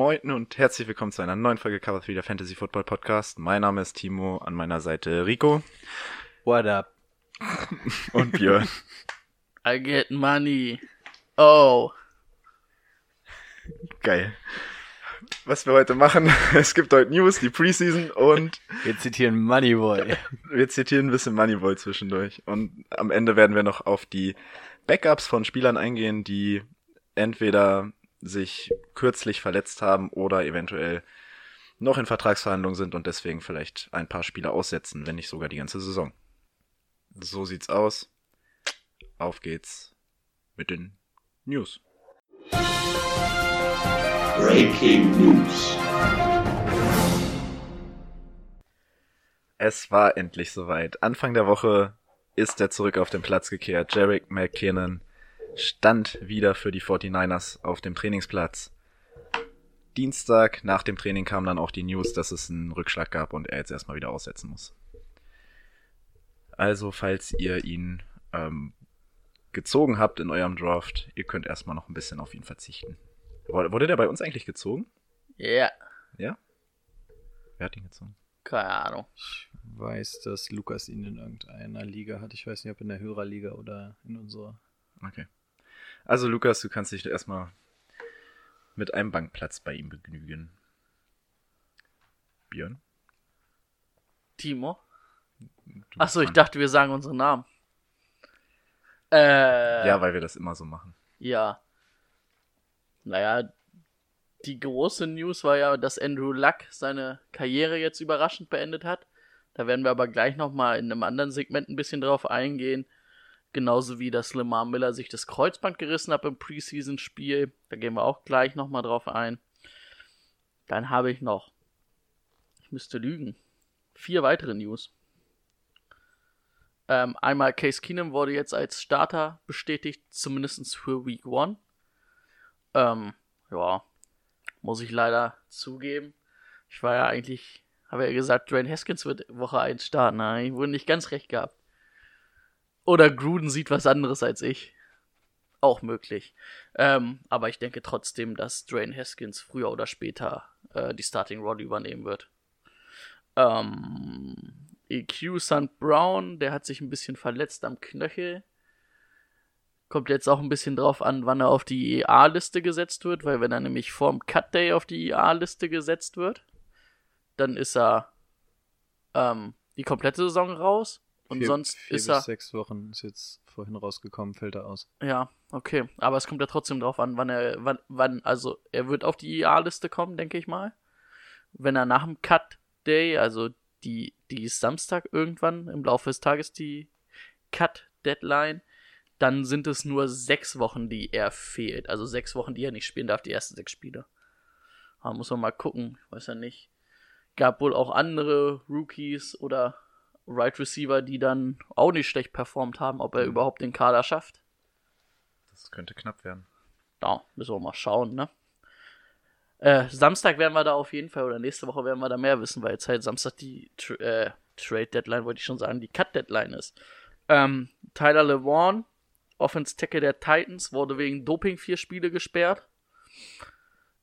Moin und herzlich willkommen zu einer neuen Folge Cover 3 der Fantasy Football Podcast. Mein Name ist Timo, an meiner Seite Rico. What up? Und Björn. I get money. Oh. Geil. Was wir heute machen, es gibt heute News, die Preseason und wir zitieren Moneyboy. Wir zitieren ein bisschen Moneyboy zwischendurch. Und am Ende werden wir noch auf die Backups von Spielern eingehen, die entweder sich kürzlich verletzt haben oder eventuell noch in Vertragsverhandlungen sind und deswegen vielleicht ein paar Spiele aussetzen, wenn nicht sogar die ganze Saison. So sieht's aus. Auf geht's mit den News. Breaking News. Es war endlich soweit. Anfang der Woche ist er zurück auf den Platz gekehrt. Jarek McKinnon stand wieder für die 49ers auf dem Trainingsplatz. Dienstag nach dem Training kam dann auch die News, dass es einen Rückschlag gab und er jetzt erstmal wieder aussetzen muss. Also, falls ihr ihn ähm, gezogen habt in eurem Draft, ihr könnt erstmal noch ein bisschen auf ihn verzichten. Wurde der bei uns eigentlich gezogen? Ja. Yeah. Ja? Wer hat ihn gezogen? Keine Ahnung. Ich weiß, dass Lukas ihn in irgendeiner Liga hat. Ich weiß nicht, ob in der Hörerliga oder in unserer. Okay. Also Lukas, du kannst dich erstmal mit einem Bankplatz bei ihm begnügen. Björn? Timo? Achso, ich dachte, wir sagen unseren Namen. Äh, ja, weil wir das immer so machen. Ja. Naja, die große News war ja, dass Andrew Luck seine Karriere jetzt überraschend beendet hat. Da werden wir aber gleich nochmal in einem anderen Segment ein bisschen drauf eingehen. Genauso wie dass Lamar Miller sich das Kreuzband gerissen hat im Preseason-Spiel. Da gehen wir auch gleich nochmal drauf ein. Dann habe ich noch, ich müsste lügen, vier weitere News. Ähm, einmal Case Keenum wurde jetzt als Starter bestätigt, zumindest für Week 1. Ähm, ja, muss ich leider zugeben. Ich war ja eigentlich, habe ja gesagt, Dwayne Haskins wird Woche 1 starten. Nein, ich wurde nicht ganz recht gehabt. Oder Gruden sieht was anderes als ich. Auch möglich. Ähm, aber ich denke trotzdem, dass Dwayne Haskins früher oder später äh, die Starting Rolle übernehmen wird. Ähm, EQ St. Brown, der hat sich ein bisschen verletzt am Knöchel. Kommt jetzt auch ein bisschen drauf an, wann er auf die EA-Liste gesetzt wird, weil wenn er nämlich vorm Cut Day auf die EA-Liste gesetzt wird, dann ist er ähm, die komplette Saison raus. Und vier, sonst vier ist bis er. sechs Wochen ist jetzt vorhin rausgekommen, fällt er aus. Ja, okay. Aber es kommt ja trotzdem drauf an, wann er, wann, wann, also er wird auf die EA-Liste kommen, denke ich mal. Wenn er nach dem Cut Day, also die, die ist Samstag irgendwann im Laufe des Tages die Cut Deadline, dann sind es nur sechs Wochen, die er fehlt. Also sechs Wochen, die er nicht spielen darf, die ersten sechs Spiele. Da muss man mal gucken, weiß ja nicht. Gab wohl auch andere Rookies oder Right Receiver, die dann auch nicht schlecht performt haben, ob er Mhm. überhaupt den Kader schafft. Das könnte knapp werden. Da müssen wir mal schauen, ne? Äh, Samstag werden wir da auf jeden Fall, oder nächste Woche werden wir da mehr wissen, weil jetzt halt Samstag die Tra äh, Trade Deadline, wollte ich schon sagen, die Cut Deadline ist. Ähm, Tyler LeVaughn, Offense Tackle der Titans, wurde wegen Doping vier Spiele gesperrt.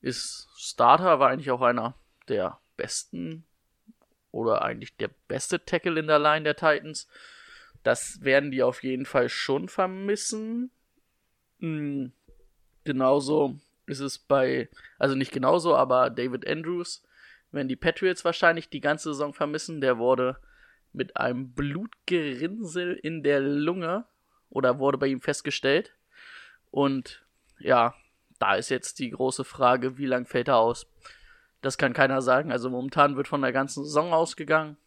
Ist Starter, war eigentlich auch einer der besten oder eigentlich der beste Tackle in der Line der Titans. Das werden die auf jeden Fall schon vermissen. Hm, genauso ist es bei, also nicht genauso, aber David Andrews werden die Patriots wahrscheinlich die ganze Saison vermissen. Der wurde mit einem Blutgerinnsel in der Lunge oder wurde bei ihm festgestellt. Und ja, da ist jetzt die große Frage, wie lang fällt er aus? Das kann keiner sagen. Also momentan wird von der ganzen Saison ausgegangen.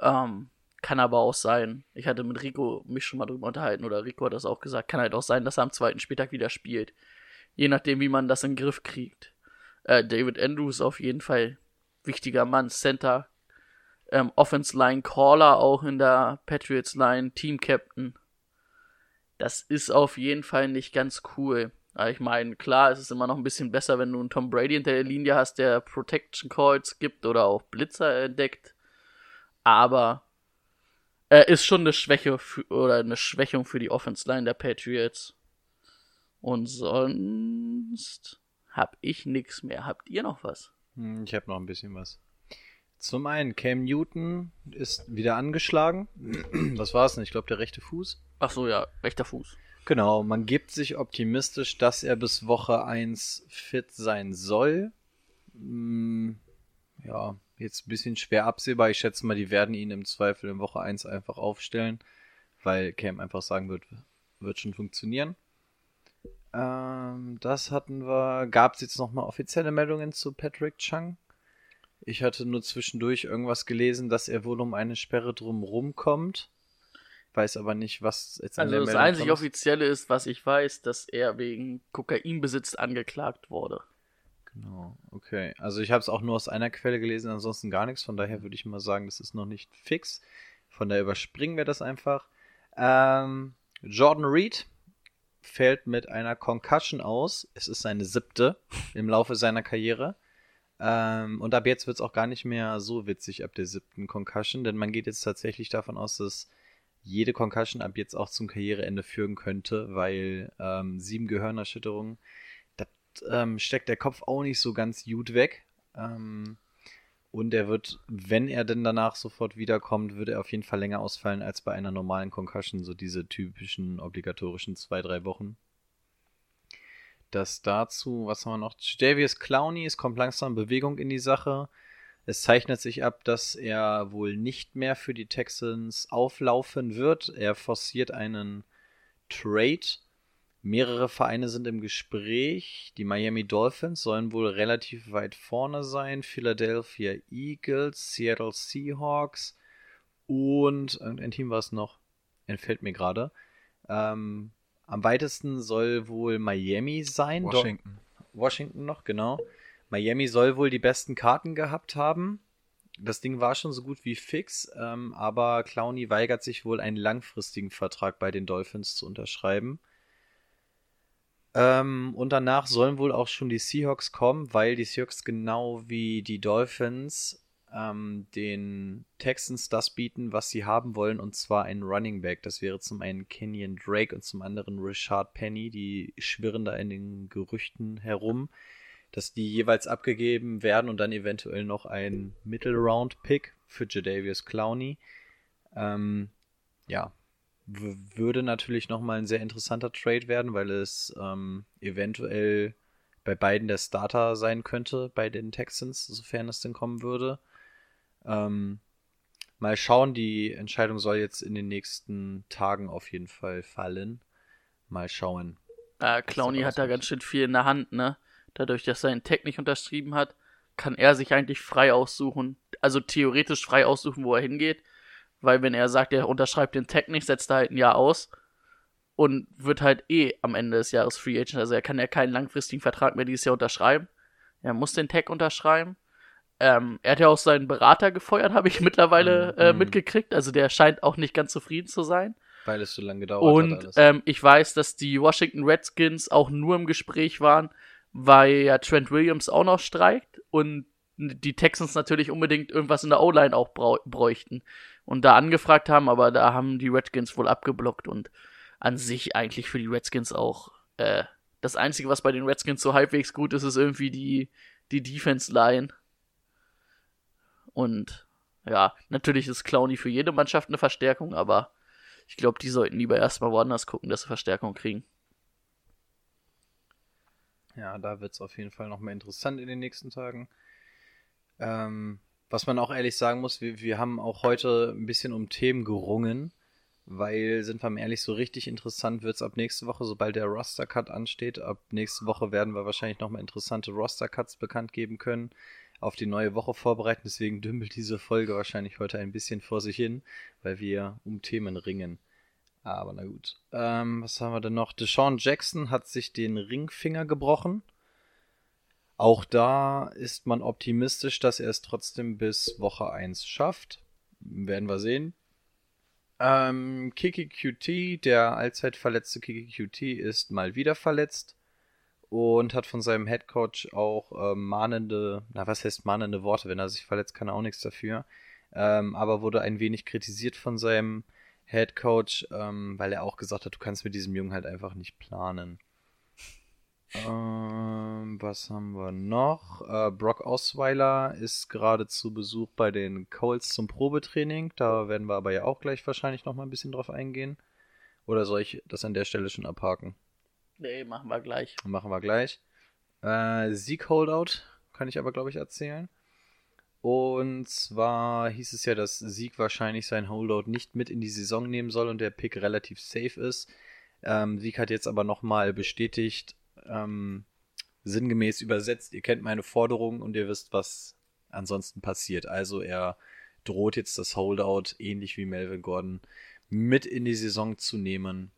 Ähm, kann aber auch sein. Ich hatte mit Rico mich schon mal drüber unterhalten oder Rico hat das auch gesagt. Kann halt auch sein, dass er am zweiten Spieltag wieder spielt. Je nachdem, wie man das in den Griff kriegt. Äh, David Andrews auf jeden Fall wichtiger Mann, Center, ähm, Offense Line Caller auch in der Patriots Line, Team Captain. Das ist auf jeden Fall nicht ganz cool. Ich meine, klar, es ist immer noch ein bisschen besser, wenn du einen Tom Brady hinter der Linie hast, der Protection Calls gibt oder auch Blitzer entdeckt. Aber er ist schon eine Schwäche für, oder eine Schwächung für die Offense Line der Patriots. Und sonst hab ich nichts mehr. Habt ihr noch was? Hm, Ich habe noch ein bisschen was. Zum einen, Cam Newton ist wieder angeschlagen. Was war es denn? Ich glaube, der rechte Fuß. Ach so, ja, rechter Fuß. Genau, man gibt sich optimistisch, dass er bis Woche 1 fit sein soll. Hm, ja, jetzt ein bisschen schwer absehbar. Ich schätze mal, die werden ihn im Zweifel in Woche 1 einfach aufstellen, weil Cam einfach sagen wird, wird schon funktionieren. Ähm, das hatten wir. Gab es jetzt nochmal offizielle Meldungen zu Patrick Chung? Ich hatte nur zwischendurch irgendwas gelesen, dass er wohl um eine Sperre drumrum kommt. Weiß aber nicht, was jetzt an Also der das Meldung einzig dran ist. offizielle ist, was ich weiß, dass er wegen Kokainbesitz angeklagt wurde. Genau, okay. Also ich habe es auch nur aus einer Quelle gelesen, ansonsten gar nichts. Von daher würde ich mal sagen, das ist noch nicht fix. Von daher überspringen wir das einfach. Ähm, Jordan Reed fällt mit einer Concussion aus. Es ist seine siebte im Laufe seiner Karriere. Ähm, und ab jetzt wird es auch gar nicht mehr so witzig ab der siebten Concussion, denn man geht jetzt tatsächlich davon aus, dass jede Concussion ab jetzt auch zum Karriereende führen könnte, weil ähm, sieben Gehirnerschütterungen, das ähm, steckt der Kopf auch nicht so ganz gut weg. Ähm, und er wird, wenn er denn danach sofort wiederkommt, wird er auf jeden Fall länger ausfallen als bei einer normalen Concussion, so diese typischen obligatorischen zwei, drei Wochen. Das dazu, was haben wir noch? Davius Clowney, es kommt langsam Bewegung in die Sache. Es zeichnet sich ab, dass er wohl nicht mehr für die Texans auflaufen wird. Er forciert einen Trade. Mehrere Vereine sind im Gespräch. Die Miami Dolphins sollen wohl relativ weit vorne sein. Philadelphia Eagles, Seattle Seahawks und irgendein Team war es noch. Entfällt mir gerade. Ähm, am weitesten soll wohl Miami sein. Washington. Washington noch, genau. Miami soll wohl die besten Karten gehabt haben. Das Ding war schon so gut wie fix, ähm, aber Clowney weigert sich wohl einen langfristigen Vertrag bei den Dolphins zu unterschreiben. Ähm, und danach sollen wohl auch schon die Seahawks kommen, weil die Seahawks genau wie die Dolphins ähm, den Texans das bieten, was sie haben wollen, und zwar einen Running Back. Das wäre zum einen Kenyon Drake und zum anderen Richard Penny. Die schwirren da in den Gerüchten herum, dass die jeweils abgegeben werden und dann eventuell noch ein Middle-Round-Pick für Jadavius Clowney. Ähm, ja, w- würde natürlich nochmal ein sehr interessanter Trade werden, weil es ähm, eventuell bei beiden der Starter sein könnte, bei den Texans, sofern es denn kommen würde. Ähm, mal schauen, die Entscheidung soll jetzt in den nächsten Tagen auf jeden Fall fallen. Mal schauen. Äh, Clowny aber hat da ganz schön viel in der Hand, ne? Dadurch, dass er einen Tag nicht unterschrieben hat, kann er sich eigentlich frei aussuchen, also theoretisch frei aussuchen, wo er hingeht. Weil wenn er sagt, er unterschreibt den Tag nicht, setzt er halt ein Jahr aus und wird halt eh am Ende des Jahres Free Agent. Also er kann ja keinen langfristigen Vertrag mehr dieses Jahr unterschreiben. Er muss den Tag unterschreiben. Ähm, er hat ja auch seinen Berater gefeuert, habe ich mittlerweile Mhm. äh, mitgekriegt. Also der scheint auch nicht ganz zufrieden zu sein. Weil es so lange gedauert hat Und ähm, ich weiß, dass die Washington Redskins auch nur im Gespräch waren, weil ja Trent Williams auch noch streikt und die Texans natürlich unbedingt irgendwas in der O-Line auch bräuchten und da angefragt haben, aber da haben die Redskins wohl abgeblockt und an sich eigentlich für die Redskins auch äh, das Einzige, was bei den Redskins so halbwegs gut ist, ist irgendwie die, die Defense-Line. Und ja, natürlich ist Clowny für jede Mannschaft eine Verstärkung, aber ich glaube, die sollten lieber erstmal woanders gucken, dass sie Verstärkung kriegen. Ja, da wird es auf jeden Fall nochmal interessant in den nächsten Tagen. Ähm, was man auch ehrlich sagen muss, wir, wir haben auch heute ein bisschen um Themen gerungen, weil, sind wir mal ehrlich, so richtig interessant wird es ab nächste Woche, sobald der Roster-Cut ansteht. Ab nächste Woche werden wir wahrscheinlich nochmal interessante Roster-Cuts bekannt geben können, auf die neue Woche vorbereiten. Deswegen dümpelt diese Folge wahrscheinlich heute ein bisschen vor sich hin, weil wir um Themen ringen. Aber na gut. Ähm, was haben wir denn noch? Deshaun Jackson hat sich den Ringfinger gebrochen. Auch da ist man optimistisch, dass er es trotzdem bis Woche 1 schafft. Werden wir sehen. Ähm, Kiki QT, der allzeit verletzte Kiki QT, ist mal wieder verletzt und hat von seinem Headcoach auch ähm, mahnende, na was heißt mahnende Worte, wenn er sich verletzt, kann er auch nichts dafür, ähm, aber wurde ein wenig kritisiert von seinem Headcoach, ähm, weil er auch gesagt hat, du kannst mit diesem Jungen halt einfach nicht planen. Ähm, was haben wir noch? Äh, Brock Osweiler ist gerade zu Besuch bei den Colts zum Probetraining. Da werden wir aber ja auch gleich wahrscheinlich noch mal ein bisschen drauf eingehen. Oder soll ich das an der Stelle schon abhaken? Nee, machen wir gleich. Machen wir gleich. Äh, Sieg Holdout kann ich aber, glaube ich, erzählen. Und zwar hieß es ja, dass Sieg wahrscheinlich sein Holdout nicht mit in die Saison nehmen soll und der Pick relativ safe ist. Ähm, Sieg hat jetzt aber nochmal bestätigt, ähm, sinngemäß übersetzt, ihr kennt meine Forderungen und ihr wisst, was ansonsten passiert. Also er droht jetzt das Holdout, ähnlich wie Melvin Gordon, mit in die Saison zu nehmen.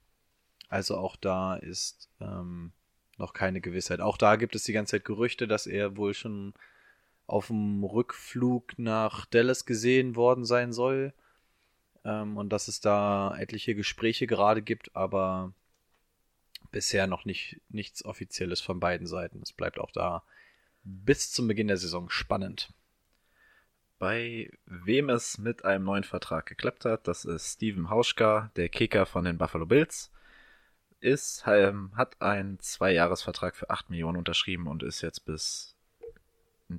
Also auch da ist ähm, noch keine Gewissheit. Auch da gibt es die ganze Zeit Gerüchte, dass er wohl schon auf dem Rückflug nach Dallas gesehen worden sein soll. Ähm, und dass es da etliche Gespräche gerade gibt, aber bisher noch nicht nichts Offizielles von beiden Seiten. Es bleibt auch da bis zum Beginn der Saison spannend. Bei wem es mit einem neuen Vertrag geklappt hat, das ist Steven Hauschka, der Kicker von den Buffalo Bills. Ist, ähm, hat einen Zweijahresvertrag für 8 Millionen unterschrieben und ist jetzt bis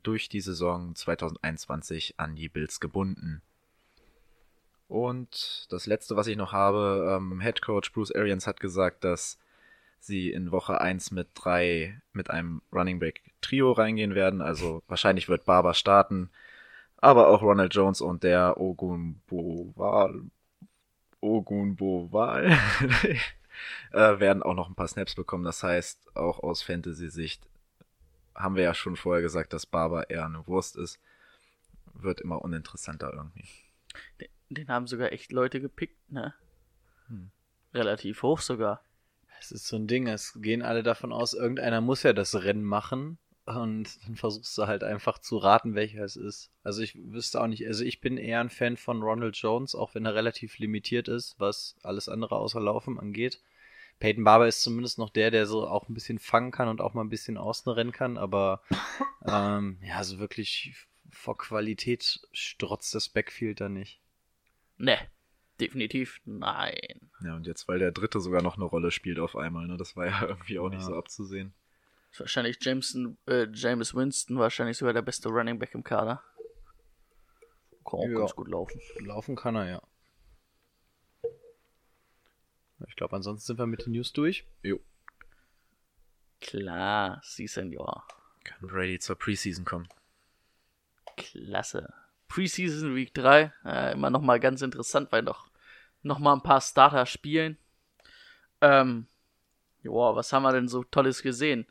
durch die Saison 2021 an die Bills gebunden. Und das letzte, was ich noch habe, ähm, Head Coach Bruce Arians hat gesagt, dass sie in Woche 1 mit drei, mit einem Running Back Trio reingehen werden. Also wahrscheinlich wird Barber starten, aber auch Ronald Jones und der Ogun Boval, Ogun Boval äh, werden auch noch ein paar Snaps bekommen. Das heißt, auch aus Fantasy-Sicht haben wir ja schon vorher gesagt, dass Barber eher eine Wurst ist. Wird immer uninteressanter irgendwie. Den, den haben sogar echt Leute gepickt, ne? Hm. Relativ hoch sogar. Es ist so ein Ding, es gehen alle davon aus, irgendeiner muss ja das Rennen machen. Und dann versuchst du halt einfach zu raten, welcher es ist. Also ich wüsste auch nicht, also ich bin eher ein Fan von Ronald Jones, auch wenn er relativ limitiert ist, was alles andere außer Laufen angeht. Peyton Barber ist zumindest noch der, der so auch ein bisschen fangen kann und auch mal ein bisschen außen rennen kann, aber ähm, ja, so wirklich vor Qualität strotzt das Backfield da nicht. Ne, definitiv nein. Ja, und jetzt, weil der dritte sogar noch eine Rolle spielt auf einmal, ne? Das war ja irgendwie auch Ja. nicht so abzusehen. Ist wahrscheinlich Jameson, äh, James Winston wahrscheinlich sogar der beste Running Back im Kader. Kann auch Ja. ganz gut laufen. Laufen kann er, ja. Ich glaube, ansonsten sind wir mit den News durch. Jo. Klar, Sie Senior. Kann ready zur Preseason kommen. Klasse. Preseason Week 3, äh, immer noch mal ganz interessant, weil noch, noch mal ein paar Starter spielen. Ähm, joa, was haben wir denn so Tolles gesehen?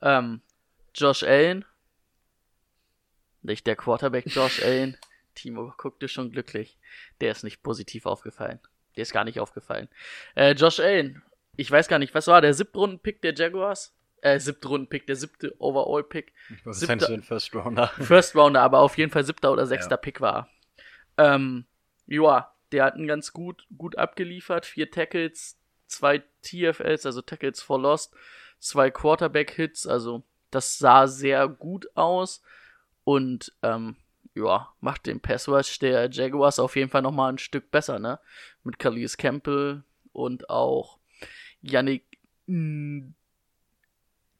Ähm, Josh Allen. Nicht der Quarterback Josh Allen. Timo guckte schon glücklich. Der ist nicht positiv aufgefallen. Der ist gar nicht aufgefallen. Äh, Josh Allen. Ich weiß gar nicht, was war der siebte Runden-Pick der Jaguars? Äh, siebte Runden-Pick, der siebte Overall-Pick. Was ist denn für ein First Rounder? First Rounder, aber auf jeden Fall siebter oder sechster Ja. Pick war. Ähm, ja, der hat einen ganz gut, gut abgeliefert. Vier Tackles, zwei TFLs, also Tackles for Lost, zwei Quarterback-Hits, also das sah sehr gut aus. Und ähm, ja, macht den Pass Rush der Jaguars auf jeden Fall nochmal ein Stück besser, ne? Mit Calais Campbell und auch Yannick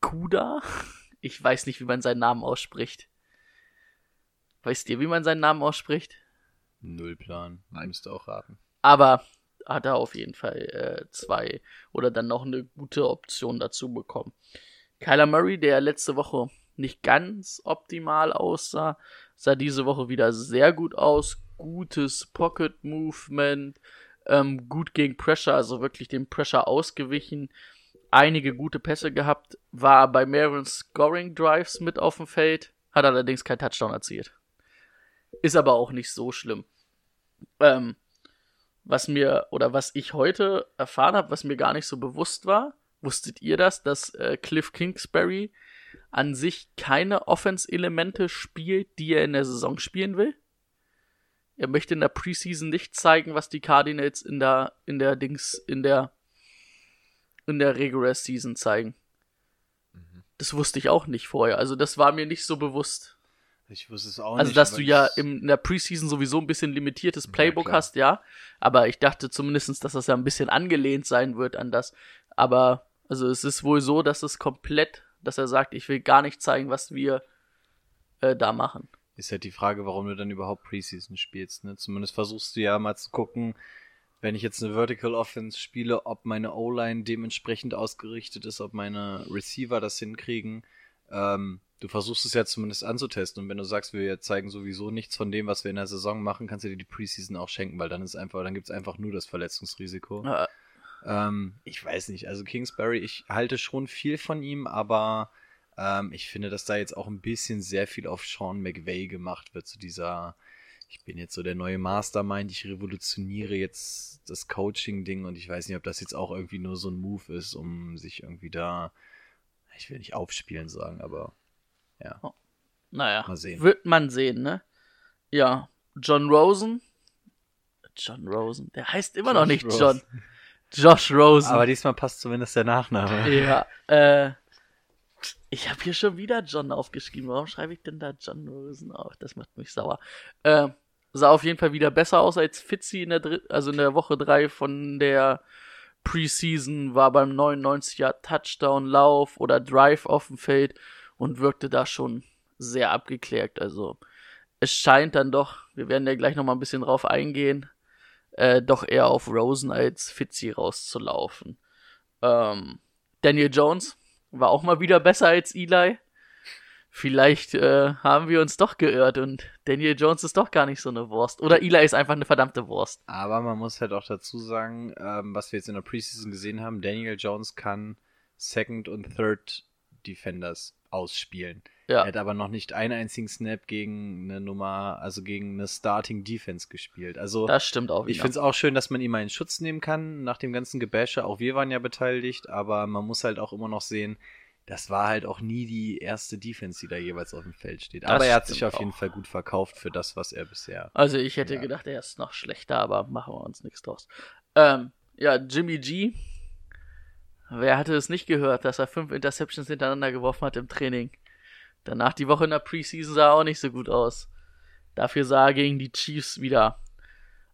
Kuda. Ich weiß nicht, wie man seinen Namen ausspricht. Weißt ihr, wie man seinen Namen ausspricht? Null Plan. Nein. Müsste auch raten. Aber hat er auf jeden Fall äh, zwei oder dann noch eine gute Option dazu bekommen. Kyler Murray, der letzte Woche nicht ganz optimal aussah, sah diese Woche wieder sehr gut aus. Gutes Pocket Movement, ähm, gut gegen Pressure, also wirklich dem Pressure ausgewichen. Einige gute Pässe gehabt, war bei mehreren Scoring Drives mit auf dem Feld, hat allerdings kein Touchdown erzielt. Ist aber auch nicht so schlimm. Ähm, was mir oder was ich heute erfahren habe, was mir gar nicht so bewusst war, wusstet ihr das, dass äh, Cliff Kingsbury an sich keine Offense-Elemente spielt, die er in der Saison spielen will. Er möchte in der Preseason nicht zeigen, was die Cardinals in der, in der Dings, in der, in der Regular Season zeigen. Das wusste ich auch nicht vorher. Also das war mir nicht so bewusst. Ich wusste es auch Also, nicht. dass du ja in der Preseason sowieso ein bisschen limitiertes Ja, Playbook klar. hast, ja. Aber ich dachte zumindest, dass das ja ein bisschen angelehnt sein wird an das. Aber, also es ist wohl so, dass es komplett, dass er sagt, ich will gar nicht zeigen, was wir äh, da machen. Ist halt die Frage, warum du dann überhaupt Preseason spielst. Ne? Zumindest versuchst du ja mal zu gucken, wenn ich jetzt eine Vertical Offense spiele, ob meine O-Line dementsprechend ausgerichtet ist, ob meine Receiver das hinkriegen. Ähm, du versuchst es ja zumindest anzutesten. Und wenn du sagst, wir zeigen sowieso nichts von dem, was wir in der Saison machen, kannst du dir die Preseason auch schenken, weil dann ist einfach, dann gibt's einfach nur das Verletzungsrisiko. Äh, Ähm, ich weiß nicht, also Kingsbury, ich halte schon viel von ihm, aber ähm, ich finde, dass da jetzt auch ein bisschen sehr viel auf Sean McVay gemacht wird, zu dieser, ich bin jetzt so der neue Mastermind, ich revolutioniere jetzt das Coaching-Ding und ich weiß nicht, ob das jetzt auch irgendwie nur so ein Move ist, um sich irgendwie da, ich will nicht aufspielen sagen, aber ja. naja, Mal sehen. wird man sehen, ne? Ja, John Rosen. John Rosen, der heißt immer noch Josh nicht Rosen. John. Josh Rosen. Aber diesmal passt zumindest der Nachname. Ja, äh, ich habe hier schon wieder John aufgeschrieben. Warum schreibe ich denn da John Rosen auf? Das macht mich sauer. Äh, sah auf jeden Fall wieder besser aus als Fitzy in der Dritt, also in der Woche 3 von der Preseason, war beim 99 Yard Touchdown Lauf oder Drive auf dem Feld und wirkte da schon sehr abgeklärt. Also es scheint dann doch, wir werden ja gleich nochmal ein bisschen drauf eingehen, äh, doch eher auf Rosen als Fitzy rauszulaufen. Ähm, Daniel Jones war auch mal wieder besser als Eli. Vielleicht äh, haben wir uns doch geirrt und Daniel Jones ist doch gar nicht so eine Wurst. Oder Eli ist einfach eine verdammte Wurst. Aber man muss halt auch dazu sagen, ähm, was wir jetzt in der Preseason gesehen haben, Daniel Jones kann Second und Third Defenders ausspielen. Ja. Er hat aber noch nicht einen einzigen Snap gegen eine Nummer, also gegen eine Starting Defense gespielt. Also Das stimmt auch ich finde es auch schön, dass man ihn mal in Schutz nehmen kann nach dem ganzen Gebäsche. Auch wir waren ja beteiligt, aber man muss halt auch immer noch sehen, das war halt auch nie die erste Defense, die da jeweils auf dem Feld steht. Das aber er hat sich auf jeden auch. Fall gut verkauft für das, was er bisher. Also ich hätte Ja. gedacht, er ist noch schlechter, aber machen wir uns nichts draus. Ähm, ja, Jimmy G. Wer hatte es nicht gehört, dass er fünf Interceptions hintereinander geworfen hat im Training? Danach die Woche in der Preseason sah er auch nicht so gut aus. Dafür sah er gegen die Chiefs wieder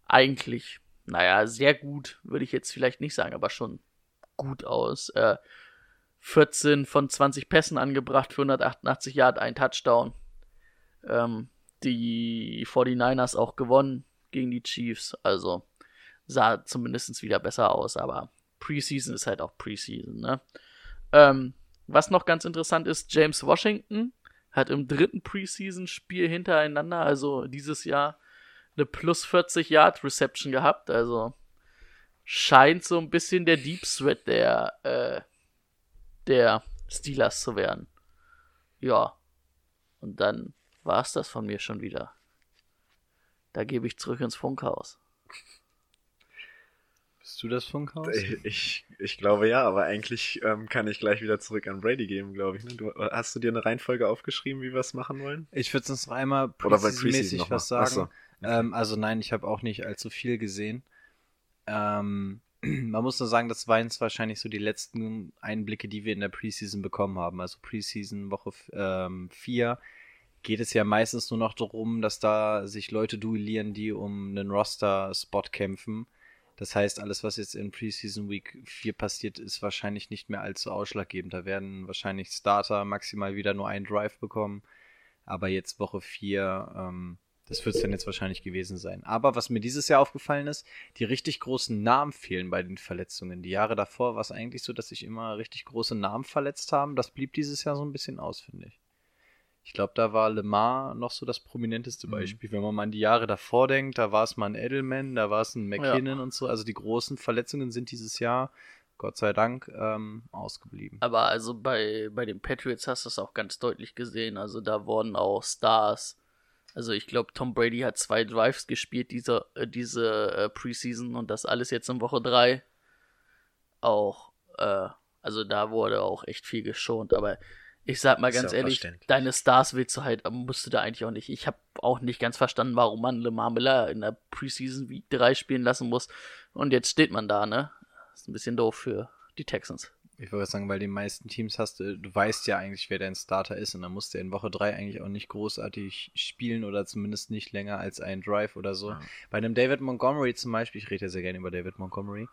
eigentlich, naja, sehr gut, würde ich jetzt vielleicht nicht sagen, aber schon gut aus. Äh, 14 von 20 Pässen angebracht für 188 Yard, ein Touchdown. Ähm, die 49ers auch gewonnen gegen die Chiefs, also sah zumindest wieder besser aus, aber Preseason ist halt auch Preseason, ne? Ähm, was noch ganz interessant ist, James Washington hat im dritten Preseason-Spiel hintereinander, also dieses Jahr, eine plus 40 Yard Reception gehabt, also scheint so ein bisschen der Deep Threat der, äh, der Steelers zu werden. Ja. Und dann war's das von mir schon wieder. Da gebe ich zurück ins Funkhaus. Bist du das Funkhaus? Ich, ich glaube ja, aber eigentlich ähm, kann ich gleich wieder zurück an Brady geben, glaube ich. Ne? Du, hast du dir eine Reihenfolge aufgeschrieben, wie wir es machen wollen? Ich würde sonst noch einmal Preseason-mäßig was sagen. so. Ähm, also nein, ich habe auch nicht allzu viel gesehen. Ähm, man muss nur sagen, das waren jetzt wahrscheinlich so die letzten Einblicke, die wir in der Preseason bekommen haben. Also Preseason Woche 4 geht es ja meistens nur noch darum, dass da sich Leute duellieren, die um einen Roster-Spot kämpfen. Das heißt, alles, was jetzt in Preseason Week 4 passiert, ist wahrscheinlich nicht mehr allzu ausschlaggebend. Da werden wahrscheinlich Starter maximal wieder nur einen Drive bekommen. Aber jetzt Woche 4, ähm, das wird es dann jetzt wahrscheinlich gewesen sein. Aber was mir dieses Jahr aufgefallen ist, die richtig großen Namen fehlen bei den Verletzungen. Die Jahre davor war es eigentlich so, dass sich immer richtig große Namen verletzt haben. Das blieb dieses Jahr so ein bisschen aus, finde ich. Ich glaube, da war Lemar noch so das prominenteste Mhm. Beispiel. Wenn man mal an die Jahre davor denkt, da war es mal ein Edelman, da war es ein McKinnon und so. Also die großen Verletzungen sind dieses Jahr, Gott sei Dank, ähm, ausgeblieben. Aber also bei, bei den Patriots hast du es auch ganz deutlich gesehen. Also da wurden auch Stars. Also ich glaube, Tom Brady hat zwei Drives gespielt diese, äh, diese äh, Preseason und das alles jetzt in Woche 3. Auch, äh, also da wurde auch echt viel geschont. Aber Ich sag mal ganz ehrlich, deine Stars willst du halt, musst du da eigentlich auch nicht. Ich habe auch nicht ganz verstanden, warum man Lamar Miller in der Preseason Week 3 spielen lassen muss. Und jetzt steht man da, ne? ist ein bisschen doof für die Texans. Ich wollte sagen, weil die meisten Teams hast du, du weißt ja eigentlich, wer dein Starter ist und dann musst du in Woche 3 eigentlich auch nicht großartig spielen oder zumindest nicht länger als einen Drive oder so. Ja. Bei einem David Montgomery zum Beispiel, ich rede ja sehr gerne über David Montgomery,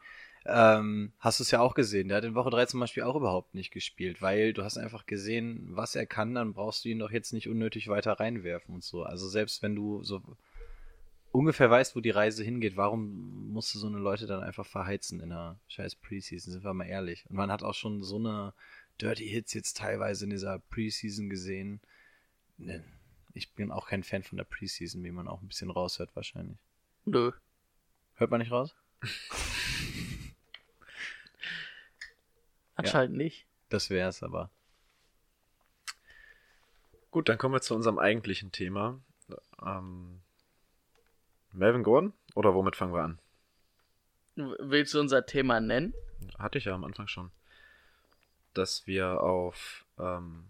ähm, hast du es ja auch gesehen. Der hat in Woche 3 zum Beispiel auch überhaupt nicht gespielt, weil du hast einfach gesehen, was er kann, dann brauchst du ihn doch jetzt nicht unnötig weiter reinwerfen und so. Also selbst wenn du so ungefähr weißt, wo die Reise hingeht, warum musst du so eine Leute dann einfach verheizen in einer scheiß Preseason, sind wir mal ehrlich. Und man hat auch schon so eine Dirty Hits jetzt teilweise in dieser Preseason gesehen. Ne, Ich bin auch kein Fan von der Preseason, wie man auch ein bisschen raushört wahrscheinlich. Nö. Hört man nicht raus? Anscheinend nicht. Das wär's aber. Gut, dann kommen wir zu unserem eigentlichen Thema. Ähm, Melvin Gordon? Oder womit fangen wir an? Willst du unser Thema nennen? Hatte ich ja am Anfang schon. Dass wir auf ähm,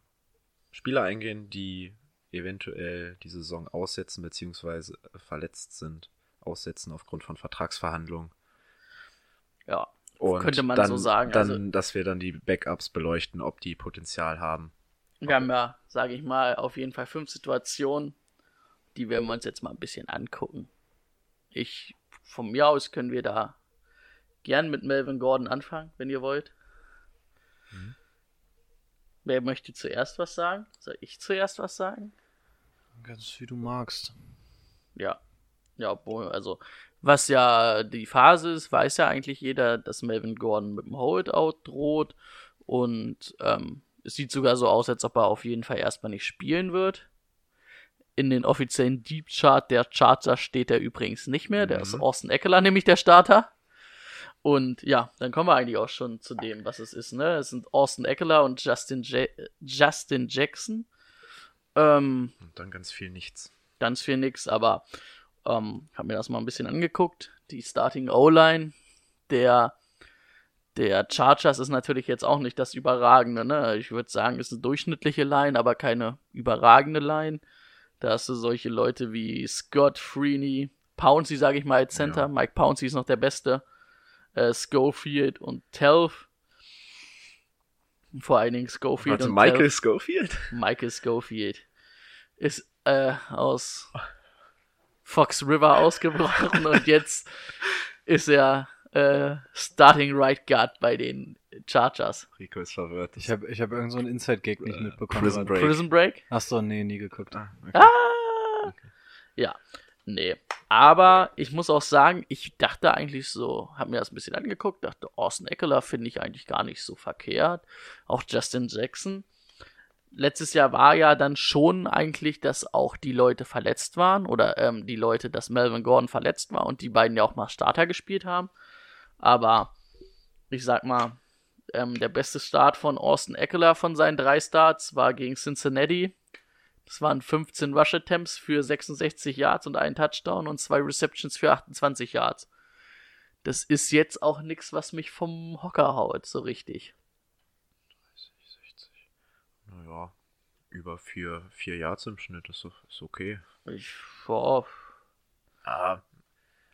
Spieler eingehen, die eventuell die Saison aussetzen bzw. verletzt sind. Aussetzen aufgrund von Vertragsverhandlungen. Ja. Und Könnte man dann, so sagen, Dann, also- dass wir dann die Backups beleuchten, ob die Potenzial haben. Wir haben ja, sage ich mal, auf jeden Fall fünf Situationen. Die werden wir uns jetzt mal ein bisschen angucken. Ich, von mir aus können wir da gern mit Melvin Gordon anfangen, wenn ihr wollt. Wer möchte zuerst was sagen? Soll ich zuerst was sagen? Ganz wie du magst. Ja. Ja, obwohl, also, was ja die Phase ist, weiß ja eigentlich jeder, dass Melvin Gordon mit dem Holdout droht. Und ähm, es sieht sogar so aus, als ob er auf jeden Fall erstmal nicht spielen wird. In den offiziellen Deep Chart der Charger steht er übrigens nicht mehr. Der ist Austin Eckler, nämlich der Starter. Und ja, dann kommen wir eigentlich auch schon zu dem, was es ist. Ne? Es sind Austin Eckler und Justin, Ja- Justin Jackson. Ähm, Und dann ganz viel nichts. ganz viel nix, aber ähm, habe mir das mal ein bisschen angeguckt. Die Starting O-Line der, der Chargers ist natürlich jetzt auch nicht das Überragende. Ne? Ich würde sagen, ist eine durchschnittliche Line, aber keine überragende Line. Da hast du solche Leute wie Scott Freeney, Pouncey, sage ich mal, als Center. Ja. Mike Pouncey ist noch der Beste. Äh, Schofield und Telf. Vor allen Dingen Schofield Warte, und Michael Telf. Schofield? Michael Schofield ist äh, aus Fox River ausgebrochen und jetzt ist er äh, Starting Right Guard bei den Chargers. Rico ist verwirrt. Ich habe ich hab irgend so einen Inside-Gag nicht Äh, mitbekommen. Prison Break. Prison Break? Achso, nee, nie geguckt. Ah, okay. Ah! Ja, nee. Aber ich muss auch sagen, ich dachte eigentlich so, habe mir das ein bisschen angeguckt, dachte, Austin Eckler finde ich eigentlich gar nicht so verkehrt. Auch Justin Jackson. Letztes Jahr war ja dann schon eigentlich, dass auch die Leute verletzt waren oder ähm, die Leute, dass Melvin Gordon verletzt war und die beiden ja auch mal Starter gespielt haben. Aber ich sag mal, ähm, der beste Start von Austin Eckler von seinen drei Starts war gegen Cincinnati. Das waren 15 Rush Attempts für 66 Yards und einen Touchdown und zwei Receptions für 28 Yards. Das ist jetzt auch nichts, was mich vom Hocker haut, so richtig. 60. Naja, über vier, vier Yards im Schnitt ist, ist okay. Ich, boah, Ah,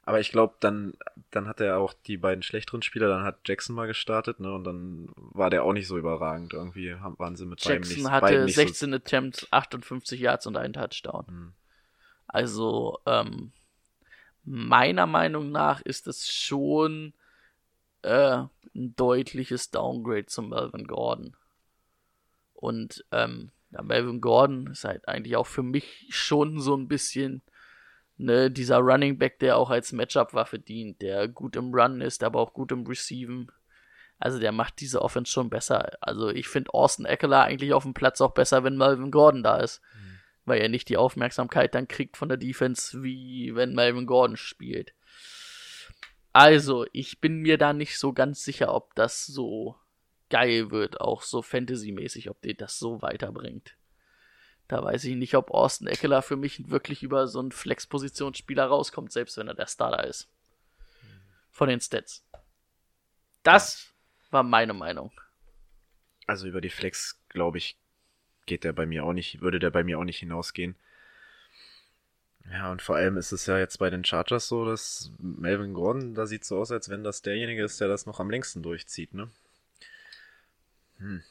aber ich glaube, dann, dann hat er auch die beiden schlechteren Spieler, dann hat Jackson mal gestartet, ne? Und dann war der auch nicht so überragend. Irgendwie waren sie mit beiden Jackson nicht, hatte beiden nicht 16 Attempts, 58 Yards und einen Touchdown. So, hm. Also, ähm, meiner Meinung nach ist es schon äh, ein deutliches Downgrade zum Melvin Gordon. Und ähm, ja, Melvin Gordon ist halt eigentlich auch für mich schon so ein bisschen ne, dieser Running Back, der auch als Matchup-Waffe dient, der gut im Run ist, aber auch gut im Receiven. Also der macht diese Offense schon besser. Also ich finde Austin Eckler eigentlich auf dem Platz auch besser, wenn Melvin Gordon da ist. Weil er nicht die Aufmerksamkeit dann kriegt von der Defense, wie wenn Melvin Gordon spielt. Also, ich bin mir da nicht so ganz sicher, ob das so geil wird, auch so Fantasy-mäßig, ob dir das so weiterbringt. Da weiß ich nicht, ob Austin Eckler für mich wirklich über so einen Flex-Positionsspieler rauskommt, selbst wenn er der Starter ist. Von den Stats. Das war meine Meinung. Also über die Flex, glaube ich, geht der bei mir auch nicht, würde der bei mir auch nicht hinausgehen. Ja, und vor allem ist es ja jetzt bei den Chargers so, dass Melvin Gordon, da sieht so aus, als wenn das derjenige ist, der das noch am längsten durchzieht, ne? Hm.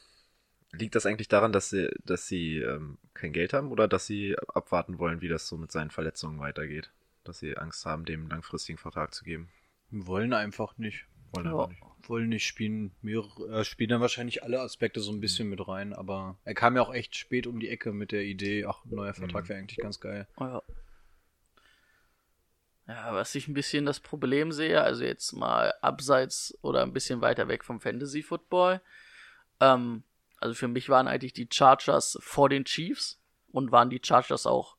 Liegt das eigentlich daran, dass sie, dass sie ähm, kein Geld haben oder dass sie abwarten wollen, wie das so mit seinen Verletzungen weitergeht? Dass sie Angst haben, dem einen langfristigen Vertrag zu geben? Wollen einfach nicht. Wollen Ja. aber nicht. Wollen nicht spielen. Mehrere, äh, spielen dann wahrscheinlich alle Aspekte so ein bisschen mit rein, aber er kam ja auch echt spät um die Ecke mit der Idee, ach, ein neuer Vertrag Mhm. wäre eigentlich ganz geil. Ja. Ja, was ich ein bisschen das Problem sehe, also jetzt mal abseits oder ein bisschen weiter weg vom Fantasy Football. Ähm, also für mich waren eigentlich die Chargers vor den Chiefs und waren die Chargers auch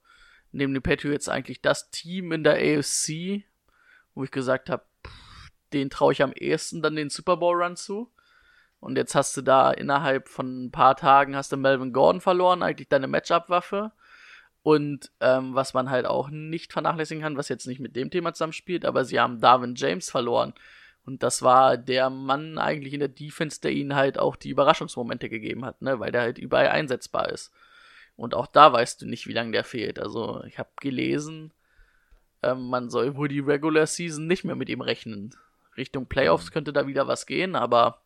neben den Patriots eigentlich das Team in der AFC, wo ich gesagt habe, den traue ich am ehesten dann den Super Bowl Run zu. Und jetzt hast du da innerhalb von ein paar Tagen hast du Melvin Gordon verloren, eigentlich deine Matchup-Waffe. Und ähm, was man halt auch nicht vernachlässigen kann, was jetzt nicht mit dem Thema zusammenspielt, aber sie haben Darwin James verloren. Und das war der Mann eigentlich in der Defense, der ihnen halt auch die Überraschungsmomente gegeben hat, ne? weil der halt überall einsetzbar ist. Und auch da weißt du nicht, wie lange der fehlt. Also ich habe gelesen, ähm, man soll wohl die Regular Season nicht mehr mit ihm rechnen. Richtung Playoffs könnte da wieder was gehen, aber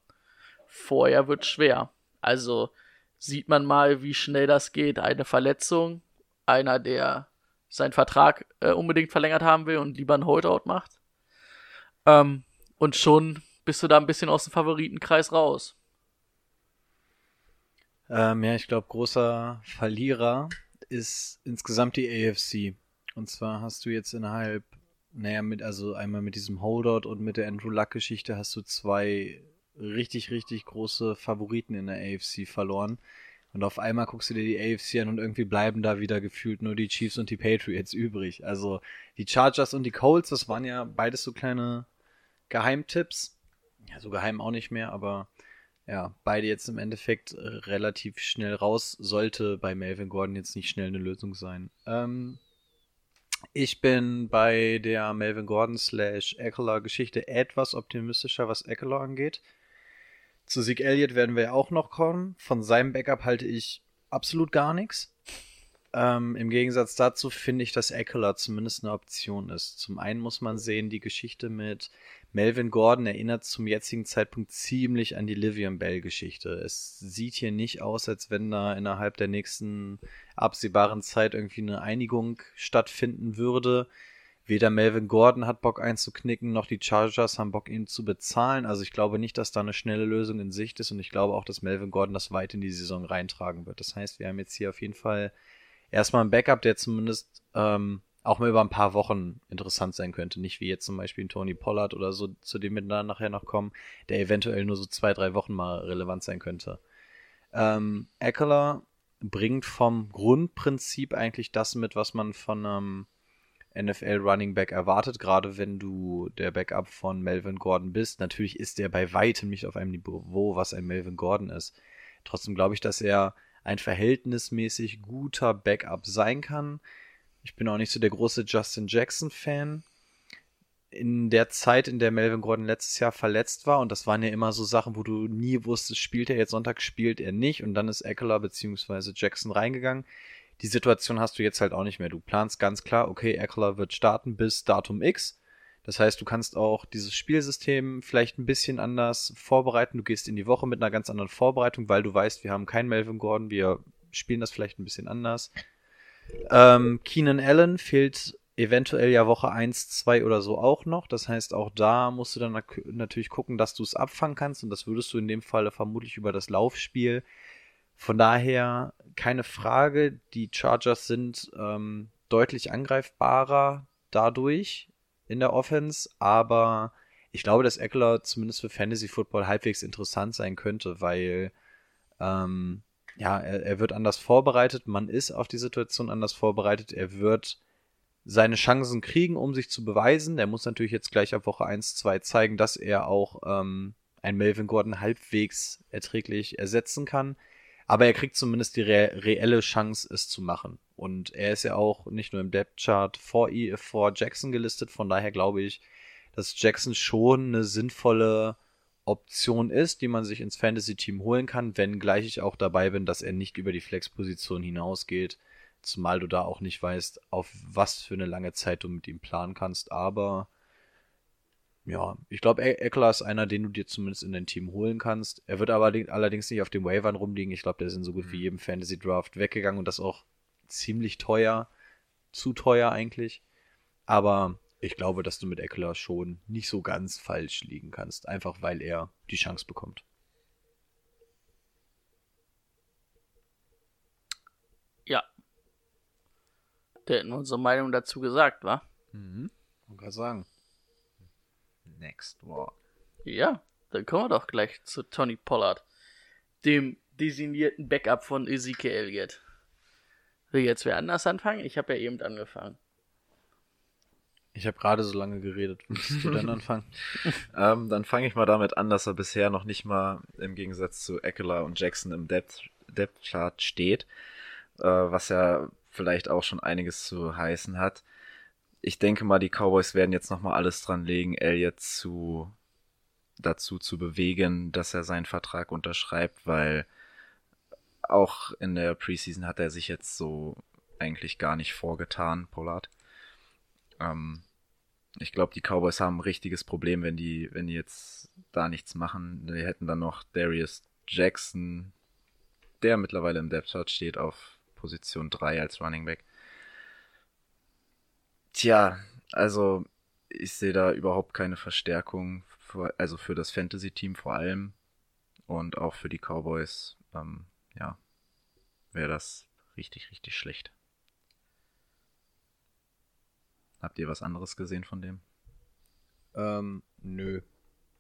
vorher wird schwer. Also sieht man mal, wie schnell das geht. Eine Verletzung, einer, der seinen Vertrag äh, unbedingt verlängert haben will und lieber einen Holdout macht. Ähm, und schon bist du da ein bisschen aus dem Favoritenkreis raus. Ähm, ja, ich glaube, großer Verlierer ist insgesamt die AFC. Und zwar hast du jetzt innerhalb, naja, mit, also einmal mit diesem Holdout und mit der Andrew Luck-Geschichte hast du zwei richtig, richtig große Favoriten in der AFC verloren. Und auf einmal guckst du dir die AFC an und irgendwie bleiben da wieder gefühlt nur die Chiefs und die Patriots übrig. Also die Chargers und die Colts, das waren ja beides so kleine Geheimtipps. Ja, so geheim auch nicht mehr, aber ja, beide jetzt im Endeffekt äh, relativ schnell raus. Sollte bei Melvin Gordon jetzt nicht schnell eine Lösung sein. Ähm, ich bin bei der Melvin Gordon slash Eckler Geschichte etwas optimistischer, was Eckler angeht. Zu Zeke Elliott werden wir ja auch noch kommen. Von seinem Backup halte ich absolut gar nichts. Ähm, Im Gegensatz dazu finde ich, dass Eckler zumindest eine Option ist. Zum einen muss man sehen, die Geschichte mit Melvin Gordon erinnert zum jetzigen Zeitpunkt ziemlich an die Livian Bell-Geschichte. Es sieht hier nicht aus, als wenn da innerhalb der nächsten absehbaren Zeit irgendwie eine Einigung stattfinden würde. Weder Melvin Gordon hat Bock einzuknicken, noch die Chargers haben Bock, ihn zu bezahlen. Also ich glaube nicht, dass da eine schnelle Lösung in Sicht ist und ich glaube auch, dass Melvin Gordon das weit in die Saison reintragen wird. Das heißt, wir haben jetzt hier auf jeden Fall erstmal ein Backup, der zumindest ähm, auch mal über ein paar Wochen interessant sein könnte. Nicht wie jetzt zum Beispiel ein Tony Pollard oder so, zu dem wir dann nachher noch kommen, der eventuell nur so zwei, drei Wochen mal relevant sein könnte. Ähm, Eckler bringt vom Grundprinzip eigentlich das mit, was man von einem NFL Running Back erwartet, gerade wenn du der Backup von Melvin Gordon bist. Natürlich ist er bei weitem nicht auf einem Niveau, was ein Melvin Gordon ist. Trotzdem glaube ich, dass er ein verhältnismäßig guter Backup sein kann. Ich bin auch nicht so der große Justin Jackson-Fan. In der Zeit, in der Melvin Gordon letztes Jahr verletzt war, und das waren ja immer so Sachen, wo du nie wusstest, spielt er jetzt Sonntag, spielt er nicht, und dann ist Eckler bzw. Jackson reingegangen. Die Situation hast du jetzt halt auch nicht mehr. Du planst ganz klar, okay, Eckler wird starten bis Datum X. Das heißt, du kannst auch dieses Spielsystem vielleicht ein bisschen anders vorbereiten. Du gehst in die Woche mit einer ganz anderen Vorbereitung, weil du weißt, wir haben keinen Melvin Gordon, wir spielen das vielleicht ein bisschen anders. Ähm, Keenan Allen fehlt eventuell ja Woche 1, 2 oder so auch noch. Das heißt, auch da musst du dann natürlich gucken, dass du es abfangen kannst. Und das würdest du in dem Falle vermutlich über das Laufspiel. Von daher keine Frage, die Chargers sind ähm, deutlich angreifbarer dadurch in der Offense, aber ich glaube, dass Eckler zumindest für Fantasy Football halbwegs interessant sein könnte, weil ähm, ja, er, er wird anders vorbereitet, man ist auf die Situation anders vorbereitet, er wird seine Chancen kriegen, um sich zu beweisen. Er muss natürlich jetzt gleich ab Woche 1, 2 zeigen, dass er auch ähm, ein Melvin Gordon halbwegs erträglich ersetzen kann. Aber er kriegt zumindest die re reelle Chance, es zu machen. Und er ist ja auch nicht nur im Depth Chart vor, vor Jackson gelistet. Von daher glaube ich, dass Jackson schon eine sinnvolle Option ist, die man sich ins Fantasy-Team holen kann, wenngleich ich auch dabei bin, dass er nicht über die Flex-Position hinausgeht, zumal du da auch nicht weißt, auf was für eine lange Zeit du mit ihm planen kannst, aber ja, ich glaube, Eckler ist einer, den du dir zumindest in dein Team holen kannst. Er wird aber allerdings nicht auf den Wavern rumliegen. Ich glaube, der ist in so gut wie jedem Fantasy-Draft weggegangen und das auch ziemlich teuer. Zu teuer eigentlich. Aber ich glaube, dass du mit Eckler schon nicht so ganz falsch liegen kannst, einfach weil er die Chance bekommt. Ja. Der hätten unsere Meinung dazu gesagt, wa? Mhm. Man kann sagen. Next War. Ja, dann kommen wir doch gleich zu Tony Pollard, dem designierten Backup von Ezekiel Elliott. Will jetzt wer anders anfangen? Ich habe ja eben angefangen. Ich habe gerade so lange geredet. Willst du denn anfangen? ähm, dann fange ich mal damit an, dass er bisher noch nicht mal im Gegensatz zu Eckler und Jackson im Depth, Depth Chart steht, äh, was ja vielleicht auch schon einiges zu heißen hat. Ich denke mal, die Cowboys werden jetzt nochmal alles dran legen, Elliott zu dazu zu bewegen, dass er seinen Vertrag unterschreibt, weil auch in der Preseason hat er sich jetzt so eigentlich gar nicht vorgetan, Pollard. Ähm, ich glaube, die Cowboys haben ein richtiges Problem, wenn die, wenn die jetzt da nichts machen. Die hätten dann noch Darius Jackson, der mittlerweile im Depth Chart steht, auf Position 3 als Running Back. Tja, also ich sehe da überhaupt keine Verstärkung, für, also für das Fantasy-Team vor allem und auch für die Cowboys. Ähm, ja, wäre das richtig, richtig schlecht. Habt ihr was anderes gesehen von dem? Ähm, nö.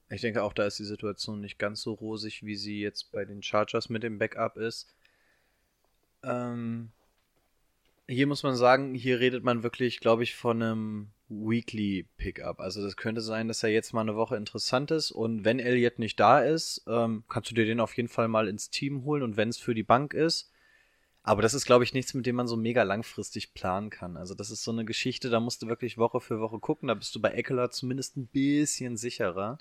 Ich denke auch, da ist die Situation nicht ganz so rosig, wie sie jetzt bei den Chargers mit dem Backup ist. Ähm, hier muss man sagen, hier redet man wirklich, glaube ich, von einem Weekly Pickup. Also das könnte sein, dass er jetzt mal eine Woche interessant ist und wenn Elliot nicht da ist, ähm, kannst du dir den auf jeden Fall mal ins Team holen und wenn es für die Bank ist, aber das ist, glaube ich, nichts, mit dem man so mega langfristig planen kann. Also das ist so eine Geschichte, da musst du wirklich Woche für Woche gucken. Da bist du bei Eckler zumindest ein bisschen sicherer.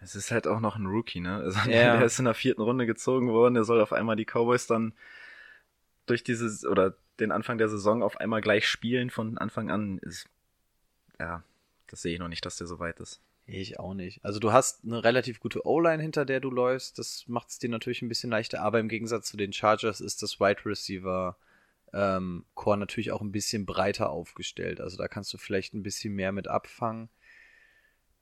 Es ist halt auch noch ein Rookie, ne? Also Ja. der ist in der vierten Runde gezogen worden, der soll auf einmal die Cowboys dann durch dieses oder den Anfang der Saison auf einmal gleich spielen von Anfang an. Ist, ja, das sehe ich noch nicht, dass der so weit ist. Ich auch nicht. Also du hast eine relativ gute O-Line, hinter der du läufst. Das macht es dir natürlich ein bisschen leichter. Aber im Gegensatz zu den Chargers ist das Wide Receiver ähm, Core natürlich auch ein bisschen breiter aufgestellt. Also da kannst du vielleicht ein bisschen mehr mit abfangen.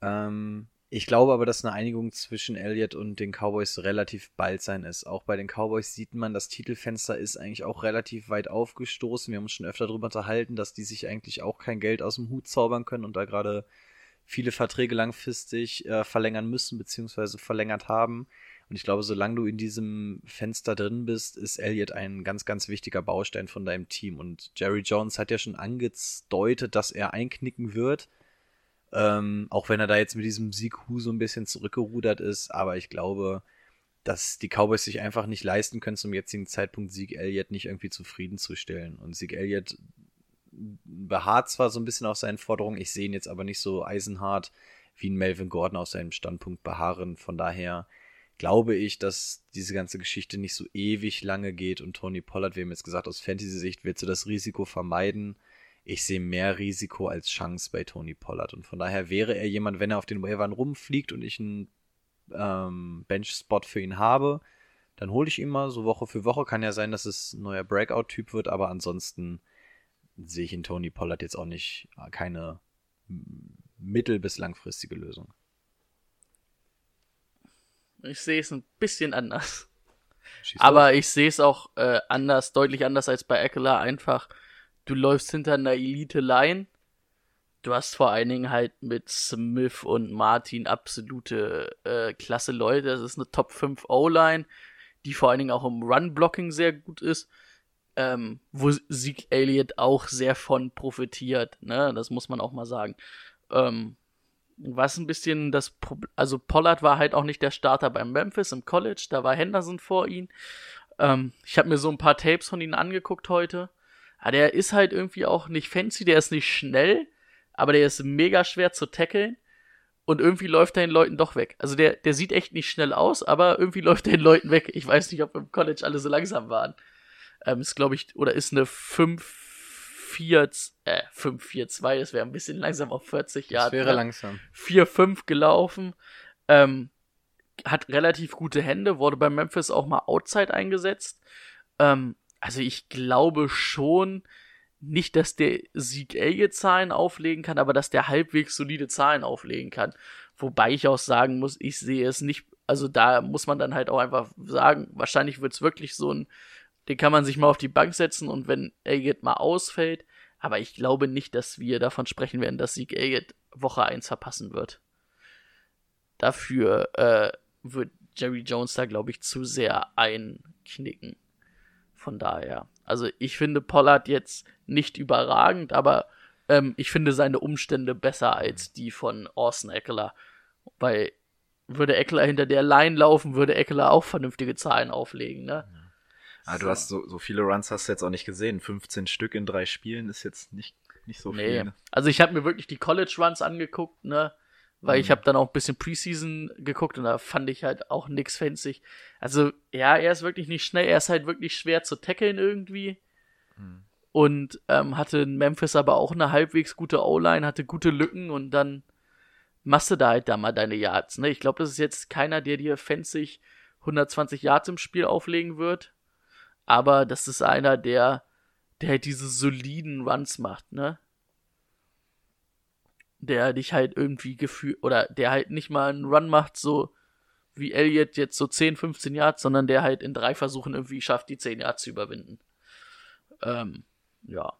Ähm, ich glaube aber, dass eine Einigung zwischen Elliott und den Cowboys relativ bald sein ist. Auch bei den Cowboys sieht man, das Titelfenster ist eigentlich auch relativ weit aufgestoßen. Wir haben uns schon öfter darüber unterhalten, dass die sich eigentlich auch kein Geld aus dem Hut zaubern können und da gerade viele Verträge langfristig äh, verlängern müssen, beziehungsweise verlängert haben. Und ich glaube, solange du in diesem Fenster drin bist, ist Elliott ein ganz, ganz wichtiger Baustein von deinem Team. Und Jerry Jones hat ja schon angedeutet, dass er einknicken wird. Ähm, auch wenn er da jetzt mit diesem Sieg Hu so ein bisschen zurückgerudert ist. Aber ich glaube, dass die Cowboys sich einfach nicht leisten können, zum jetzigen Zeitpunkt Sieg Elliott nicht irgendwie zufriedenzustellen. Und Sieg Elliott beharrt zwar so ein bisschen auf seinen Forderungen, ich sehe ihn jetzt aber nicht so eisenhart wie ein Melvin Gordon auf seinem Standpunkt beharren. Von daher glaube ich, dass diese ganze Geschichte nicht so ewig lange geht und Tony Pollard, wir haben jetzt gesagt, aus Fantasy-Sicht willst du das Risiko vermeiden. Ich sehe mehr Risiko als Chance bei Tony Pollard und von daher wäre er jemand, wenn er auf den Wavern rumfliegt und ich einen ähm, Bench-Spot für ihn habe, dann hole ich ihn mal so Woche für Woche. Kann ja sein, dass es ein neuer Breakout-Typ wird, aber ansonsten sehe ich in Tony Pollard jetzt auch nicht äh, keine mittel- bis langfristige Lösung. Ich sehe es ein bisschen anders. Schieß Aber los. ich sehe es auch äh, anders, deutlich anders als bei Eckler. Einfach, du läufst hinter einer Elite-Line. Du hast vor allen Dingen halt mit Smith und Martin absolute äh, klasse Leute. Das ist eine Top 5 O-Line, die vor allen Dingen auch im Run-Blocking sehr gut ist. Ähm, wo Sieg Elliott auch sehr von profitiert, ne? Das muss man auch mal sagen. Ähm, was ein bisschen das Problem, also Pollard war halt auch nicht der Starter beim Memphis im College, da war Henderson vor ihm. Ähm, ich habe mir so ein paar Tapes von ihm angeguckt heute. Ja, der ist halt irgendwie auch nicht fancy, der ist nicht schnell, aber der ist mega schwer zu tackeln. Und irgendwie läuft er den Leuten doch weg. Also der, der sieht echt nicht schnell aus, aber irgendwie läuft er den Leuten weg. Ich weiß nicht, ob im College alle so langsam waren. Ähm, ist, glaube ich, oder ist eine 5, 4, äh, 5, 4, 2, das wäre ein bisschen langsam auf 40 Jahre. Das wäre langsam. 4, 5 gelaufen. Ähm, hat relativ gute Hände, wurde bei Memphis auch mal Outside eingesetzt. Ähm, also ich glaube schon nicht, dass der Sieg Elliott-Zahlen auflegen kann, aber dass der halbwegs solide Zahlen auflegen kann. Wobei ich auch sagen muss, ich sehe es nicht, also da muss man dann halt auch einfach sagen, wahrscheinlich wird es wirklich so ein, den kann man sich mal auf die Bank setzen und wenn Elliott mal ausfällt, aber ich glaube nicht, dass wir davon sprechen werden, dass Sieg Elliott Woche 1 verpassen wird. Dafür äh, wird Jerry Jones da, glaube ich, zu sehr einknicken. Von daher. Also ich finde Pollard jetzt nicht überragend, aber ähm, ich finde seine Umstände besser als die von Orson Eckler. Weil würde Eckler hinter der Line laufen, würde Eckler auch vernünftige Zahlen auflegen, ne? Ah, du hast so, so viele Runs hast du jetzt auch nicht gesehen. 15 Stück in drei Spielen ist jetzt nicht, nicht so Nee. viel. Also ich habe mir wirklich die College Runs angeguckt, ne? Weil ich Mhm. habe dann auch ein bisschen Preseason geguckt und da fand ich halt auch nix fancy. Also, ja, er ist wirklich nicht schnell, er ist halt wirklich schwer zu tackeln irgendwie. Mhm. Und ähm, hatte in Memphis aber auch eine halbwegs gute O-Line, hatte gute Lücken und dann machst du da halt da mal deine Yards. Ne? Ich glaube, das ist jetzt keiner, der dir fancy 120 Yards im Spiel auflegen wird. Aber das ist einer, der, der halt diese soliden Runs macht, ne? Der dich halt irgendwie gefühlt, oder der halt nicht mal einen Run macht, so wie Elliott jetzt so 10, 15 Yards, sondern der halt in drei Versuchen irgendwie schafft, die 10 Yards zu überwinden. Ähm, ja.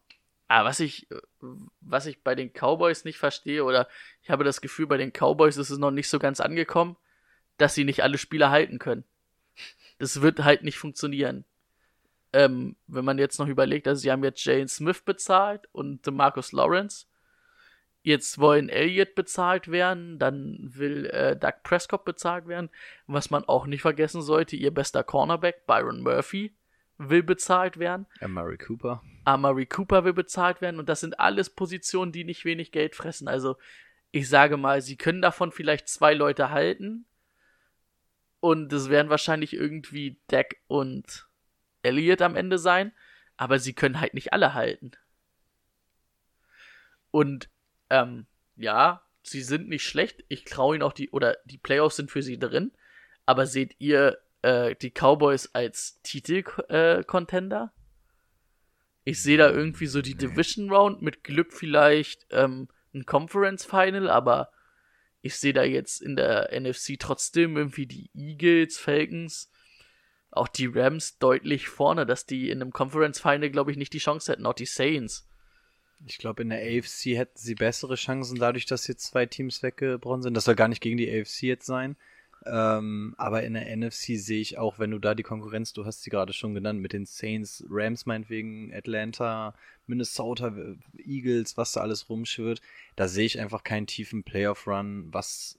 Aber was ich, was ich bei den Cowboys nicht verstehe, oder ich habe das Gefühl, bei den Cowboys ist es noch nicht so ganz angekommen, dass sie nicht alle Spieler halten können. Das wird halt nicht funktionieren. Ähm, wenn man jetzt noch überlegt, also sie haben jetzt Jane Smith bezahlt und Marcus Lawrence. Jetzt wollen Elliott bezahlt werden, dann will äh, Doug Prescott bezahlt werden. Was man auch nicht vergessen sollte, ihr bester Cornerback, Byron Murphy, will bezahlt werden. Amari Cooper. Amari Cooper will bezahlt werden und das sind alles Positionen, die nicht wenig Geld fressen. Also ich sage mal, sie können davon vielleicht zwei Leute halten und es werden wahrscheinlich irgendwie Dak und Elliott am Ende sein, aber sie können halt nicht alle halten. Und ähm, ja, sie sind nicht schlecht. Ich traue ihnen auch die oder die Playoffs sind für sie drin. Aber seht ihr äh, die Cowboys als Titel-Contender? ich sehe da irgendwie so die Division Round mit Glück vielleicht ähm, ein Conference Final, aber ich sehe da jetzt in der NFC trotzdem irgendwie die Eagles, Falcons, auch die Rams deutlich vorne, dass die in einem Conference Final, glaube ich, nicht die Chance hätten, auch die Saints. Ich glaube, in der AFC hätten sie bessere Chancen, dadurch, dass jetzt zwei Teams weggebrochen sind. Das soll gar nicht gegen die AFC jetzt sein. Ähm, aber in der NFC sehe ich auch, wenn du da die Konkurrenz, du hast sie gerade schon genannt, mit den Saints, Rams meinetwegen, Atlanta, Minnesota, Eagles, was da alles rumschwirrt, da sehe ich einfach keinen tiefen Playoff-Run, was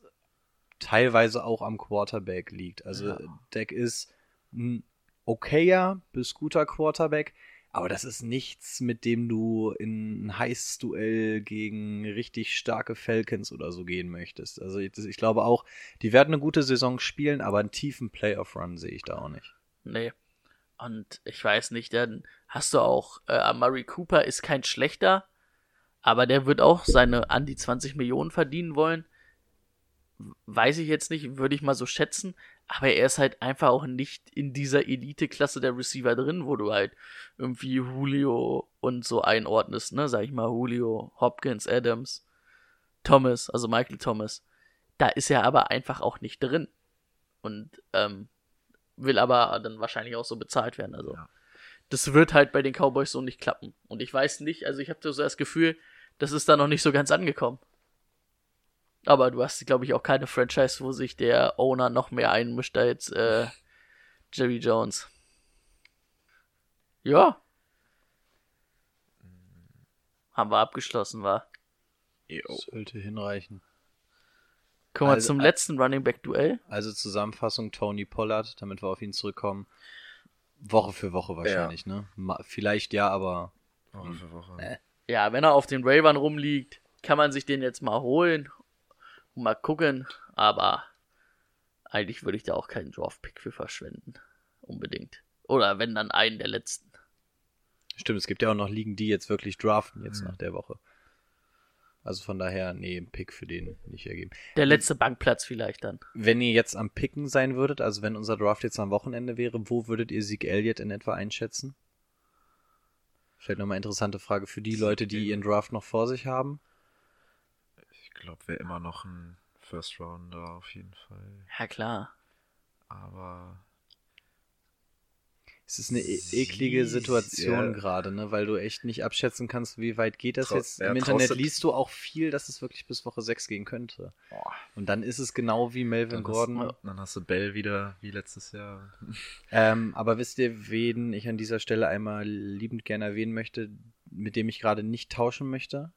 teilweise auch am Quarterback liegt. Also Ja. Dak ist ein okayer bis guter Quarterback, aber das ist nichts, mit dem du in ein heißes Duell gegen richtig starke Falcons oder so gehen möchtest. Also ich, ich glaube auch, die werden eine gute Saison spielen, aber einen tiefen Playoff-Run sehe ich da auch nicht. Nee. Und ich weiß nicht, dann hast du auch, äh, Amari Cooper ist kein schlechter, aber der wird auch seine an die 20 Millionen verdienen wollen. Weiß ich jetzt nicht, würde ich mal so schätzen, aber er ist halt einfach auch nicht in dieser Elite-Klasse der Receiver drin, wo du halt irgendwie Julio und so einordnest, ne, sag ich mal, Julio, Hopkins, Adams, Thomas, also Michael Thomas. Da ist er aber einfach auch nicht drin. Und, ähm, will aber dann wahrscheinlich auch so bezahlt werden. Also Ja. das wird halt bei den Cowboys so nicht klappen. Und ich weiß nicht, also ich habe so das Gefühl, das ist da noch nicht so ganz angekommen. Aber du hast, glaube ich, auch keine Franchise, wo sich der Owner noch mehr einmischt als äh, Jerry Jones. Ja. Haben wir abgeschlossen, war. Jo. Sollte hinreichen. Kommen wir Also, zum äh, letzten Running Back Duell. Also Zusammenfassung Tony Pollard, damit wir auf ihn zurückkommen. Woche für Woche wahrscheinlich, ne? Ma vielleicht ja, aber Woche für Woche. Äh. Ja, wenn er auf den Ravern rumliegt, kann man sich den jetzt mal holen. Mal gucken, aber eigentlich würde ich da auch keinen Draft-Pick für verschwenden. Unbedingt. Oder wenn dann einen der letzten. Stimmt, es gibt ja auch noch Ligen, die jetzt wirklich draften, jetzt Mhm. nach der Woche. Also von daher, nee, ein Pick für den nicht ergeben. Der letzte Bankplatz vielleicht dann. Wenn ihr jetzt am Picken sein würdet, also wenn unser Draft jetzt am Wochenende wäre, wo würdet ihr Sieg Elliott in etwa einschätzen? Vielleicht nochmal interessante Frage für die Leute, die ihren Draft noch vor sich haben. Ich glaube, wäre immer noch ein First Rounder auf jeden Fall. Ja, klar. Aber Es ist eine e eklige Situation ja. gerade, ne? weil du echt nicht abschätzen kannst, wie weit geht das Trau- jetzt. ja, Im Internet liest du auch viel, dass es wirklich bis Woche 6 gehen könnte. boah, Und dann ist es genau wie Melvin dann, Gordon. Hast, dann hast du Bell wieder wie letztes Jahr. Ähm, aber wisst ihr, wen ich an dieser Stelle einmal liebend gerne erwähnen möchte, mit dem ich gerade nicht tauschen möchte?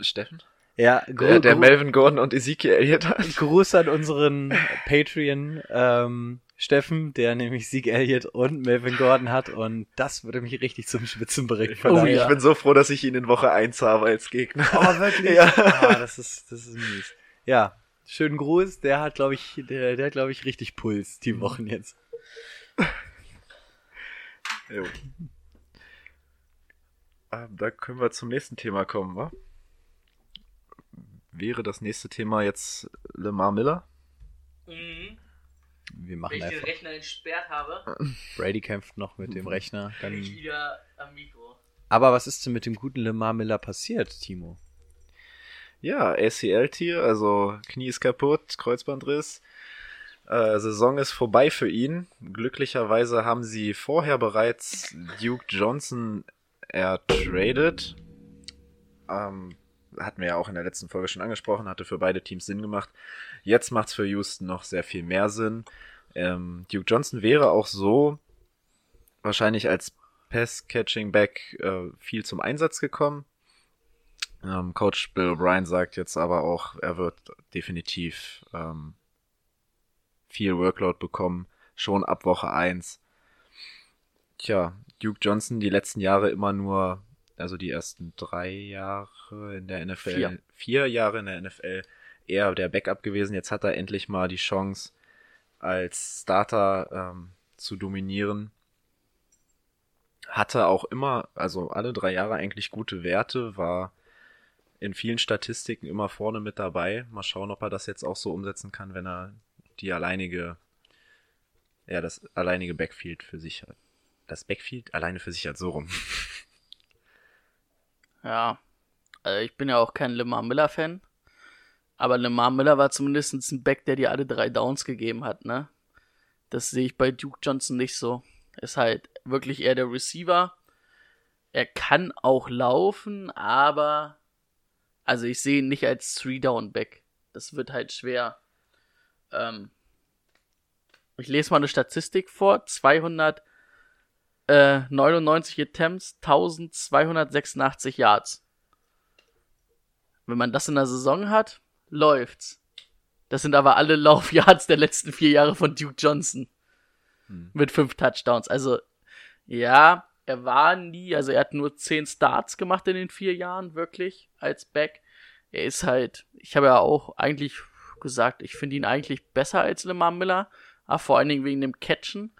Steffen? Ja, Der, der Gru- Melvin Gordon und Ezekiel Elliott hat. Gruß an unseren Patreon ähm, Steffen, der nämlich Sieg Elliott und Melvin Gordon hat und das würde mich richtig zum Schwitzen bringen. Oh Ich bin so froh, dass ich ihn in Woche 1 habe als Gegner. Oh, wirklich? Ja. Ah, das ist, das ist mies. Ja, schönen Gruß. Der hat, glaube ich, der, der hat, glaube ich, richtig Puls die Wochen jetzt. Jo. Ähm, da können wir zum nächsten Thema kommen, wa? Wäre das nächste Thema jetzt Lamar Miller? Wir machen einfach. Rechner entsperrt habe, Brady kämpft noch mit dem Rechner. Dann... wieder am Mikro. Aber was ist denn mit dem guten Lemar Miller passiert, Timo? Ja, ACL-Tier, also Knie ist kaputt, Kreuzbandriss. Äh, Saison ist vorbei für ihn. Glücklicherweise haben sie vorher bereits Duke Johnson ertradet. Ähm, hatten wir ja auch in der letzten Folge schon angesprochen, hatte für beide Teams Sinn gemacht. Jetzt macht's für Houston noch sehr viel mehr Sinn. Ähm, Duke Johnson wäre auch so wahrscheinlich als Pass-Catching-Back äh, viel zum Einsatz gekommen. Ähm, Coach Bill O'Brien sagt jetzt aber auch, er wird definitiv ähm, viel Workload bekommen, schon ab Woche 1. Tja, Duke Johnson die letzten Jahre immer nur, also die ersten drei Jahre in der NFL, Vier. vier Jahre in der NFL, eher der Backup gewesen. Jetzt hat er endlich mal die Chance, als Starter ähm, zu dominieren. Hatte auch immer, also alle drei Jahre eigentlich gute Werte, war in vielen Statistiken immer vorne mit dabei. Mal schauen, ob er das jetzt auch so umsetzen kann, wenn er die alleinige, ja, das alleinige Backfield für sich hat. Das Backfield alleine für sich hat, so rum. Ja, also ich bin ja auch kein Lemar Miller-Fan. Aber Lemar Miller war zumindest ein Back, der dir alle drei Downs gegeben hat, ne? Das sehe ich bei Duke Johnson nicht so. Ist halt wirklich eher der Receiver. Er kann auch laufen, aber also ich sehe ihn nicht als Three-Down-Back. Das wird halt schwer. Ähm, ich lese mal eine Statistik vor. 299 Attempts, 1286 Yards. Wenn man das in der Saison hat, läuft's. Das sind aber alle Laufyards der letzten vier Jahre von Duke Johnson. Hm. Mit fünf Touchdowns. Also, ja, er war nie, also er hat nur zehn Starts gemacht in den vier Jahren, wirklich, als Back. Er ist halt, ich habe ja auch eigentlich gesagt, ich finde ihn eigentlich besser als Lemar Miller, aber vor allen Dingen wegen dem Catchen.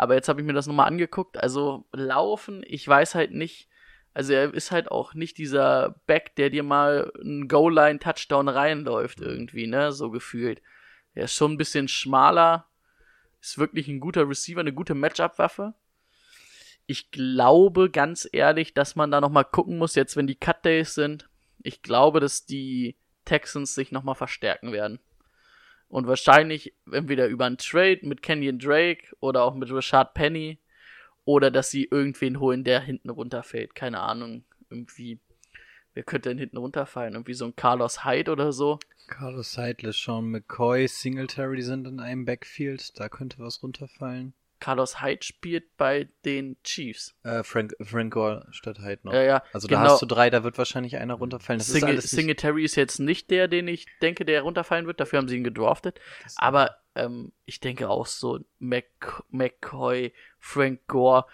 Aber jetzt habe ich mir das nochmal angeguckt. Also laufen, ich weiß halt nicht. Also er ist halt auch nicht dieser Back, der dir mal einen Goal-Line-Touchdown reinläuft irgendwie, ne? So gefühlt. Er ist schon ein bisschen schmaler. Ist wirklich ein guter Receiver, eine gute Matchup-Waffe. Ich glaube ganz ehrlich, dass man da nochmal gucken muss, jetzt wenn die Cut Days sind. Ich glaube, dass die Texans sich nochmal verstärken werden. Und wahrscheinlich entweder über einen Trade mit Kenyon Drake oder auch mit Rashad Penny oder dass sie irgendwen holen, der hinten runterfällt. Keine Ahnung. Irgendwie. Wer könnte denn hinten runterfallen? Irgendwie so ein Carlos Hyde oder so. Carlos Seidler, Sean McCoy, Singletary sind in einem Backfield. Da könnte was runterfallen. Carlos Hyde spielt bei den Chiefs. Äh, Frank, Frank Gore statt Hyde noch. Ja, ja. Also da genau. hast du drei, da wird wahrscheinlich einer runterfallen. Das ist alles nicht, Singletary ist jetzt nicht der, den ich denke, der runterfallen wird. Dafür haben sie ihn gedraftet. Aber ähm, ich denke auch so Mc, McCoy, Frank Gore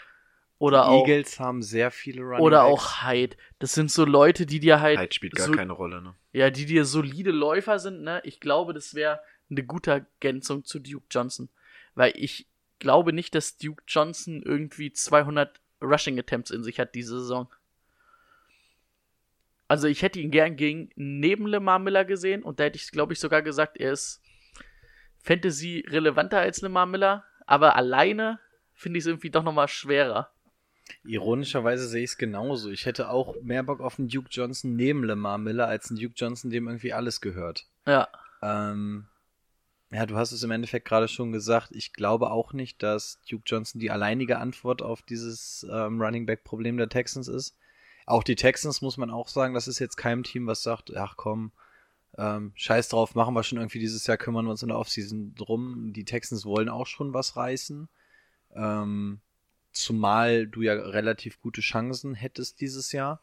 Oder auch, Eagles haben sehr viele Running oder Backs. auch Hyde. Das sind so Leute, die dir halt, Hyde spielt gar so, keine Rolle, ne? ja, die dir solide Läufer sind, ne? Ich glaube, das wäre eine gute Ergänzung zu Duke Johnson. Weil ich glaube nicht, dass Duke Johnson irgendwie 200 Rushing Attempts in sich hat diese Saison. Also ich hätte ihn gern gegen neben Lemar Miller gesehen und da hätte ich, glaube ich, sogar gesagt, er ist Fantasy relevanter als Lemar Miller, aber alleine finde ich es irgendwie doch nochmal schwerer. Ironischerweise sehe ich es genauso. Ich hätte auch mehr Bock auf einen Duke Johnson neben Lamar Miller als einen Duke Johnson, dem irgendwie alles gehört. Ja, Ähm, ja, du hast es im Endeffekt gerade schon gesagt. Ich glaube auch nicht, dass Duke Johnson die alleinige Antwort auf dieses ähm, Running Back Problem der Texans ist. Auch die Texans muss man auch sagen, das ist jetzt kein Team, was sagt, ach komm, ähm, scheiß drauf, machen wir schon irgendwie dieses Jahr, kümmern wir uns in der Offseason drum. Die Texans wollen auch schon was reißen. Ähm, zumal du ja relativ gute Chancen hättest dieses Jahr.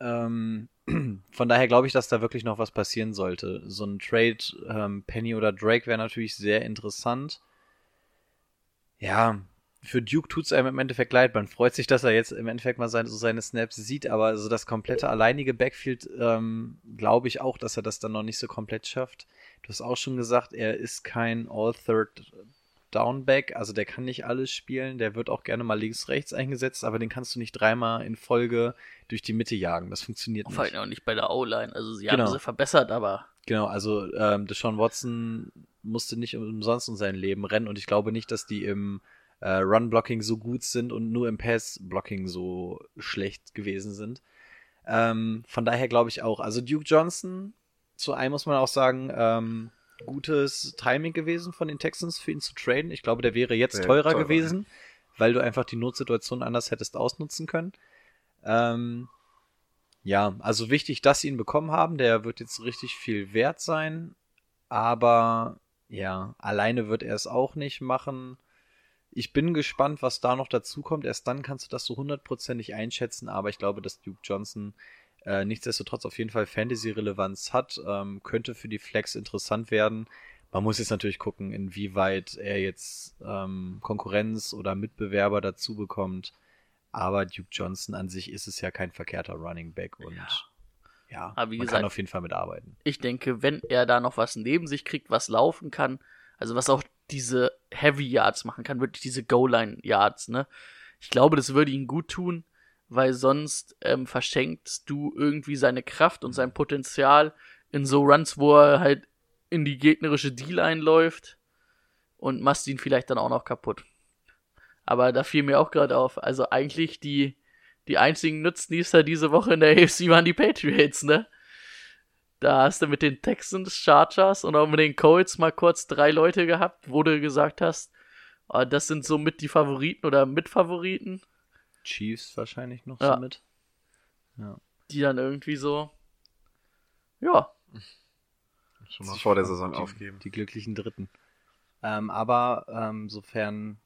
Ähm, von daher glaube ich, dass da wirklich noch was passieren sollte. So ein Trade ähm, Penny oder Drake wäre natürlich sehr interessant. Ja, für Duke tut es einem im Endeffekt leid. Man freut sich, dass er jetzt im Endeffekt mal seine, so seine Snaps sieht, aber so das komplette alleinige Backfield ähm, glaube ich auch, dass er das dann noch nicht so komplett schafft. Du hast auch schon gesagt, er ist kein All-Third Downback, also der kann nicht alles spielen, der wird auch gerne mal links, rechts eingesetzt, aber den kannst du nicht dreimal in Folge durch die Mitte jagen. Das funktioniert vor nicht. allem auch nicht bei der O-Line. Also sie Genau. haben sie verbessert, aber Genau, also ähm, Deshaun Watson musste nicht umsonst um sein Leben rennen und ich glaube nicht, dass die im äh, Run-Blocking so gut sind und nur im Pass-Blocking so schlecht gewesen sind. Ähm, von daher glaube ich auch. Also Duke Johnson, zu einem muss man auch sagen, ähm, gutes Timing gewesen von den Texans für ihn zu traden. Ich glaube, der wäre jetzt teurer, teurer, gewesen, weil du einfach die Notsituation anders hättest ausnutzen können. Ähm, ja, also wichtig, dass sie ihn bekommen haben. Der wird jetzt richtig viel wert sein. Aber ja, alleine wird er es auch nicht machen. Ich bin gespannt, was da noch dazu kommt. Erst dann kannst du das so hundertprozentig einschätzen. Aber ich glaube, dass Duke Johnson äh, nichtsdestotrotz auf jeden Fall Fantasy-Relevanz hat. Ähm, könnte für die Flex interessant werden. Man muss jetzt natürlich gucken, inwieweit er jetzt ähm, Konkurrenz oder Mitbewerber dazu bekommt. Aber Duke Johnson an sich ist es ja kein verkehrter Running Back und ja, Ja. Aber wie man gesagt- kann auf jeden Fall mitarbeiten. ich denke, wenn er da noch was neben sich kriegt, was laufen kann, also was auch diese Heavy Yards machen kann, wirklich diese Goal-Line Yards, ne? Ich glaube, das würde ihm gut tun, weil sonst ähm, verschenkst du irgendwie seine Kraft und sein Potenzial in so Runs, wo er halt in die gegnerische D-Line läuft und machst ihn vielleicht dann auch noch kaputt. Aber da fiel mir auch gerade auf, also eigentlich die, die einzigen Nutznießer diese Woche in der AFC waren die Patriots, ne? Da hast du mit den Texans, Chargers und auch mit den Colts mal kurz drei Leute gehabt, wo du gesagt hast, oh, das sind so mit die Favoriten oder Mitfavoriten, Chiefs wahrscheinlich noch Ja. so mit. die dann irgendwie so, ja, Schon mal vor der Saison die, aufgeben. Die glücklichen Dritten. Ähm, aber ähm, sofern,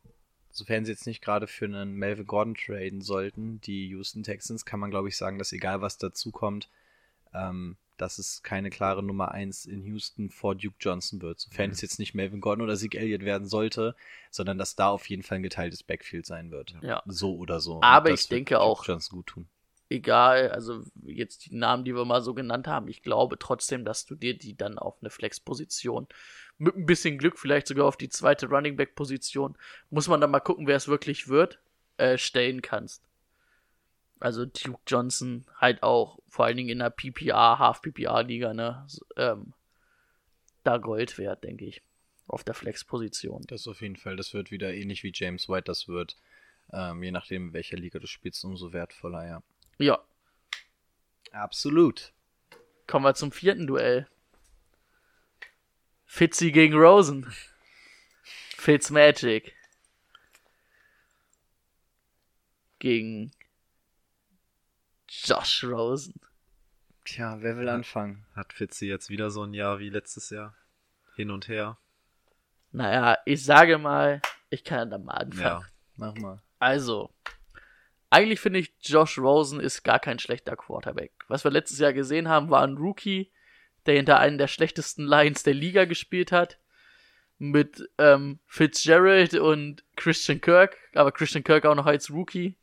sofern sie jetzt nicht gerade für einen Melvin Gordon traden sollten, die Houston Texans, kann man glaube ich sagen, dass egal was dazu kommt, ähm, dass es keine klare Nummer 1 in Houston vor Duke Johnson wird. Sofern Mhm. es jetzt nicht Melvin Gordon oder Zeke Elliott werden sollte, sondern dass da auf jeden Fall ein geteiltes Backfield sein wird. Ja. So oder so. Aber ich denke auch- Johnson gut tun. egal, also jetzt die Namen, die wir mal so genannt haben, ich glaube trotzdem, dass du dir die dann auf eine Flex-Position mit ein bisschen Glück vielleicht sogar auf die zweite Running Back-Position, muss man dann mal gucken, wer es wirklich wird, äh, stellen kannst. Also Duke Johnson halt auch, vor allen Dingen in der PPR, Half-PPR-Liga, ne, ähm, da Gold wert, denke ich, auf der Flex-Position. Das auf jeden Fall. Das wird wieder ähnlich wie James White das wird. Ähm, je nachdem, in welcher Liga du spielst, umso wertvoller, ja. Ja, Absolut. kommen wir zum vierten Duell. Fitzy gegen Rosen. Fitzmagic. Gegen Josh Rosen. Tja, wer will anfangen? Hat Fitzy jetzt wieder so ein Jahr wie letztes Jahr? Hin und her. Naja, ich sage mal, ich kann da mal anfangen. Ja. Mach mal. Also, eigentlich finde ich, Josh Rosen ist gar kein schlechter Quarterback. Was wir letztes Jahr gesehen haben, war ein Rookie, der hinter einen der schlechtesten Lines der Liga gespielt hat. mit ähm, Fitzgerald und Christian Kirk, aber Christian Kirk auch noch als Rookie.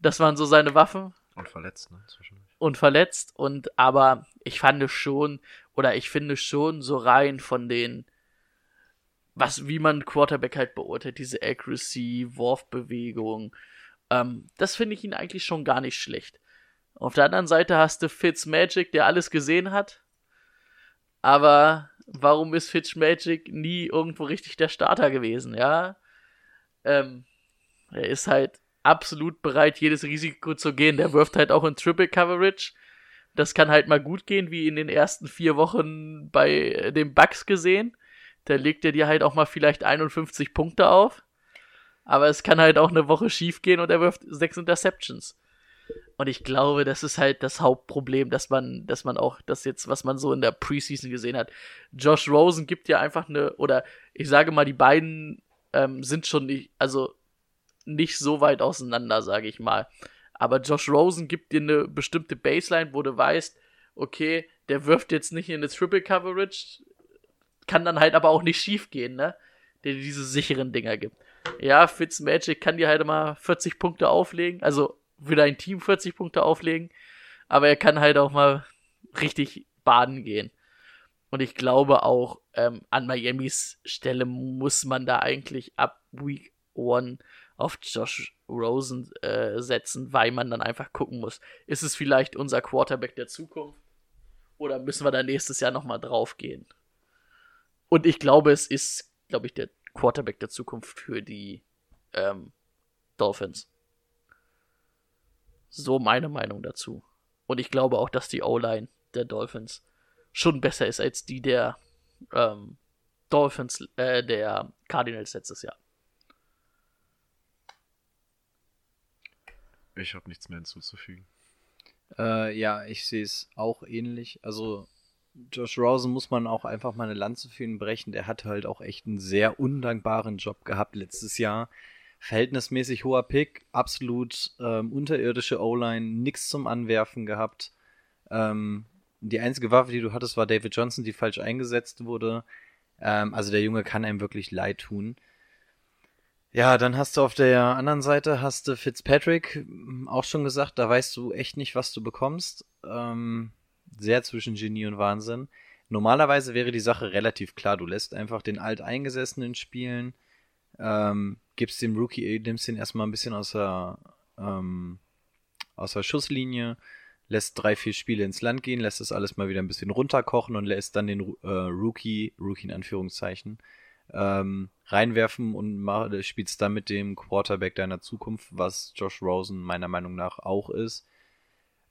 Das waren so seine Waffen Und verletzt, ne? Zwischendurch. und verletzt und aber ich fand schon oder ich finde schon so rein von den was wie man Quarterback halt beurteilt diese Accuracy Wurfbewegung ähm, das finde ich ihn eigentlich schon gar nicht schlecht auf der anderen Seite hast du Fitzmagic der alles gesehen hat aber warum ist Fitzmagic nie irgendwo richtig der Starter gewesen ja ähm, er ist halt absolut bereit, jedes Risiko zu gehen. Der wirft halt auch in Triple Coverage. Das kann halt mal gut gehen, wie in den ersten vier Wochen bei den Bucks gesehen. Da legt er dir halt auch mal vielleicht 51 Punkte auf. Aber es kann halt auch eine Woche schief gehen und er wirft sechs Interceptions. Und ich glaube, das ist halt das Hauptproblem, dass man, dass man auch das jetzt, was man so in der Preseason gesehen hat. Josh Rosen gibt ja einfach eine, oder ich sage mal, die beiden ähm, sind schon nicht, also nicht so weit auseinander, sage ich mal. Aber Josh Rosen gibt dir eine bestimmte Baseline, wo du weißt, okay, der wirft jetzt nicht in eine Triple Coverage, kann dann halt aber auch nicht schief gehen, ne? Der dir diese sicheren Dinger gibt. Ja, Fitzmagic kann dir halt mal 40 Punkte auflegen, also für dein Team 40 Punkte auflegen, aber er kann halt auch mal richtig baden gehen. Und ich glaube auch, ähm, an Miamis Stelle muss man da eigentlich ab Week 1 auf Josh Rosen äh, setzen, weil man dann einfach gucken muss, ist es vielleicht unser Quarterback der Zukunft oder müssen wir da nächstes Jahr nochmal drauf gehen? Und ich glaube, es ist, glaube ich, der Quarterback der Zukunft für die ähm, Dolphins. So meine Meinung dazu. Und ich glaube auch, dass die O-Line der Dolphins schon besser ist als die der ähm, Dolphins, äh, der Cardinals letztes Jahr. Ich habe nichts mehr hinzuzufügen. Äh, ja, ich sehe es auch ähnlich. Also Josh Rosen muss man auch einfach mal eine Lanze für ihn brechen. Der hat halt auch echt einen sehr undankbaren Job gehabt letztes Jahr. Verhältnismäßig hoher Pick, absolut ähm, unterirdische O-Line, nix zum Anwerfen gehabt. Ähm, die einzige Waffe, die du hattest, war David Johnson, die falsch eingesetzt wurde. Ähm, also der Junge kann einem wirklich leid tun. Ja, dann hast du auf der anderen Seite hast du Fitzpatrick auch schon gesagt, da weißt du echt nicht, was du bekommst. Ähm, sehr zwischen Genie und Wahnsinn. Normalerweise wäre die Sache relativ klar. Du lässt einfach den Alteingesessenen spielen, ähm, gibst dem Rookie, nimmst den erstmal ein bisschen aus der, ähm, aus der Schusslinie, lässt drei, vier Spiele ins Land gehen, lässt das alles mal wieder ein bisschen runterkochen und lässt dann den äh, Rookie, Rookie in Anführungszeichen, ähm, reinwerfen und spielst dann mit dem Quarterback deiner Zukunft, was Josh Rosen meiner Meinung nach auch ist.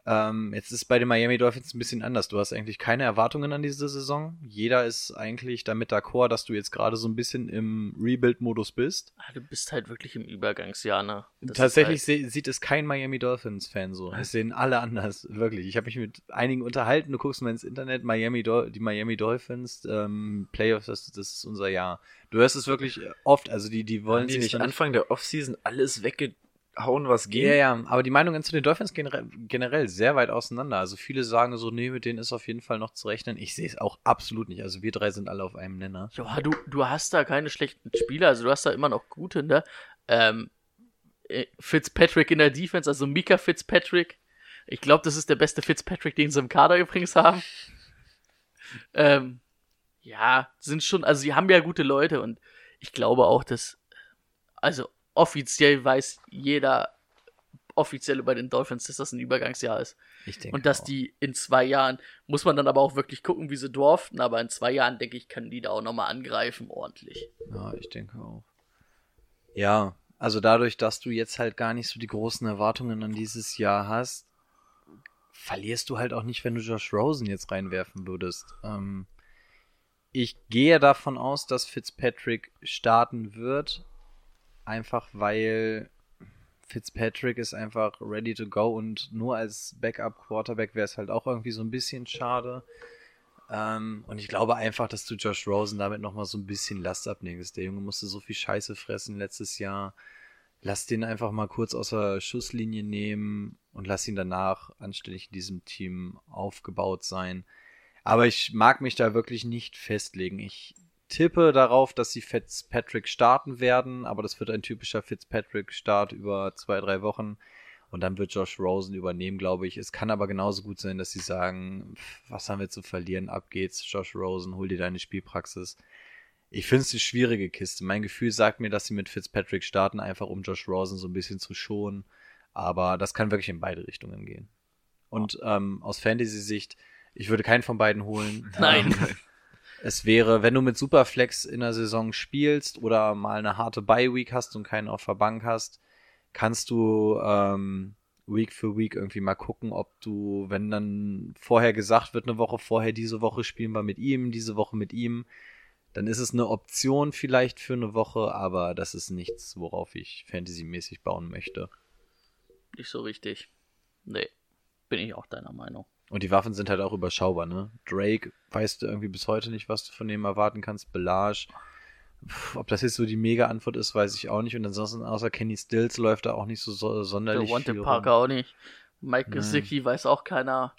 Ähm, jetzt ist bei den Miami Dolphins ein bisschen anders. Du hast eigentlich keine Erwartungen an diese Saison. Jeder ist eigentlich damit d'accord, dass du jetzt gerade so ein bisschen im Rebuild-Modus bist. Ah, Du bist halt wirklich im Übergangsjahr, ne? Das Tatsächlich halt, sieht es kein Miami Dolphins-Fan so. Es sehen alle anders, wirklich. Ich habe mich mit einigen unterhalten. Du guckst mal ins Internet, Miami Dol die Miami Dolphins, ähm, Playoffs, das, das ist unser Jahr. Du hörst es wirklich oft. Also die, die wollen Wollen die nicht Anfang der Offseason alles weggehauen, was ging? Ja, ja, aber die Meinungen zu den Dolphins gehen re- generell sehr weit auseinander. Also viele sagen so, nee, mit denen ist auf jeden Fall noch zu rechnen. Ich sehe es auch absolut nicht. Also wir drei sind alle auf einem Nenner. ja, du, du hast da keine schlechten Spieler, also du hast da immer noch gute, ne? Ähm, äh, Fitzpatrick in der Defense, also Mika Fitzpatrick. Ich glaube, das ist der beste Fitzpatrick, den sie im Kader übrigens haben. ähm, ja, sind schon, also sie haben ja gute Leute und ich glaube auch, dass, also offiziell weiß jeder offiziell über den Dolphins, dass das ein Übergangsjahr ist. Ich denke Und dass auch. die in zwei Jahren, muss man dann aber auch wirklich gucken, wie sie dwarften, aber in zwei Jahren, denke ich, können die da auch nochmal angreifen, ordentlich. Ja, ich denke auch. Ja, also dadurch, dass du jetzt halt gar nicht so die großen Erwartungen an dieses Jahr hast, verlierst du halt auch nicht, wenn du Josh Rosen jetzt reinwerfen würdest. Ähm, ich gehe davon aus, dass Fitzpatrick starten wird, einfach weil Fitzpatrick ist einfach ready to go und nur als Backup-Quarterback wäre es halt auch irgendwie so ein bisschen schade. Ähm, und ich glaube einfach, dass du Josh Rosen damit nochmal so ein bisschen Last abnimmst. Der Junge musste so viel Scheiße fressen letztes Jahr. Lass den einfach mal kurz aus der Schusslinie nehmen und lass ihn danach anständig in diesem Team aufgebaut sein. Aber ich mag mich da wirklich nicht festlegen. Ich tippe darauf, dass sie Fitzpatrick starten werden, aber das wird ein typischer Fitzpatrick-Start über zwei, drei Wochen. Und dann wird Josh Rosen übernehmen, glaube ich. Es kann aber genauso gut sein, dass sie sagen, was haben wir zu verlieren? Ab geht's, Josh Rosen, hol dir deine Spielpraxis. Ich finde es eine schwierige Kiste. Mein Gefühl sagt mir, dass sie mit Fitzpatrick starten, einfach um Josh Rosen so ein bisschen zu schonen. Aber das kann wirklich in beide Richtungen gehen. Und ähm, aus Fantasy-Sicht, ich würde keinen von beiden holen. Nein. Ähm, es wäre, wenn du mit Superflex in der Saison spielst oder mal eine harte Bye-Week hast und keinen auf der Bank hast, kannst du ähm, Week für Week irgendwie mal gucken, ob du, wenn dann vorher gesagt wird, eine Woche vorher, diese Woche spielen wir mit ihm, diese Woche mit ihm, dann ist es eine Option vielleicht für eine Woche, aber das ist nichts, worauf ich fantasymäßig bauen möchte. Nicht so richtig. Nee, bin ich auch deiner Meinung. Und die Waffen sind halt auch überschaubar, ne? Drake, weißt du irgendwie bis heute nicht, was du von dem erwarten kannst. Belage, ob das jetzt so die Mega-Antwort ist, weiß ich auch nicht. Und ansonsten, außer Kenny Stills, läuft da auch nicht so, so sonderlich Der Wanted viel Parker rum. auch nicht. Mike Nee. Gesicki weiß auch keiner,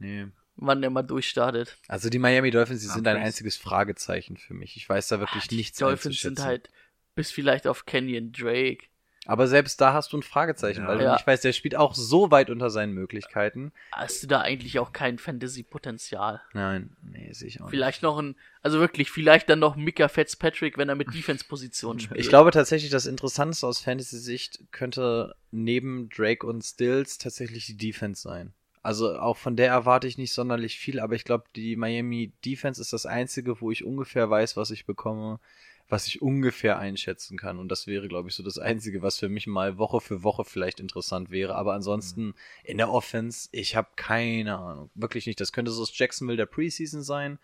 Nee. wann der mal durchstartet. Also die Miami Dolphins, die Ah, sind ein einziges Fragezeichen für mich. Ich weiß da wirklich Die nichts Dolphins sind halt bis vielleicht auf Kenyon Drake. Aber selbst da hast du ein Fragezeichen, Ja. weil du Ja. nicht weißt, der spielt auch so weit unter seinen Möglichkeiten. Hast du da eigentlich auch kein Fantasy-Potenzial? Nein, nee, sehe ich auch Vielleicht noch ein, also wirklich, vielleicht dann noch Mika Fitzpatrick, wenn er mit Defense-Position nicht. spielt. Ich glaube tatsächlich, das Interessanteste aus Fantasy-Sicht könnte neben Drake und Stills tatsächlich die Defense sein. Also auch von der erwarte ich nicht sonderlich viel, aber ich glaube, die Miami Defense ist das einzige, wo ich ungefähr weiß, was ich bekomme, was ich ungefähr einschätzen kann. Und das wäre, glaube ich, so das Einzige, was für mich mal Woche für Woche vielleicht interessant wäre. Aber ansonsten in der Offense, ich habe keine Ahnung. Wirklich nicht. Das könnte so das Jacksonville der Preseason sein.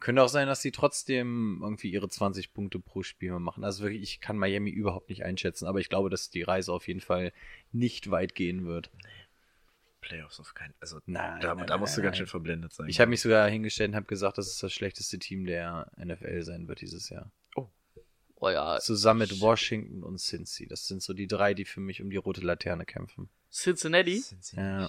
Könnte auch sein, dass sie trotzdem irgendwie ihre 20 Punkte pro Spiel machen. Also wirklich, ich kann Miami überhaupt nicht einschätzen, aber ich glaube, dass die Reise auf jeden Fall nicht weit gehen wird. Playoffs auf keinen Also Nein, da, nein, da musst nein, du ganz schön verblendet sein. Ich habe mich sogar hingestellt und habe gesagt, dass es das schlechteste Team der NFL sein wird dieses Jahr. Oh ja, Zusammen mit Washington und Cincy. Das sind so die drei, die für mich um die rote Laterne kämpfen. Cincinnati? Sie Ja.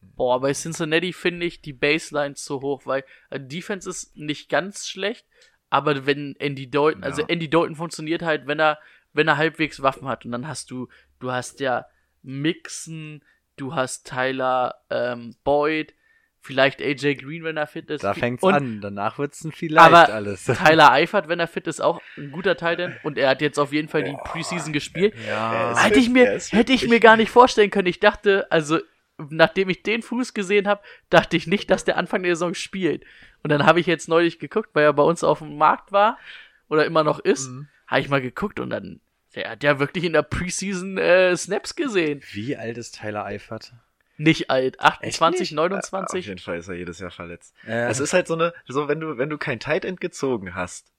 Boah, bei Cincinnati finde ich die Baseline zu hoch, weil äh, Defense ist nicht ganz schlecht, aber wenn Andy Dalton, also Ja. Andy Dalton funktioniert halt, wenn er, wenn er halbwegs Waffen hat und dann hast du, du hast ja Mixon, du hast Tyler ähm, Boyd, vielleicht AJ Green, wenn er fit ist. Da fängt's und an. Danach wird's ein vielleicht Aber alles. Tyler Eifert, wenn er fit ist, auch ein guter Titan und er hat jetzt auf jeden Fall die Preseason gespielt. ja. Hätte ich mir, hätte ich mir gar nicht vorstellen können. Ich dachte, also, nachdem ich den Fuß gesehen habe, dachte ich nicht, dass der Anfang der Saison spielt. Und dann habe ich jetzt neulich geguckt, weil er bei uns auf dem Markt war oder immer noch ist, Mhm. habe ich mal geguckt und dann, der hat ja wirklich in der Preseason äh, Snaps gesehen. Wie alt ist Tyler Eifert? Nicht alt, 28, nicht? Auf 29. jeden Fall ist er jedes Jahr verletzt. Äh, Es ist halt so eine, so wenn du, wenn du kein Tight End gezogen hast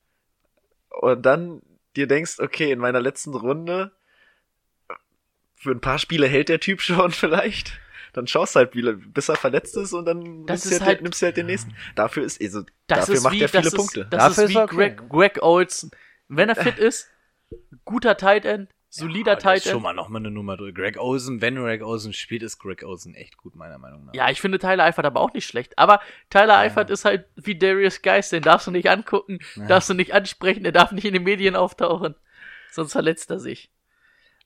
und dann dir denkst, okay, in meiner letzten Runde für ein paar Spiele hält der Typ schon vielleicht. Dann schaust halt, wie, bis er verletzt ist und dann Das nimmst, du ist halt, halt- nimmst du halt den nächsten. Dafür ist, also, Das dafür ist macht wie, er viele das Punkte. Ist, das Dafür ist ist wie okay. Greg, Greg Olson. Wenn er fit ist, guter Tight End, solider der ist Tight schon End. mal noch mal eine Nummer durch. Greg Olsen, wenn Greg Olsen spielt, ist Greg Olsen echt gut, meiner Meinung nach. Ja, ich finde Tyler Eifert aber auch nicht schlecht. Aber Tyler Eifert ist halt wie Darius Geist, den darfst du nicht angucken, darfst du nicht ansprechen, der darf nicht in den Medien auftauchen. Sonst verletzt er sich.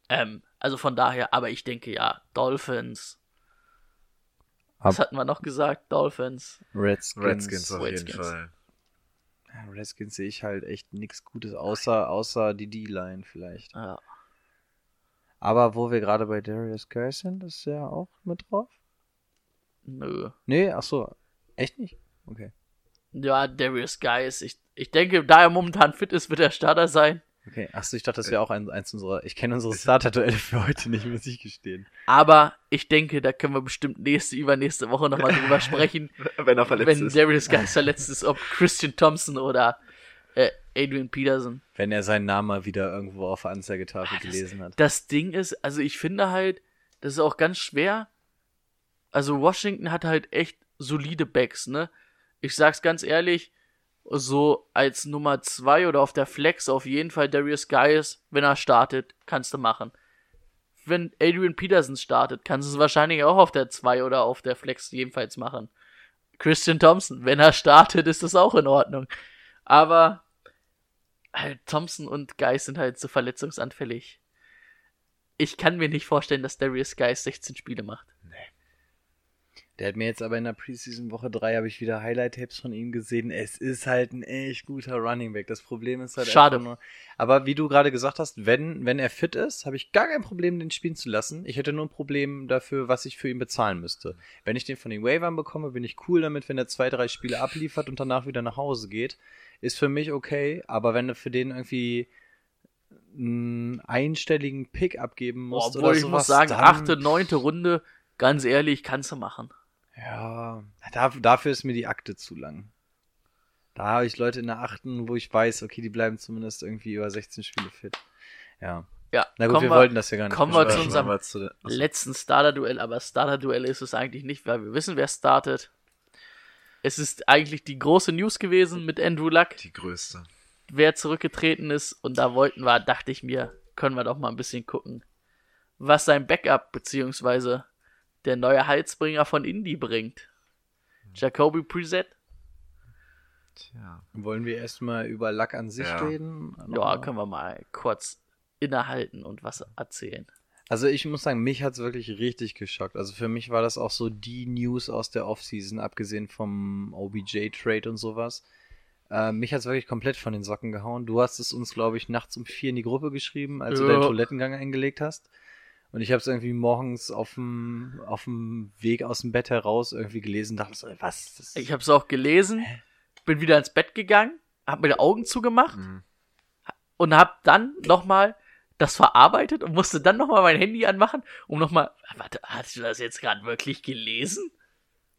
Ähm, also von daher, aber ich denke ja, Dolphins. Was Hab- hatten wir noch gesagt? Dolphins. Redskins. Redskins auf Redskins. jeden Fall. Ja, Redskins sehe ich halt echt nichts Gutes, außer, außer die D-Line vielleicht. Ja. Aber wo wir gerade bei Darius Guy sind, ist er auch mit drauf? Nö. Nee, ach so. Echt nicht? Okay. Ja, Darius Geist. Ich, ich denke, da er momentan fit ist, wird er Starter sein. Okay. Achso, ich dachte, das wäre auch ein, eins unserer. Ich kenne unsere Starter-Duelle für heute nicht, muss ich gestehen. Aber ich denke, da können wir bestimmt nächste, übernächste Woche nochmal drüber sprechen. Wenn er verletzt wenn ist. Darius Geist verletzt ist, ob Christian Thompson oder äh, Adrian Peterson. Wenn er seinen Namen mal wieder irgendwo auf der Anzeigetafel Ah, das- gelesen hat. Das Ding ist, also ich finde halt, das ist auch ganz schwer. Also Washington hat halt echt solide Backs, ne? Ich sag's ganz ehrlich, so als Nummer zwei oder auf der Flex auf jeden Fall Darius Geis, wenn er startet, kannst du machen. Wenn Adrian Peterson startet, kannst du es wahrscheinlich auch auf der zwei oder auf der Flex jedenfalls machen. Christian Thompson, wenn er startet, ist das auch in Ordnung. Aber halt Thompson und Geis sind halt so verletzungsanfällig. Ich kann mir nicht vorstellen, dass Darius Geis 16 Spiele macht. Der hat mir jetzt aber in der Preseason Woche 3 habe ich wieder Highlight-Tapes von ihm gesehen. Es ist halt ein echt guter Running Back. Das Problem ist halt Schade. nur. Aber wie du gerade gesagt hast, wenn, wenn er fit ist, habe ich gar kein Problem, den spielen zu lassen. Ich hätte nur ein Problem dafür, was ich für ihn bezahlen müsste. Wenn ich den von den Waivern bekomme, bin ich cool damit, wenn er zwei, drei Spiele abliefert und danach wieder nach Hause geht. Ist für mich okay, aber wenn du für den irgendwie einen einstelligen Pick abgeben Boah, musst obwohl oder ich sowas, muss sagen, dann, achte, neunte Runde, ganz ehrlich, kannst du machen. Ja, da, dafür ist mir die Akte zu lang. Da habe ich Leute in der achten, wo ich weiß, okay, die bleiben zumindest irgendwie über 16 Spiele fit. Ja. Ja, Na gut, kommen wir wollten das ja gar nicht. kommen wir zu unserem Aber zu, letzten Starter-Duell, aber Starter-Duell ist es eigentlich nicht, weil wir wissen, wer startet. Es ist eigentlich die große News gewesen mit Andrew Luck, die größte. wer zurückgetreten ist. Und da wollten wir, dachte ich mir, können wir doch mal ein bisschen gucken, was sein Backup beziehungsweise der neue Heilsbringer von Indy bringt. Jacoby Preset? Tja. Wollen wir erstmal über Lack an sich Ja. reden? Ja, können wir mal kurz innehalten und was erzählen. Also ich muss sagen, mich hat's wirklich richtig geschockt. Also für mich war das auch so die News aus der Offseason, abgesehen vom OBJ-Trade und sowas. Äh, mich hat's wirklich komplett von den Socken gehauen. Du hast es uns, glaube ich, nachts um vier in die Gruppe geschrieben, als du Ja. deinen Toilettengang eingelegt hast. Und ich habe es irgendwie morgens auf dem, auf dem Weg aus dem Bett heraus irgendwie gelesen. Dachte so, was? Das Ich habe es auch gelesen, bin wieder ins Bett gegangen, habe mir die Augen zugemacht Mhm. und habe dann nochmal das verarbeitet und musste dann nochmal mein Handy anmachen, um nochmal, warte, hast du das jetzt gerade wirklich gelesen?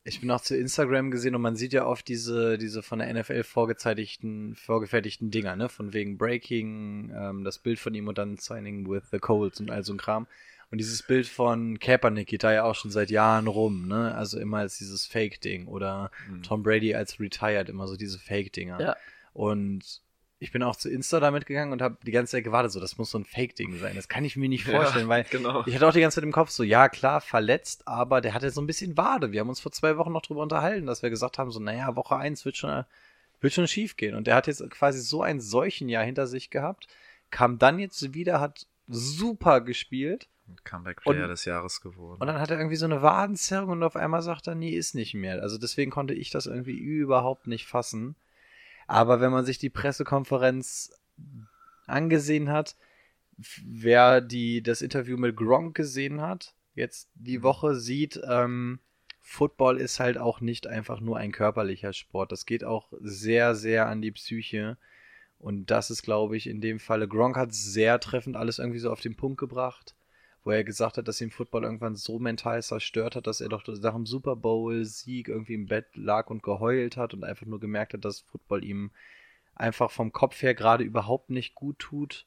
Ich bin auch zu Instagram gesehen und man sieht ja oft diese, diese von der NFL vorgefertigten, vorgefertigten Dinger, ne? Von wegen Breaking, ähm, das Bild von ihm und dann Signing with the Colts und all so ein Kram. Und dieses Bild von Kaepernick geht da ja auch schon seit Jahren rum, ne? Also immer als dieses Fake-Ding oder Mhm. Tom Brady als retired, immer so diese Fake-Dinger. Ja. Und ich bin auch zu Insta damit gegangen und habe die ganze Zeit gewartet, so, das muss so ein Fake-Ding sein. Das kann ich mir nicht Ja, vorstellen, weil genau. ich hatte auch die ganze Zeit im Kopf so, ja klar, verletzt, aber der hatte so ein bisschen Wade. Wir haben uns vor zwei Wochen noch drüber unterhalten, dass wir gesagt haben, so, naja, Woche eins wird schon, wird schon schief gehen. Und der hat jetzt quasi so ein Seuchenjahr hinter sich gehabt, kam dann jetzt wieder, hat super gespielt Comeback-Player des Jahres geworden. und dann hat er irgendwie so eine Wadenzerrung und auf einmal sagt er, nee, ist nicht mehr. Also deswegen konnte ich das irgendwie überhaupt nicht fassen. Aber wenn man sich die Pressekonferenz angesehen hat, wer die, das Interview mit Gronk gesehen hat, jetzt die Woche sieht, ähm, Football ist halt auch nicht einfach nur ein körperlicher Sport. Das geht auch sehr, sehr an die Psyche. Und das ist, glaube ich, in dem Falle, Gronk hat sehr treffend alles irgendwie so auf den Punkt gebracht wo er gesagt hat, dass ihn Football irgendwann so mental zerstört hat, dass er doch nach dem Super Bowl-Sieg irgendwie im Bett lag und geheult hat und einfach nur gemerkt hat, dass Football ihm einfach vom Kopf her gerade überhaupt nicht gut tut.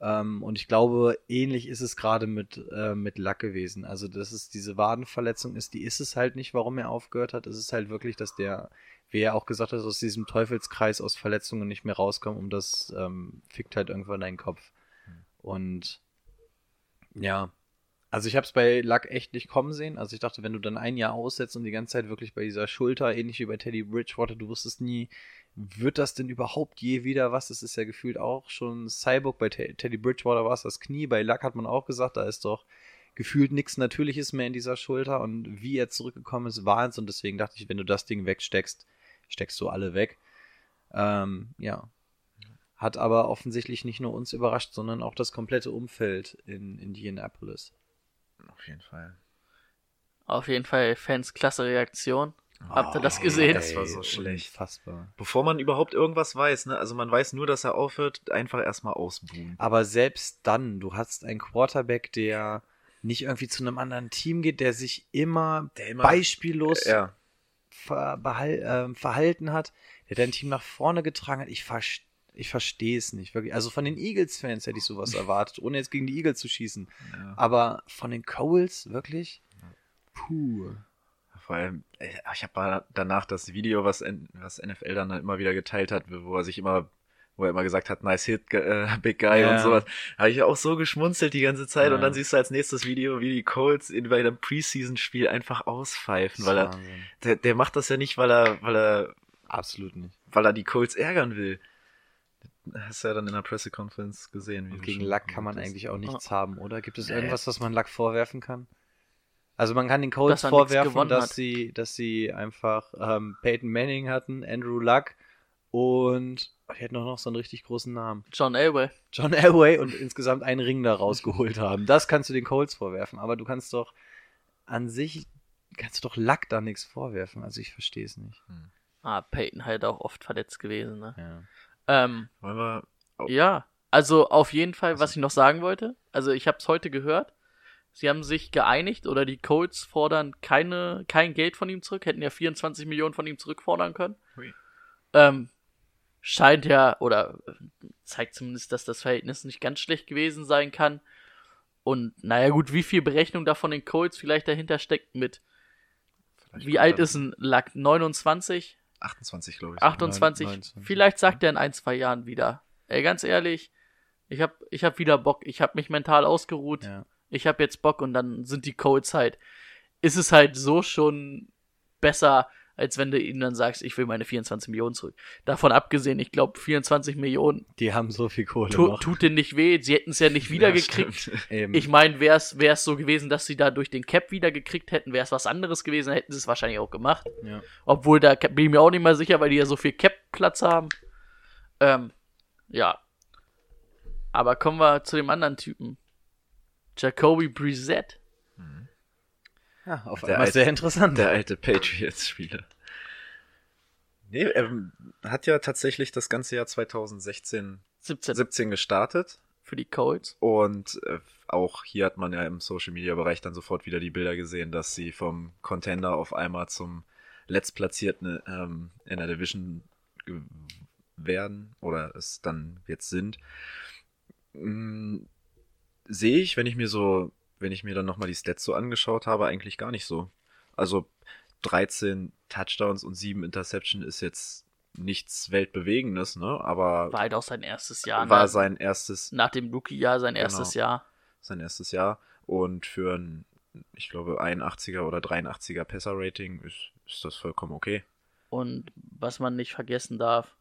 Ähm, und ich glaube, ähnlich ist es gerade mit, äh, mit Luck gewesen. Also, dass es diese Wadenverletzung ist, die ist es halt nicht, warum er aufgehört hat. Es ist halt wirklich, dass der, wie er auch gesagt hat, aus diesem Teufelskreis aus Verletzungen nicht mehr rauskommt und das ähm, fickt halt irgendwann deinen Kopf. Und ja, also ich habe es bei Luck echt nicht kommen sehen. Also ich dachte, wenn du dann ein Jahr aussetzt und die ganze Zeit wirklich bei dieser Schulter, ähnlich wie bei Teddy Bridgewater, du wusstest nie, wird das denn überhaupt je wieder was? Das ist ja gefühlt auch schon Cyborg. Bei Te Teddy Bridgewater war es das Knie. Bei Luck hat man auch gesagt, da ist doch gefühlt nichts Natürliches mehr in dieser Schulter. Und wie er zurückgekommen ist, war es. Und deswegen dachte ich, wenn du das Ding wegsteckst, steckst du alle weg. Ähm, ja, hat aber offensichtlich nicht nur uns überrascht, sondern auch das komplette Umfeld in Indianapolis. Auf jeden Fall. Auf jeden Fall Fans klasse Reaktion. Habt ihr das gesehen? das war so schlecht. Unfassbar. Bevor man überhaupt irgendwas weiß, ne? Also man weiß nur, dass er aufhört, einfach erstmal ausbuhen. Aber selbst dann, du hast einen Quarterback, der nicht irgendwie zu einem anderen Team geht, der sich immer, Der immer- beispiellos Ja. ver behal ähm, verhalten hat, der dein Team nach vorne getragen hat. Ich, vers ich verstehe es nicht, wirklich. Also von den Eagles-Fans hätte ich sowas erwartet, ohne jetzt gegen die Eagles zu schießen. ja. Aber von den Coles, wirklich? Puh. Vor allem, äh, ich habe danach das Video, was, was NFL dann immer wieder geteilt hat, wo er sich immer, wo er immer gesagt hat, nice hit, äh, big guy Ja. und sowas, habe ich auch so geschmunzelt die ganze Zeit Ja. und dann siehst du als nächstes Video, wie die Colts in bei einem Preseason-Spiel einfach auspfeifen, weil er, der, der macht das ja nicht, weil er, weil er, Absolut nicht. weil er die Colts ärgern will. Hast du ja dann in der Pressekonferenz gesehen. Wie Und gegen Luck kann man eigentlich auch nichts haben, oder? Gibt es irgendwas, was man Luck vorwerfen kann? Also man kann den Colts Dass er vorwerfen, dass hat. sie, dass sie einfach ähm, Peyton Manning hatten, Andrew Luck und oh, die hätten auch noch so einen richtig großen Namen. John Elway. John Elway und insgesamt einen Ring da rausgeholt haben. Das kannst du den Colts vorwerfen, aber du kannst doch an sich kannst du doch Luck da nichts vorwerfen. Also ich verstehe es nicht. Ah, Peyton halt auch oft verletzt gewesen, ne? Ja. Ähm, Wollen wir. Oh. Ja, also auf jeden Fall, was ich noch sagen wollte, also ich habe es heute gehört, sie haben sich geeinigt oder die Colts fordern keine, kein Geld von ihm zurück, hätten ja 24 Millionen von ihm zurückfordern können. Hui. Ähm, scheint ja, oder zeigt zumindest, dass das Verhältnis nicht ganz schlecht gewesen sein kann. Und naja gut, wie viel Berechnung da von den Colts vielleicht dahinter steckt mit, Vielleicht wie alt ist ein Lack? 29? 28, glaube ich. 28. 29. Vielleicht sagt er in ein, zwei Jahren wieder. Ey, ganz ehrlich, ich hab, ich hab wieder Bock. Ich hab mich mental ausgeruht. Ja. Ich hab jetzt Bock und dann sind die Colts halt. Ist es halt so schon besser, als wenn du ihnen dann sagst, ich will meine 24 Millionen zurück. Davon abgesehen, ich glaube, 24 Millionen Die haben so viel Kohle tu, noch. tut denen nicht weh. Sie hätten es ja nicht wiedergekriegt. Eben. ich meine, wäre es so gewesen, dass sie da durch den Cap wiedergekriegt hätten, wäre es was anderes gewesen, hätten sie es wahrscheinlich auch gemacht. ja. Obwohl, da bin ich mir auch nicht mal sicher, weil die ja so viel Cap-Platz haben. Ähm, ja. Aber kommen wir zu dem anderen Typen. Jacoby Brissett. Ja, auf Der einmal alte- sehr interessant. Der alte Patriots-Spieler. Nee, er hat ja tatsächlich das ganze Jahr 2016, 17 17 gestartet. für die Colts. Und äh, auch hier hat man ja im Social Media Bereich dann sofort wieder die Bilder gesehen, dass sie vom Contender auf einmal zum letztplatzierten ähm, in der Division werden oder es dann jetzt sind. Mm, Sehe ich, wenn ich mir so, wenn ich mir dann nochmal die Stats so angeschaut habe, eigentlich gar nicht so. Also 13 Touchdowns und 7 Interception ist jetzt nichts Weltbewegendes, ne? Aber War halt auch sein erstes Jahr. war ne? sein erstes Nach dem Rookie-Jahr sein Genau. erstes Jahr. sein erstes Jahr und für ein, ich glaube, 81er oder 83er Passer-Rating ist, ist das vollkommen okay. Und was man nicht vergessen darf,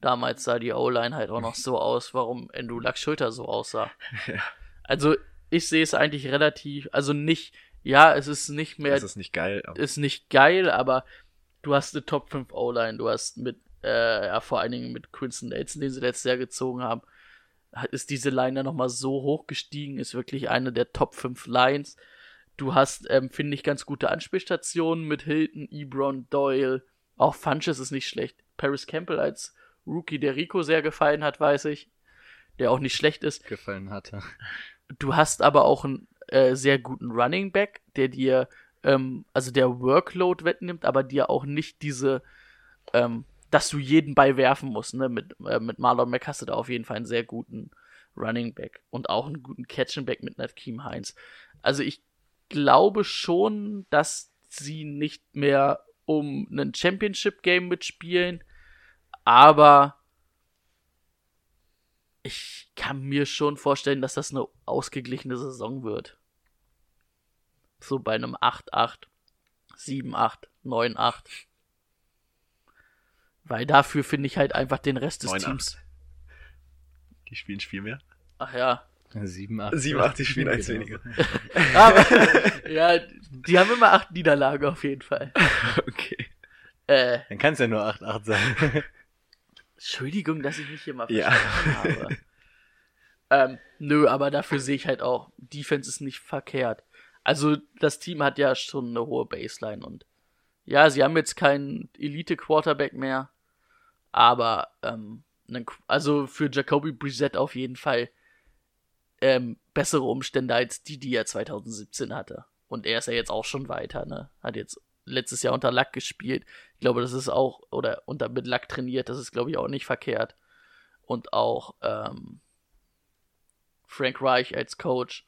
damals sah die O-Line halt auch noch so aus, warum Andrew Luck Schulter so aussah. Ja. Also ich sehe es eigentlich relativ, also nicht, ja, es ist nicht mehr Das ist nicht geil. aber- ist nicht geil, aber du hast eine Top 5 O-Line, du hast mit, äh, ja, vor allen Dingen mit Quinton Nelson, den sie letztes Jahr gezogen haben, ist diese Line dann nochmal so hoch gestiegen, ist wirklich eine der Top 5 Lines. Du hast, ähm, finde ich, ganz gute Anspielstationen mit Hilton, Ebron, Doyle, auch Funches ist nicht schlecht. Paris Campbell als Rookie, der Rico sehr gefallen hat, weiß ich, der auch nicht schlecht ist. gefallen hatte. Du hast aber auch einen äh, sehr guten Running Back, der dir, ähm, also der Workload wettnimmt, aber dir auch nicht diese, ähm, dass du jeden Ball werfen musst. Ne? Mit, äh, mit Marlon Mack hast du da auf jeden Fall einen sehr guten Running Back und auch einen guten Catch and Back mit Nakeem Heinz. Also ich glaube schon, dass sie nicht mehr um einen Championship-Game mitspielen, aber ich kann mir schon vorstellen, dass das eine ausgeglichene Saison wird. So bei einem 8-8, 7-8, 9-8. Weil dafür finde ich halt einfach den Rest des 9-8. Teams. Die spielen Spiel mehr. Ach ja. 7, 8. 7, 8, die spielen eins Genau. weniger. Aber, ja, die haben immer acht Niederlagen auf jeden Fall. Okay. Äh, Dann kann es ja nur 8, 8 sein. Entschuldigung, dass ich mich hier mal Ja. versprochen habe. Ähm, nö, aber dafür sehe ich halt auch, Defense ist nicht verkehrt. Also das Team hat ja schon eine hohe Baseline und ja, sie haben jetzt keinen Elite-Quarterback mehr, aber ähm, also für Jacoby Brissett auf jeden Fall ähm, bessere Umstände als die, die er 2017 hatte. Und er ist ja jetzt auch schon weiter, ne? Hat jetzt letztes Jahr unter Lack gespielt. Ich glaube, das ist auch, oder unter mit Lack trainiert, das ist, glaube ich, auch nicht verkehrt. Und auch ähm, Frank Reich als Coach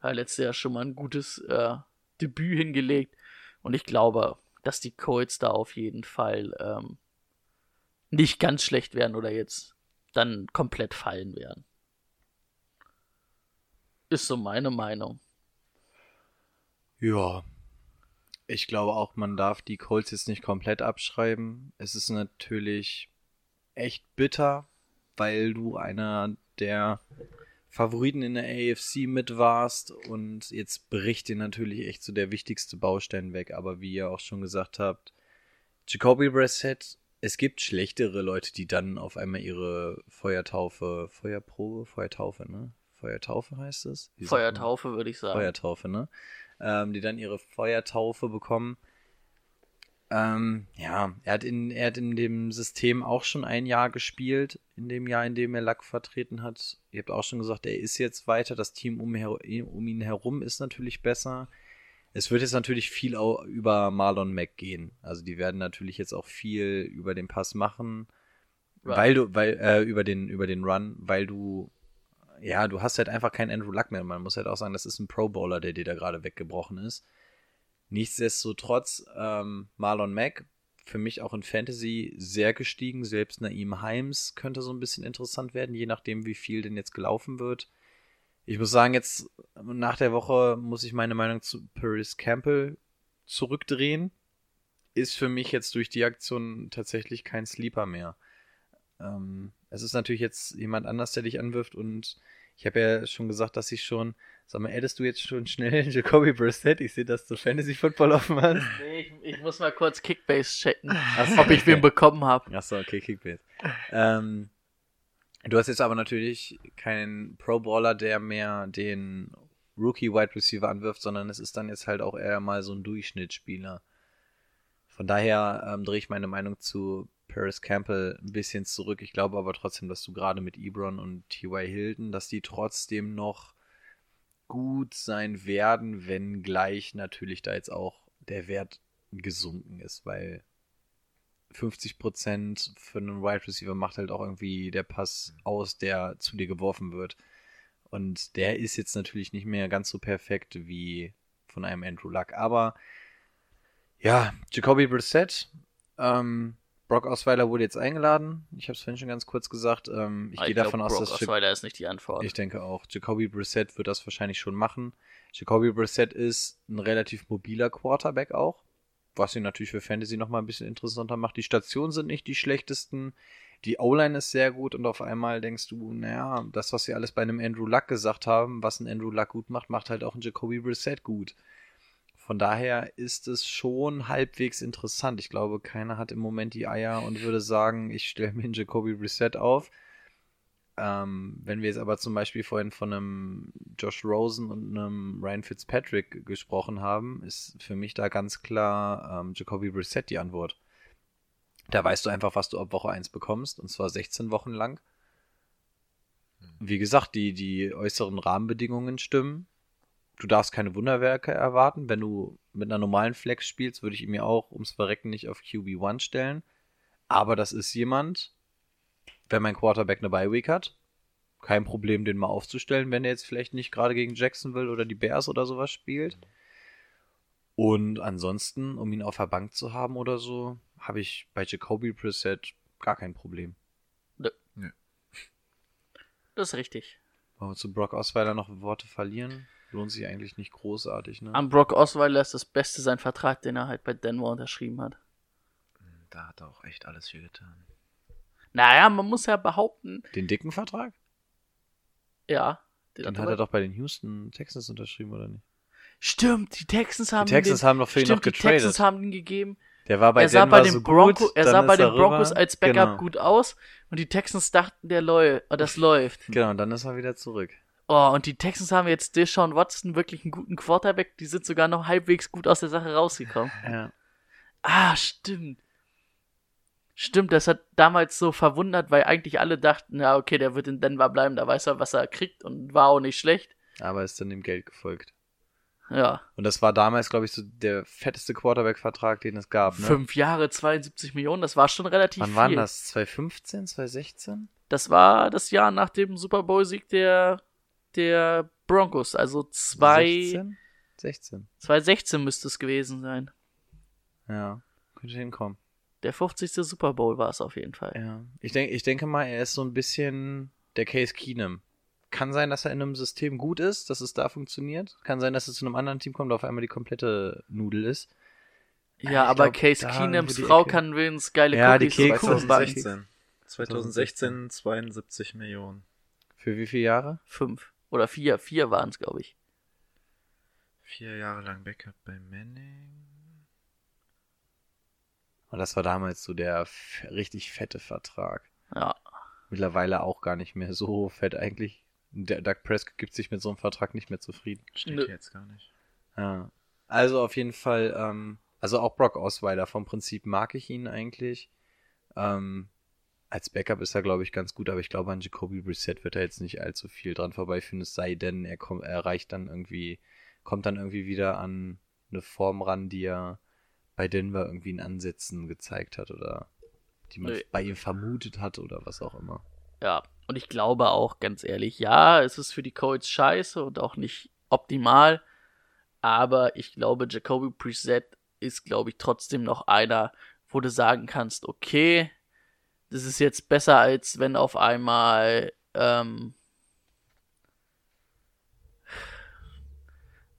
hat letztes Jahr schon mal ein gutes äh, Debüt hingelegt. Und ich glaube, dass die Colts da auf jeden Fall ähm, nicht ganz schlecht werden oder jetzt dann komplett fallen werden. Ist so meine Meinung. Ja. Ich glaube auch, man darf die Colts jetzt nicht komplett abschreiben. Es ist natürlich echt bitter, weil du einer der Favoriten in der AFC mit warst und jetzt bricht dir natürlich echt so der wichtigste Baustein weg. Aber wie ihr auch schon gesagt habt, Jacoby Brissett, es gibt schlechtere Leute, die dann auf einmal ihre Feuertaufe, Feuerprobe, Feuertaufe, ne? Feuertaufe heißt es? Feuertaufe, würde ich sagen. Feuertaufe, ne? Ähm, die dann ihre Feuertaufe bekommen. Ähm, ja, er hat, in, er hat in dem System auch schon ein Jahr gespielt, in dem Jahr, in dem er Lack vertreten hat. Ihr habt auch schon gesagt, er ist jetzt weiter, das Team um, um ihn herum ist natürlich besser. Es wird jetzt natürlich viel au- über Marlon Mack gehen. Also die werden natürlich jetzt auch viel über den Pass machen, Run. weil du, weil, äh, über den, über den Run, weil du, ja, du hast halt einfach keinen Andrew Luck mehr. Man muss halt auch sagen, das ist ein Pro Bowler, der dir da gerade weggebrochen ist. Nichtsdestotrotz, ähm, Marlon Mack, für mich auch in Fantasy sehr gestiegen. Selbst Naim Himes könnte so ein bisschen interessant werden, je nachdem, wie viel denn jetzt gelaufen wird. Ich muss sagen, jetzt nach der Woche muss ich meine Meinung zu Paris Campbell zurückdrehen. Ist für mich jetzt durch die Aktion tatsächlich kein Sleeper mehr. Ähm, es ist natürlich jetzt jemand anders, der dich anwirft und ich habe ja schon gesagt, dass ich schon, sag mal, addest du jetzt schon schnell Jacoby Brissett? Ich sehe, dass du Fantasy Football offen hast. Nee, ich, ich muss mal kurz Kickbase checken, Achso, ob ich wen bekommen habe. Achso, okay, Kickbase. Ähm, du hast jetzt aber natürlich keinen Pro-Bowler, der mehr den Rookie-Wide Receiver anwirft, sondern es ist dann jetzt halt auch eher mal so ein Durchschnittsspieler. Von daher ähm, drehe ich meine Meinung zu Paris Campbell ein bisschen zurück. Ich glaube aber trotzdem, dass du gerade mit Ebron und T.Y. Hilton, dass die trotzdem noch gut sein werden, wenn gleich natürlich da jetzt auch der Wert gesunken ist, weil 50% für einen Wide Receiver macht halt auch irgendwie der Pass aus, der zu dir geworfen wird. Und der ist jetzt natürlich nicht mehr ganz so perfekt wie von einem Andrew Luck. Aber ja, Jacoby Brissett, ähm, Brock Osweiler wurde jetzt eingeladen. Ich habe es vorhin schon ganz kurz gesagt. Ähm, ich Ah, gehe davon aus, Brock dass Ja- Osweiler ist nicht die Antwort. ich denke auch. Jacoby Brissett wird das wahrscheinlich schon machen. Jacoby Brissett ist ein relativ mobiler Quarterback auch, was ihn natürlich für Fantasy nochmal ein bisschen interessanter macht. Die Stationen sind nicht die schlechtesten. Die O-Line ist sehr gut und auf einmal denkst du, naja, das, was sie alles bei einem Andrew Luck gesagt haben, was ein Andrew Luck gut macht, macht halt auch ein Jacoby Brissett gut. Von daher ist es schon halbwegs interessant. Ich glaube, keiner hat im Moment die Eier und würde sagen, ich stelle mir einen Jacoby Brissett auf. Ähm, wenn wir jetzt aber zum Beispiel vorhin von einem Josh Rosen und einem Ryan Fitzpatrick gesprochen haben, ist für mich da ganz klar ähm, Jacoby Brissett die Antwort. Da weißt du einfach, was du ab Woche 1 bekommst, und zwar 16 Wochen lang. Wie gesagt, die, die äußeren Rahmenbedingungen stimmen. Du darfst keine Wunderwerke erwarten. Wenn du mit einer normalen Flex spielst, würde ich ihn mir auch ums Verrecken nicht auf QB1 stellen. Aber das ist jemand, wenn mein Quarterback eine Bye-Week hat, kein Problem, den mal aufzustellen, wenn er jetzt vielleicht nicht gerade gegen Jacksonville oder die Bears oder sowas spielt. Und ansonsten, um ihn auf der Bank zu haben oder so, habe ich bei Jacoby Brissett gar kein Problem. Das ist richtig. Wollen wir zu Brock Osweiler noch Worte verlieren? Lohnt sich eigentlich nicht großartig, ne? Am Brock Osweiler ist das Beste sein Vertrag, den er halt bei Denver unterschrieben hat. Da hat er auch echt alles für getan. Naja, man muss ja behaupten, Den dicken Vertrag? ja. Den hat er doch bei den Houston Texans unterschrieben, oder nicht? Stimmt, die Texans haben Die Texans den, haben doch für ihn stimmt, noch die Texans getradet. haben ihn gegeben. Der war bei er sah Denver bei den so Bronco, gut, er dann sah bei den er Broncos als Backup genau. gut aus und die Texans dachten, der läu oh, das läuft. Genau, und dann ist er wieder zurück. Oh, und die Texans haben jetzt Deshaun Watson wirklich einen guten Quarterback, die sind sogar noch halbwegs gut aus der Sache rausgekommen. Ja. Ah, stimmt. Stimmt, das hat damals so verwundert, weil eigentlich alle dachten, ja, okay, der wird in Denver bleiben, da weiß er, was er kriegt und war auch nicht schlecht. Aber ist dann dem Geld gefolgt. Ja, Und das war damals, glaube ich, so der fetteste Quarterback-Vertrag, den es gab. Ne? fünf Jahre, 72 Millionen, das war schon relativ Wann viel. waren das? 2015, 2016? Das war das Jahr nach dem Super Bowl-Sieg der, der Broncos, also zwei, 16? 16. 2016 müsste es gewesen sein. Ja, könnte hinkommen. Der 50. Super Bowl war es auf jeden Fall. Ja. Ich, denk, ich denke mal, er ist so ein bisschen der Case Keenum. Kann sein, dass er in einem System gut ist, dass es da funktioniert. Kann sein, dass es zu einem anderen Team kommt, auf einmal die komplette Nudel ist. Ja, Ich aber glaub, Case Keenums die Frau Ecke. kann wenigstens geile Ja, die Cookies backen. 2016. 2016 72 Millionen. Für wie viele Jahre? Fünf. Oder vier. Vier waren es, glaube ich. Vier Jahre lang Backup bei Manning. Und das war damals so der richtig fette Vertrag. Ja. Mittlerweile auch gar nicht mehr so fett eigentlich. Der Doug Prescott gibt sich mit so einem Vertrag nicht mehr zufrieden. Steht Nö. hier jetzt gar nicht. Ja. Also auf jeden Fall, ähm, also auch Brock Osweiler, vom Prinzip mag ich ihn eigentlich. Ähm, als Backup ist er, glaube ich, ganz gut, aber ich glaube, an Jacoby Brissett wird er jetzt nicht allzu viel dran vorbeiführen, es sei denn, er, kommt, er erreicht dann irgendwie, kommt dann irgendwie wieder an eine Form ran, die er bei Denver irgendwie in Ansätzen gezeigt hat oder die man Nee. bei ihm vermutet hat oder was auch immer. Ja. Und ich glaube auch, ganz ehrlich, ja, es ist für die Colts scheiße und auch nicht optimal. Aber ich glaube, Jacoby Preset ist, glaube ich, trotzdem noch einer, wo du sagen kannst, okay, das ist jetzt besser, als wenn auf einmal ähm,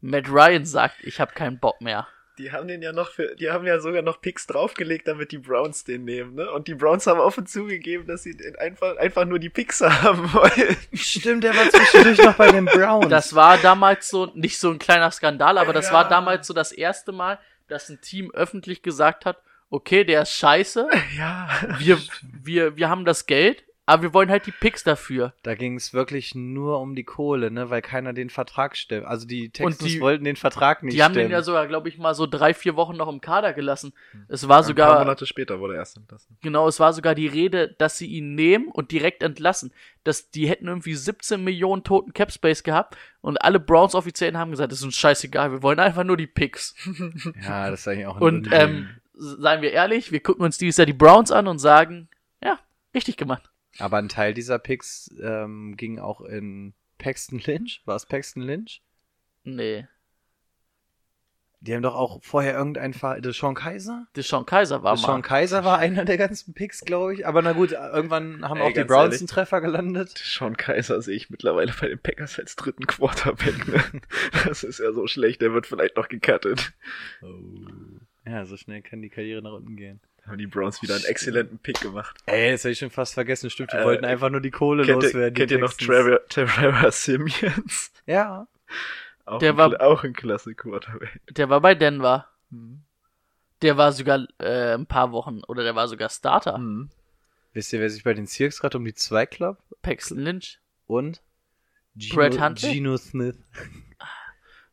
Matt Ryan sagt, ich habe keinen Bock mehr. Die haben den ja noch für, die haben ja sogar noch Picks draufgelegt, damit die Browns den nehmen, ne? Und die Browns haben offen zugegeben, dass sie den einfach, einfach nur die Picks haben wollen. Stimmt, der war zwischendurch noch bei den Browns. Das war damals so, nicht so ein kleiner Skandal, aber das Ja. war damals so das erste Mal, dass ein Team öffentlich gesagt hat, okay, der ist scheiße, Ja. wir, wir, wir haben das Geld, aber wir wollen halt die Picks dafür. Da ging es wirklich nur um die Kohle, ne, weil keiner den Vertrag stemmt. Also die Texans die- wollten den Vertrag nicht Die haben stemmen. den ja sogar, glaube ich, mal so drei, vier Wochen noch im Kader gelassen. Hm. Es war Ein paar sogar, Monate später wurde er erst entlassen. genau, es war sogar die Rede, dass sie ihn nehmen und direkt entlassen. Dass die hätten irgendwie 17 Millionen toten Capspace gehabt und alle Browns-Offiziellen haben gesagt, das ist uns scheißegal, wir wollen einfach nur die Picks. ja, das ist eigentlich auch ein Und ähm, seien wir ehrlich, wir gucken uns dieses Jahr die Browns an und sagen, richtig gemacht. Aber ein Teil dieser Picks ähm, ging auch in Paxton Lynch. War es Paxton Lynch? Nee, Die haben doch auch vorher irgendein der Sean Kaiser? Deshaun Kaiser war Der mal. Sean Kaiser war einer der ganzen Picks, glaube ich. Aber na gut, irgendwann haben Ey, auch die Browns ehrlich. einen Treffer gelandet. Sean Kaiser sehe ich mittlerweile bei den Packers als dritten Quarterback. Ne? Das ist ja so schlecht, der wird vielleicht noch gecuttet. Ja, so schnell kann die Karriere nach unten gehen. Haben die Browns wieder einen exzellenten Pick gemacht. Ey, das hätte ich schon fast vergessen. Stimmt, die Äh, wollten einfach nur die Kohle Kennt loswerden. kennt ihr noch. Trevor, Trevor Simeons? Ja. Auch, Der ein, war- auch ein klasse Quarterback. Der war bei Denver. Mhm. Der war sogar äh, ein paar Wochen, oder der war sogar Starter. Mhm. Wisst ihr, wer sich bei den Seahawks gerade um die zwei klappt? Paxton Lynch. Und? Gino, Brett Huntley? Gino Smith.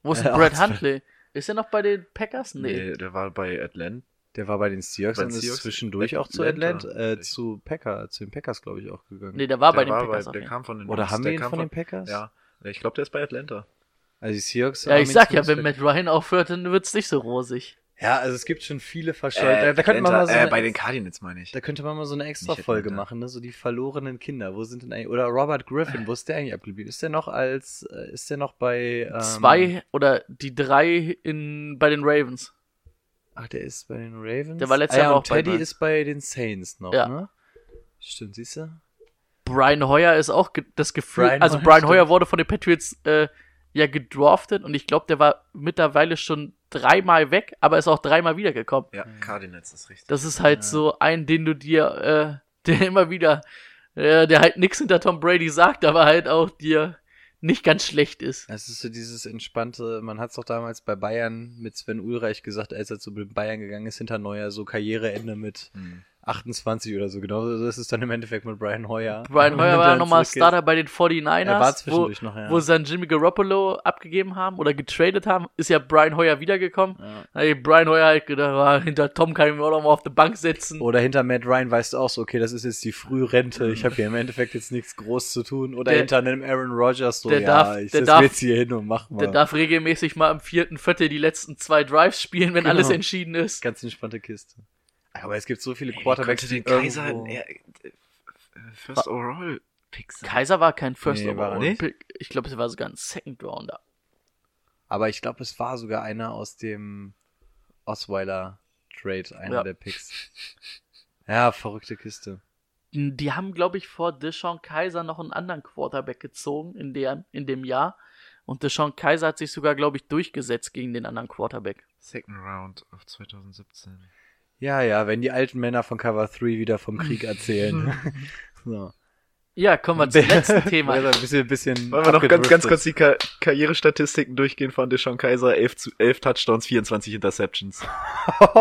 Wo ist Äh, denn Brad Huntley? Ist er noch bei den Packers? Nee. Nee, der war bei Atlanta. Der war bei den Seahawks und ist zwischendurch auch zu Atlanta. Atlanta, äh, zu Packer, zu den Packers, glaube ich, auch gegangen. Nee, der war der bei den war Packers. bei, der kam von den Oder haben wir ihn kam von den Packers? Ja, ich glaube, der ist bei Atlanta. Also die Seahawks. ja, ich sag ja, wenn Matt Ryan aufhört, dann wird's nicht so rosig. Ja, also es gibt schon viele verschollen. da, da könnte man mal so äh, eine, bei den Cardinals meine ich. da könnte man mal so eine extra Nicht Folge Atlanta. machen, ne? So die verlorenen Kinder. Wo sind denn eigentlich? Oder Robert Griffin, wo ist der eigentlich abgeblieben? Ist der noch als, äh, ist der noch bei ähm, Zwei oder die drei in, bei den Ravens. Ach, der ist bei den Ravens. Der war letztes ah, ja, Jahr und auch bei Teddy ist bei den Saints noch, Ja. ne? Stimmt, siehst du? Brian Hoyer ist auch ge das Gefühl, Brian also Brian. Hoyer wurde von den Patriots äh, ja gedraftet und ich glaube, der war mittlerweile schon dreimal weg, aber ist auch dreimal wiedergekommen. Ja, Cardinals ist richtig. Das ist halt so ein, den du dir, äh, der immer wieder, äh, der halt nix hinter Tom Brady sagt, aber halt auch dir nicht ganz schlecht ist. Es ist so dieses entspannte, man hat es doch damals bei Bayern mit Sven Ulreich gesagt, als er zu Bayern gegangen ist, hinter Neuer, so Karriereende mit Hm. 28 oder so. Genau so ist es dann im Endeffekt mit Brian Hoyer. Brian Hoyer war nochmal Starter bei den 49ers, Er war wo, zwischendurch noch, ja. wo sie dann Jimmy Garoppolo abgegeben haben oder getradet haben, ist ja Brian Hoyer wiedergekommen. Ja. Da hat Brian Hoyer halt gedacht, hinter Tom kann ich mich auch noch mal auf die Bank setzen. Oder hinter Matt Ryan weißt du auch so, okay, das ist jetzt die Frührente, ich habe hier im Endeffekt jetzt nichts groß zu tun. Oder Der- hinter einem Aaron Rodgers so, der ja, darf- ich der darf- jetzt hier hin und mach mal. Der darf regelmäßig mal im vierten Viertel die letzten zwei Drives spielen, wenn Genau. alles entschieden ist. Ganz entspannte Kiste. Aber es gibt so viele Ey, Quarterbacks, die den Kaiser irgendwo... äh, First Overall Pick sein? Kaiser war kein First Nee, er Overall nicht. Pick. Ich glaube, es war sogar ein Second Rounder. Aber ich glaube, es war sogar einer aus dem Osweiler Trade, einer Ja. der Picks. Ja, verrückte Kiste. Die haben, glaube ich, vor Deshaun Kaiser noch einen anderen Quarterback gezogen in, der, in dem Jahr. Und Deshaun Kaiser hat sich sogar, glaube ich, durchgesetzt gegen den anderen Quarterback. Second Round of 2017. Ja, ja, wenn die alten Männer von Cover 3 wieder vom Krieg erzählen. so. Ja, kommen wir zum letzten Thema. Ein bisschen, bisschen Wollen wir noch ganz, ganz kurz die Ka Karrierestatistiken durchgehen von Deshaun Kaiser? 11, zu, 11 Touchdowns, 24 Interceptions.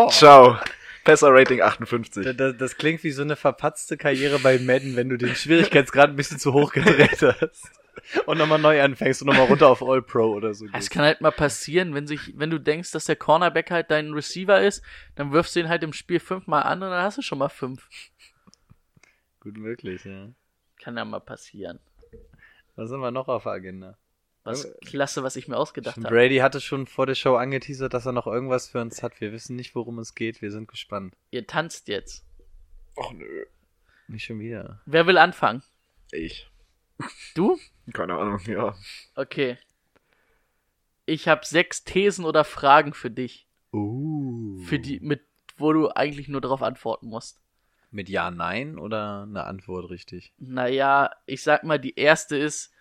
Ciao. Passer-Rating 58. Das, das, das klingt wie so eine verpatzte Karriere bei Madden, wenn du den Schwierigkeitsgrad ein bisschen zu hoch gedreht hast. Und nochmal neu anfängst und nochmal runter auf All Pro oder so. Es kann halt mal passieren, wenn sich, wenn du denkst, dass der Cornerback halt dein Receiver ist, dann wirfst du ihn halt im Spiel fünfmal an und dann hast du schon mal fünf. Gut möglich, ja. Kann ja mal passieren. Was haben wir noch auf der Agenda? Was klasse, was ich mir ausgedacht habe. Brady hatte schon vor der Show angeteasert, dass er noch irgendwas für uns hat. Wir wissen nicht, worum es geht. Wir sind gespannt. Ihr tanzt jetzt. Och nö. Nicht schon wieder. Wer will anfangen? Ich. Du? Keine Ahnung, ja. Okay. Ich habe sechs Thesen oder Fragen für dich, Uh. für die, mit, wo du eigentlich nur darauf antworten musst. Mit Ja, Nein oder eine Antwort richtig? Naja, ich sag mal, die erste ist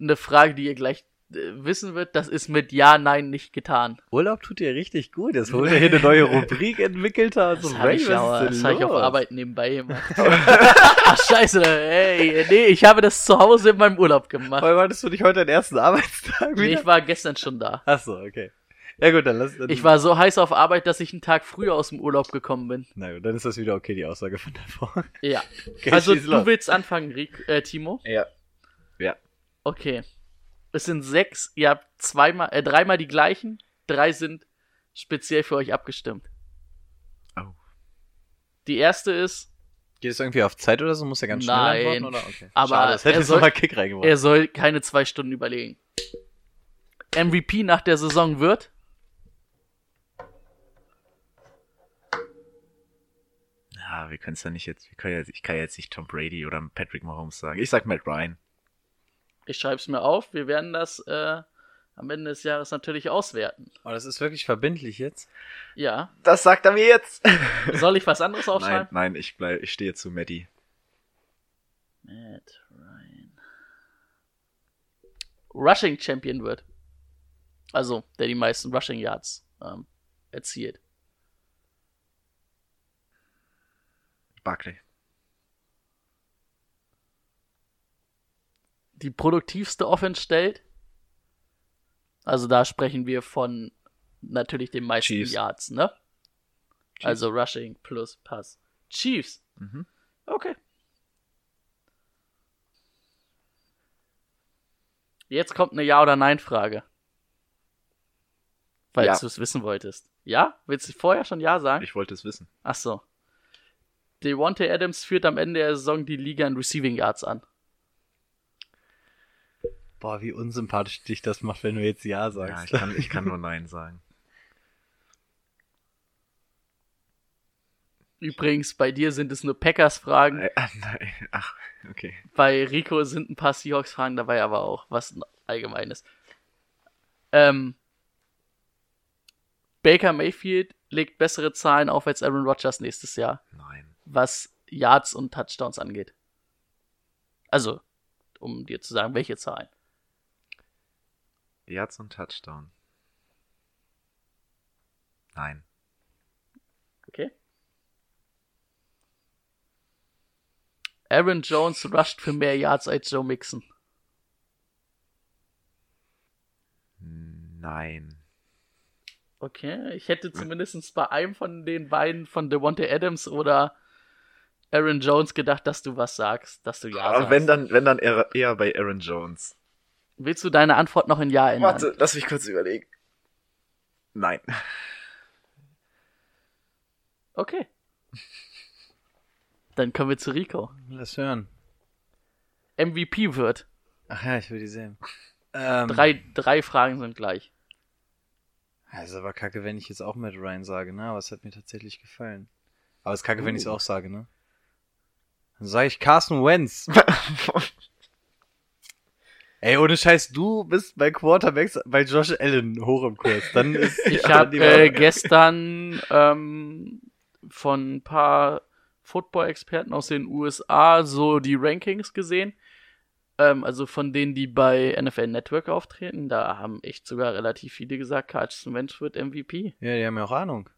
eine Frage, die ihr gleich wissen wird. Das ist mit Ja, Nein nicht getan. Urlaub tut dir richtig gut. Jetzt holt er hier eine neue Rubrik entwickelt hat. Das habe ich, aber- das hab ich auf Arbeit nebenbei gemacht. Ach, scheiße, ey, nee, ich habe das zu Hause in meinem Urlaub gemacht. Weil hattest du nicht heute den ersten Arbeitstag Nee, wieder? ich war gestern schon da. Achso, okay. Ja gut, dann lass dann, Ich war so heiß auf Arbeit, dass ich einen Tag früher aus dem Urlaub gekommen bin. Na gut, dann ist das wieder okay, die Aussage von davor. Ja. Okay, Also du los. willst anfangen, Rick, äh, Timo? Ja. Ja. Okay. Es sind sechs, ihr habt zweimal, äh, dreimal die gleichen, drei sind speziell für euch abgestimmt. Oh. Die erste ist, Geht es irgendwie auf Zeit oder so? Muss er ganz schnell Nein. antworten? Oder? Okay. Aber Schade, das hätte er jetzt soll- nochmal Kick reingebracht. er soll keine zwei Stunden überlegen. MVP nach der Saison wird? Ja, wir können es ja nicht jetzt, wir können ja, ich kann ja jetzt nicht Tom Brady oder Patrick Mahomes sagen. Ich sag Matt Ryan. Ich schreibe es mir auf. Wir werden das äh, am Ende des Jahres natürlich auswerten. Oh, das ist wirklich verbindlich jetzt. Ja. Das sagt er mir jetzt. Soll ich was anderes nein, aufschreiben? nein, ich bleib, ich stehe zu Maddie. Matt Ryan. Rushing Champion wird. Also, der die meisten Rushing Yards ähm, erzielt. Barkley. Die produktivste Offense stellt. Also, da sprechen wir von natürlich den meisten Chiefs. Yards, ne? Also, Rushing plus Pass. Chiefs. Mhm. Okay. Jetzt kommt eine Ja- oder Nein-Frage. Falls Ja. du es wissen wolltest. Ja? Willst du vorher schon Ja sagen? Ich wollte es wissen. Ach so. Devontae Adams führt am Ende der Saison die Liga in Receiving Yards an. Boah, wie unsympathisch dich das macht, wenn du jetzt Ja Ja, sagst. ich kann, ich kann nur Nein sagen. Übrigens, bei dir sind es nur Packers-Fragen. Äh, ah, nein. Ach, okay. Bei Rico sind ein paar Seahawks-Fragen dabei, aber auch was Allgemeines. Ähm, Baker Mayfield legt bessere Zahlen auf als Aaron Rodgers nächstes Jahr, Nein. was Yards und Touchdowns angeht. Also, um dir zu sagen, welche Zahlen. Yards und Touchdown. Nein. Okay. Aaron Jones rusht für mehr Yards als Joe Mixon. Nein. Okay, ich hätte zumindest bei einem von den beiden von Devontae Adams oder Aaron Jones gedacht, dass du was sagst, dass du ja Aber sagst. wenn dann, wenn dann eher, eher bei Aaron Jones. Willst du deine Antwort noch in Ja ändern? Warte, lass mich kurz überlegen. Nein. Okay. Dann kommen wir zu Rico. Lass hören. MVP wird. Ach ja, ich will die sehen. Ähm, Drei, drei Fragen sind gleich. Ist aber kacke, wenn ich jetzt auch Matt Ryan sage, ne? Aber es hat mir tatsächlich gefallen. Aber es ist kacke, wenn ich es auch sage, ne? Dann sage ich Carson Wentz. Ey, ohne Scheiß, du bist bei Quarterbacks bei Josh Allen hoch im Kurs. Dann ist Ich ja, habe äh, gestern ähm, von ein paar Football-Experten aus den USA so die Rankings gesehen. Ähm, also von denen, die bei NFL Network auftreten. Da haben echt sogar relativ viele gesagt, Carson Wentz wird MVP. Ja, die haben ja auch Ahnung.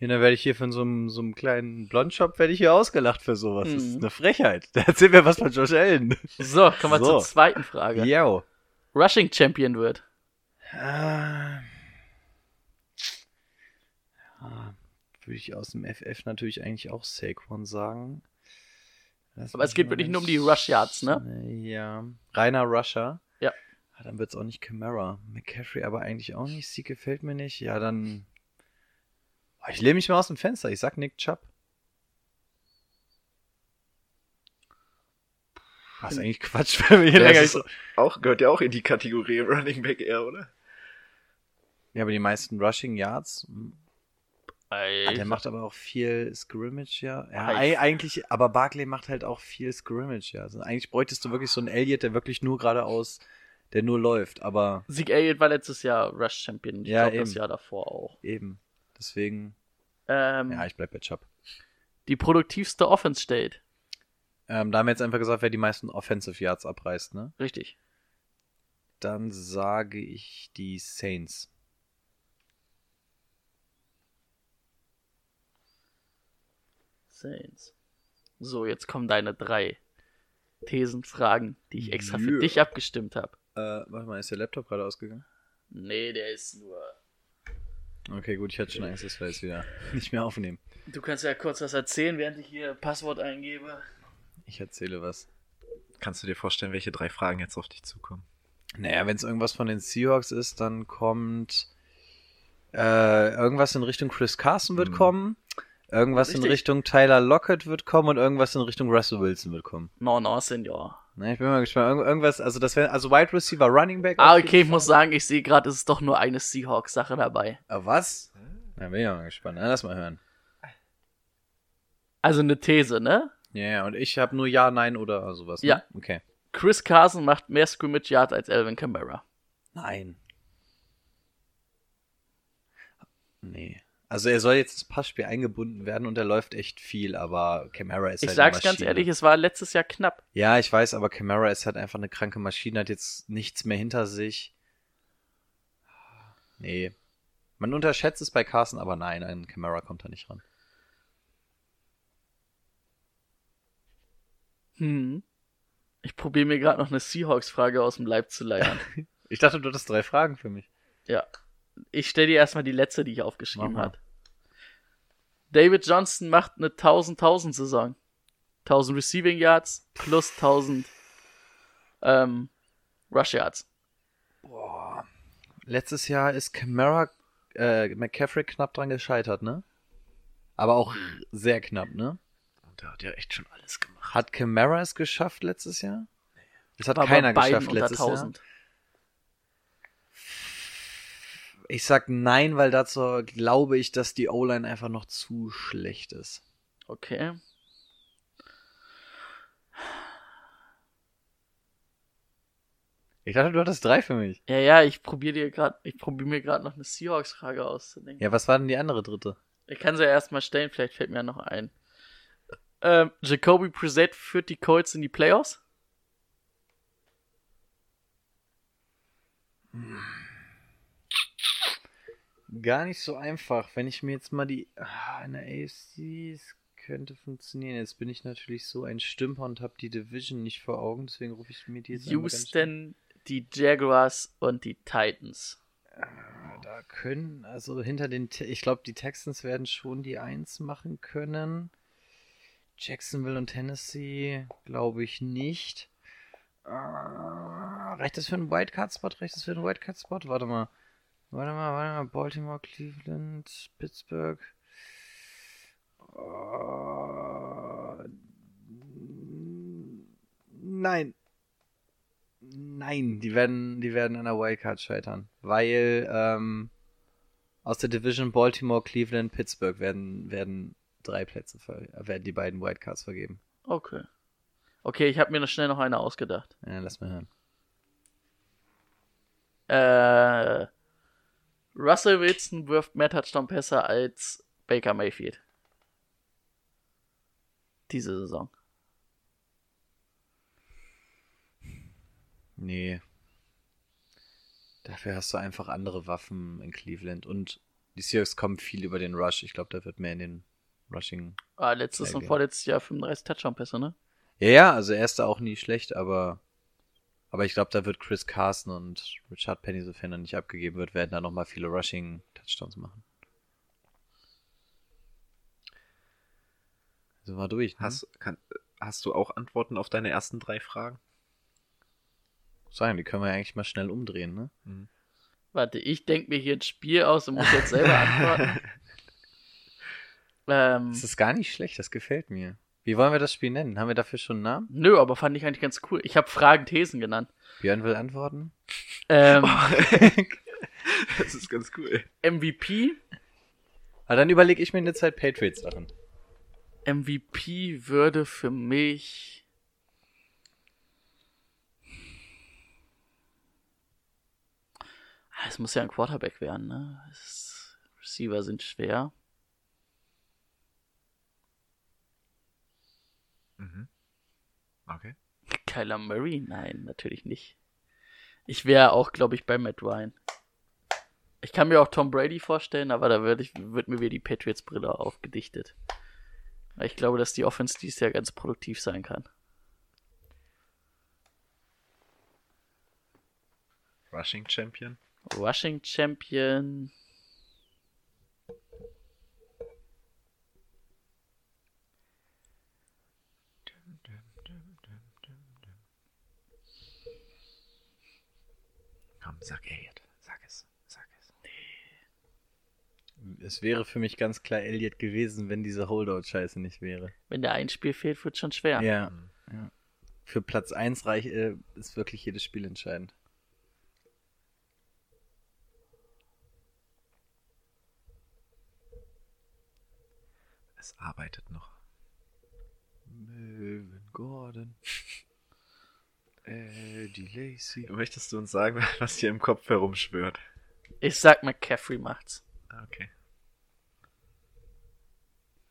Ja, dann werde ich hier von so einem, so einem kleinen Blondshop werde ich hier ausgelacht für sowas. Das ist Mhm. eine Frechheit. Da erzähl mir was von Josh Allen. So, kommen wir So. zur zweiten Frage. Yo. Rushing Champion wird. Ah. Ja, würde ich aus dem FF natürlich eigentlich auch Saquon sagen. Lass Aber es geht wirklich nur um die Rush Yards, ne? Ja. Reiner Rusher. Ja. Ah, Dann wird es auch nicht Camara. McCaffrey aber eigentlich auch nicht. Sie gefällt mir nicht. Ja, dann. Oh, ich lehne mich mal aus dem Fenster. Ich sag Nick Chubb. Was eigentlich Quatsch, weil wir hier länger so. auch, gehört ja auch in die Kategorie Running Back eher, oder? Ja, aber die meisten Rushing Yards. Ah, der macht aber auch viel Scrimmage, ja. ja Ah, ei- ich- eigentlich, aber Barkley macht halt auch viel Scrimmage, ja. Also eigentlich bräuchtest du wirklich so einen Elliott, der wirklich nur geradeaus, der nur läuft, aber Zeke Elliott war letztes Jahr Rush Champion. Ich Ja, glaube, das. Jahr davor auch. eben. Deswegen, Ähm, ja, ich bleib bei Chubb. Die produktivste Offense steht. Ähm, da haben wir jetzt einfach gesagt, wer die meisten Offensive Yards abreißt, ne? Richtig. Dann sage ich die Saints. Saints. So, jetzt kommen deine drei Thesenfragen, die ich extra für Yeah. dich abgestimmt habe. Äh, warte mal, ist der Laptop gerade ausgegangen? Nee, der ist nur. Okay, gut, ich hatte schon Angst, dass wir jetzt wieder nicht mehr aufnehmen. Du kannst ja kurz was erzählen, während ich hier Passwort eingebe. Ich erzähle was. Kannst du dir vorstellen, welche drei Fragen jetzt auf dich zukommen? Naja, wenn es irgendwas von den Seahawks ist, dann kommt äh, irgendwas in Richtung Chris Carson wird Mhm. kommen, irgendwas in Richtig. Richtung Tyler Lockett wird kommen und irgendwas in Richtung Russell Wilson wird kommen. No, no, Senior. Na, ich bin mal gespannt. Irgend- irgendwas, also das wäre, also Wide Receiver, Running Back. Ah, okay, ich muss sagen, ich sehe gerade, es ist doch nur eine Seahawks-Sache dabei. Ah, was? Na, bin ich mal gespannt. Na, lass mal hören. Also eine These, ne? Ja, ja, und ich habe nur Ja, Nein oder sowas. Ne? Ja. Okay. Chris Carson macht mehr Scrimmage Yard als Alvin Kamara. Nein. Nee. Also er soll jetzt ins Passspiel eingebunden werden und er läuft echt viel, aber Camara ist Ich halt sag's eine ganz ehrlich, es war letztes Jahr knapp. Ja, ich weiß, aber Camara ist halt einfach eine kranke Maschine, hat jetzt nichts mehr hinter sich. Nee. Man unterschätzt es bei Carson, aber nein, ein Camara kommt da nicht ran. Hm. Ich probiere mir gerade noch eine Seahawks-Frage aus dem Leib zu leiern. Ich dachte, du hattest drei Fragen für mich. ja. Ich stelle dir erstmal die letzte, die ich aufgeschrieben habe. David Johnston macht eine 1000-1000-Saison. 1000 Receiving Yards plus 1000 ähm, Rush Yards. Boah. Letztes Jahr ist Camara, äh, McCaffrey knapp dran gescheitert, ne? Aber auch sehr knapp, ne? Und der hat ja echt schon alles gemacht. Hat Camara es geschafft letztes Jahr? Das hat War bei keiner geschafft letztes Jahr. 1000. Ich sag nein, weil dazu glaube ich, dass die O-Line einfach noch zu schlecht ist. Okay. Ich dachte, du hattest drei für mich. Ja, ja, ich probiere dir gerade, ich probiere mir gerade noch eine Seahawks-Frage auszudenken. Ja, was war denn die andere dritte? Ich kann sie ja erstmal stellen, vielleicht fällt mir ja noch ein. Ähm, Jacoby Brissett führt die Colts in die Playoffs? Gar nicht so einfach. Wenn ich mir jetzt mal die. Ah, in der AFC, es könnte funktionieren. Jetzt bin ich natürlich so ein Stümper und habe die Division nicht vor Augen, deswegen rufe ich mir die jetzt Houston, die Jaguars und die Titans. Da können, also hinter den, ich glaube, die Texans werden schon die Eins machen können. Jacksonville und Tennessee glaube ich nicht. Äh, reicht das für einen Wildcard-Spot? Reicht das für einen Wildcard-Spot? Warte mal. Warte mal, warte mal. Baltimore, Cleveland, Pittsburgh. Äh, nein. Nein, die werden, die werden an der Wildcard scheitern. Weil ähm, aus der Division Baltimore, Cleveland, Pittsburgh werden, werden drei Plätze, werden die beiden Wildcards vergeben. Okay. Okay, ich habe mir noch schnell noch eine ausgedacht. Ja, lass mal hören. Äh, Russell Wilson wirft mehr Touchdown-Pässe als Baker Mayfield. Diese Saison. Nee. Dafür hast du einfach andere Waffen in Cleveland. Und Die Seahawks kommen viel über den Rush. Ich glaube, da wird mehr in den Rushing. Ah, letztes und vorletztes Jahr 35 Touchdown-Pässe, ne? Ja, ja, also er ist da auch nie schlecht, aber aber ich glaube, da wird Chris Carson und Richard Penny, sofern er nicht abgegeben wird, werden da nochmal viele Rushing-Touchdowns machen. So war durch. Ne? Hast, kann, hast du auch Antworten auf deine ersten drei Fragen? Sagen, die können wir ja eigentlich mal schnell umdrehen, ne? Warte, ich denke mir hier ein Spiel aus und muss jetzt selber antworten. ähm, Das ist gar nicht schlecht, das gefällt mir. Wie wollen wir das Spiel nennen? Haben wir dafür schon einen Namen? nö, aber fand ich eigentlich ganz cool. Ich habe Fragen, Thesen genannt. Björn will antworten. Ähm, das ist ganz cool. MVP. Aber dann überlege ich mir in der Zeit Patriots Sachen. MVP würde für mich. Ah, Es muss ja ein Quarterback werden, ne? Receiver sind schwer. Mhm. Okay. Kyler Murray? Nein, natürlich nicht. Ich wäre auch, glaube ich, bei Matt Ryan. Ich kann mir auch Tom Brady vorstellen, aber da würde ich, wird mir wieder die Patriots-Brille aufgedichtet. Weil ich glaube, dass die Offense dies Jahr ganz produktiv sein kann. Rushing Champion. Rushing Champion. Komm, sag Elliot. Sag es. Sag es. Es wäre für mich ganz klar Elliott gewesen, wenn diese Holdout-Scheiße nicht wäre. Wenn der ein Spiel fehlt, wird schon schwer. Ja. ja. Für Platz 1 reich, äh, ist wirklich jedes Spiel entscheidend. Es arbeitet noch. Melvin Gordon. Eddie Lacey. Möchtest du uns sagen, was hier im Kopf herumschwört? Ich sag McCaffrey macht's. Ah, Okay.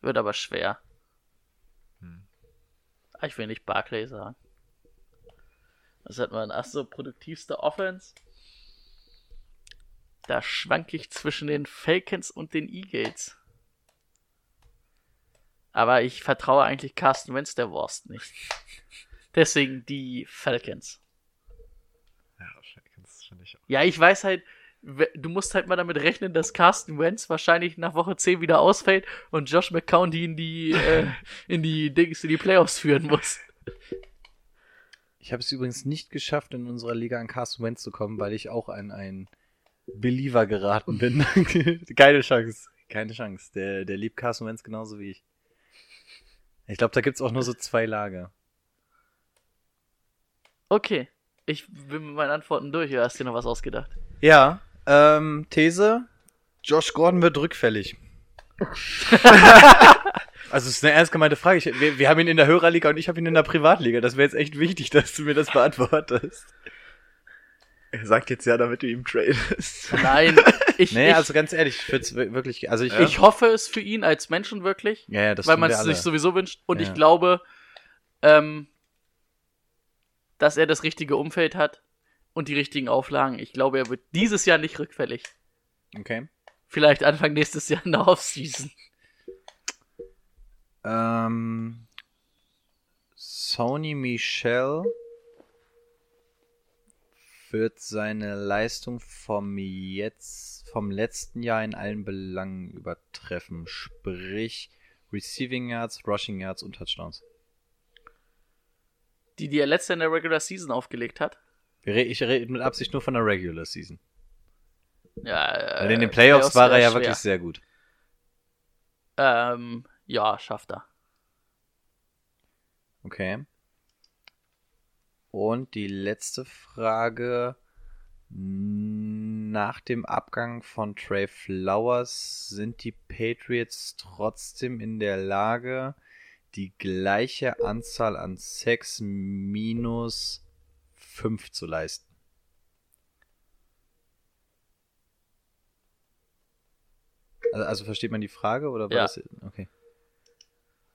Wird aber schwer. Hm. Ah, Ich will nicht Barclay sagen. Was hat man? Ach so, produktivste Offense. Da schwank ich zwischen den Falcons und den Eagles. Aber ich vertraue eigentlich Carsten Wentz der Wurst nicht. Deswegen die Falcons. Ja, Falcons finde ich auch. Ja, ich weiß halt, du musst halt mal damit rechnen, dass Carsten Wentz wahrscheinlich nach Woche 10 wieder ausfällt und Josh McCown die in die, äh, in die Dings, in die Playoffs führen muss. Ich habe es übrigens nicht geschafft, in unserer Liga an Carson Wentz zu kommen, weil ich auch an einen Believer geraten bin. Keine Chance. Keine Chance. Der, der liebt Carson Wentz genauso wie ich. Ich glaube, da gibt's auch nur so zwei Lager. Okay. Ich bin mit meinen Antworten durch, oder hast dir noch was ausgedacht? Ja, ähm, These. Josh Gordon wird rückfällig. also, es ist eine ernst gemeinte Frage. Ich, wir, wir haben ihn in der Hörerliga und ich habe ihn in der Privatliga. Das wäre jetzt echt wichtig, dass du mir das beantwortest. Er sagt jetzt ja, damit du ihm tradest. Nein, ich, Nee, ich, also ganz ehrlich, ich würde es wirklich, also ich, Ja. ich hoffe es für ihn als Menschen wirklich, ja, ja, das weil man es sich sowieso wünscht. Und Ja. ich glaube, ähm, dass er das richtige Umfeld hat und die richtigen Auflagen. Ich glaube, er wird dieses Jahr nicht rückfällig. Okay. Vielleicht Anfang nächstes Jahr in der Offseason. Ähm, Sony Michel wird seine Leistung vom jetzt vom letzten Jahr in allen Belangen übertreffen, sprich Receiving Yards, Rushing Yards und Touchdowns. Die, die er letztes Jahr in der Regular Season aufgelegt hat. Ich rede mit Absicht nur von der Regular Season. Ja, Weil in äh, den Playoffs war er ja schwer. wirklich sehr gut. Ähm, ja, schafft er. Okay. Und die letzte Frage. Nach dem Abgang von Trey Flowers sind die Patriots trotzdem in der Lage, die gleiche Anzahl an Sex minus 5 zu leisten. Also, also versteht man die Frage oder war Ja. das okay?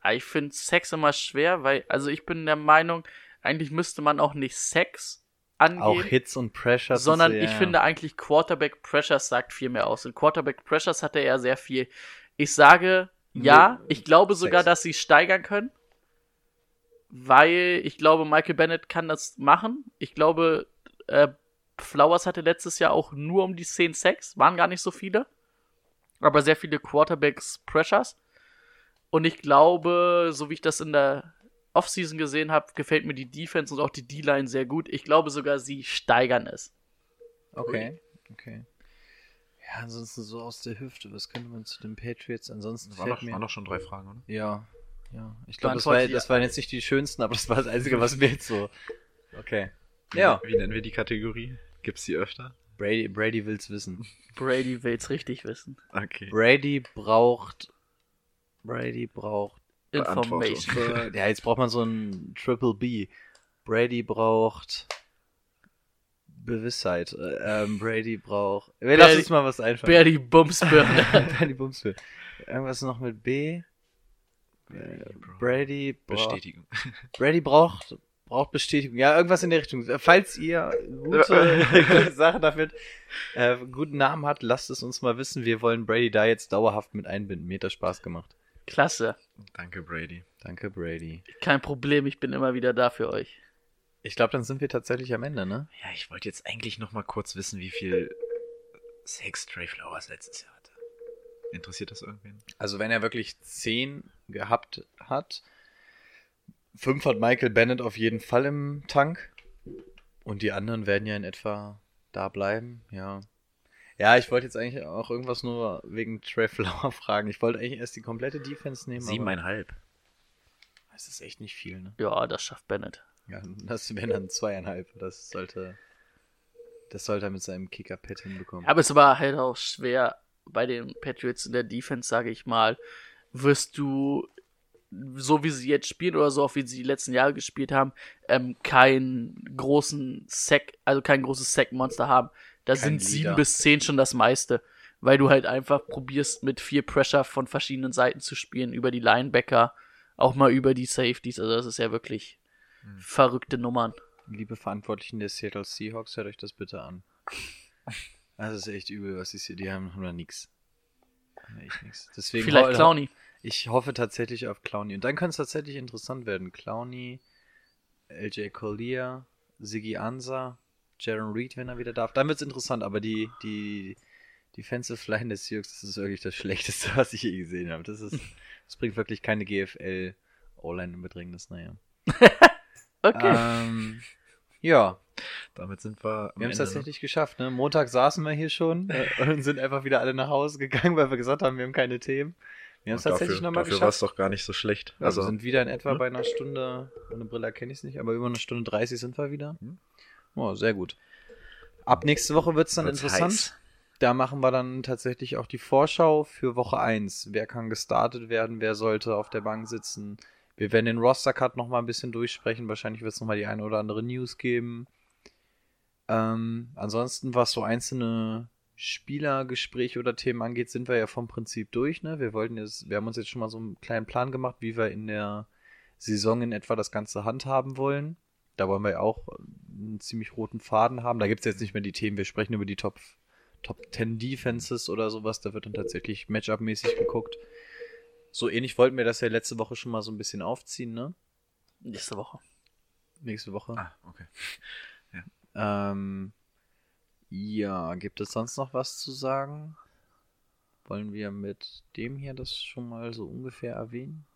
Aber ich finde Sex immer schwer, weil, also ich bin der Meinung, eigentlich müsste man auch nicht Sex angehen. Auch Hits und Pressures. und sondern so, ich ja. finde eigentlich Quarterback Pressures sagt viel mehr aus. In Quarterback Pressures hatte er sehr viel. Ich sage ja, ich glaube sogar, dass sie steigern können, weil ich glaube, Michael Bennett kann das machen. Ich glaube, äh, Flowers hatte letztes Jahr auch nur um die 10 Sacks, waren gar nicht so viele, aber sehr viele Quarterbacks Pressures. Und ich glaube, so wie ich das in der Offseason gesehen habe, gefällt mir die Defense und auch die D-Line sehr gut. Ich glaube sogar, sie steigern es. Okay, okay. Ja, ansonsten so aus der Hüfte. Was könnte man zu den Patriots? Ansonsten War fällt noch, mir... waren noch schon drei Fragen, oder? Ja, ja. Ich glaube, das, war, das waren jetzt nicht die schönsten, aber das war das Einzige, was mir jetzt so... Okay. Ja. Wie, wie nennen wir die Kategorie? Gibt's die öfter? Brady, Brady will's wissen. Brady will's richtig wissen. Okay. Brady braucht... Brady braucht... Information. ja, jetzt braucht man so ein Triple B. Brady braucht... Bewusstheit. Äh, Ähm, Brady braucht... Wir lassen uns mal was einfallen. Brady Bumsbirne. Brady Bumsville. Irgendwas noch mit B. Äh, Brady braucht, Bestätigung. Brady braucht braucht Bestätigung. Ja, irgendwas in der Richtung. Falls ihr gute, gute Sachen damit, äh, guten Namen hat, lasst es uns mal wissen. Wir wollen Brady da jetzt dauerhaft mit einbinden. Mir hat das Spaß gemacht. Klasse. Danke, Brady. Danke, Brady. Kein Problem, ich bin immer wieder da für euch. Ich glaube, dann sind wir tatsächlich am Ende, ne? Ja, ich wollte jetzt eigentlich noch mal kurz wissen, wie viel Sex Trey Flowers letztes Jahr hatte. Interessiert das irgendwen? Also wenn er wirklich 10 gehabt hat, 5 hat Michael Bennett auf jeden Fall im Tank. Und die anderen werden ja in etwa da bleiben, ja. Ja, ich wollte jetzt eigentlich auch irgendwas nur wegen Trey Flower fragen. Ich wollte eigentlich erst die komplette Defense nehmen. Siebeneinhalb. aber das ist echt nicht viel, ne? Ja, das schafft Bennett. Ja, das wären dann zweieinhalb. Das sollte, das sollte er mit seinem Kicker-Pad hinbekommen. Aber es war halt auch schwer bei den Patriots in der Defense, sage ich mal. Wirst du, so wie sie jetzt spielen oder so, auch wie sie die letzten Jahre gespielt haben, ähm, keinen großen Sack, also kein großes Sack-Monster haben. Da Kein sind Leader. sieben bis zehn schon das meiste. Weil du halt einfach probierst, mit viel Pressure von verschiedenen Seiten zu spielen, über die Linebacker, auch mal über die Safeties. Also das ist ja wirklich verrückte Nummern. Liebe Verantwortlichen der Seattle Seahawks, hört euch das bitte an. Das ist echt übel, was ist hier. Die haben, haben da echt nix. Deswegen Vielleicht Clowny. Ich hoffe tatsächlich auf Clowny. Und dann könnte es tatsächlich interessant werden. Clowny, LJ Collier, Siggy Ansa, Jaron Reed, wenn er wieder darf. Dann wird es interessant, aber die, die Defensive Line des Seahawks, das ist wirklich das Schlechteste, was ich je gesehen habe. Das ist, das bringt wirklich keine GFL O-Line in Bedrängnis, naja. Okay. Ähm, ja, Damit sind wir. am wir haben es ne? tatsächlich geschafft. Ne? Montag saßen wir hier schon äh, und sind einfach wieder alle nach Hause gegangen, weil wir gesagt haben, wir haben keine Themen. Wir haben es tatsächlich nochmal Dafür war es geschafft. doch gar nicht so schlecht. Also Also, wir sind wieder in etwa Hm? bei einer Stunde, ohne Brille kenne ich es nicht, aber über eine Stunde 30 sind wir wieder. Hm? Oh, sehr gut. Ab nächste Woche wird es dann Wird's interessant. heiß. Da machen wir dann tatsächlich auch die Vorschau für Woche 1. Wer kann gestartet werden, wer sollte auf der Bank sitzen. Wir werden den Roster-Cut nochmal ein bisschen durchsprechen. Wahrscheinlich wird es nochmal die eine oder andere News geben. Ähm, ansonsten, was so einzelne Spielergespräche oder Themen angeht, sind wir ja vom Prinzip durch. Ne? Wir wollten jetzt, wir haben uns jetzt schon mal so einen kleinen Plan gemacht, wie wir in der Saison in etwa das Ganze handhaben wollen. Da wollen wir ja auch einen ziemlich roten Faden haben. Da gibt es jetzt nicht mehr die Themen, wir sprechen über die Top, Top 10 Defenses oder sowas. Da wird dann tatsächlich Matchup-mäßig geguckt. So ähnlich wollten wir das ja letzte Woche schon mal so ein bisschen aufziehen, ne? Nächste Woche. Nächste Woche. ah, okay. Ähm, ja, gibt es sonst noch was zu sagen? Wollen wir mit dem hier das schon mal so ungefähr erwähnen?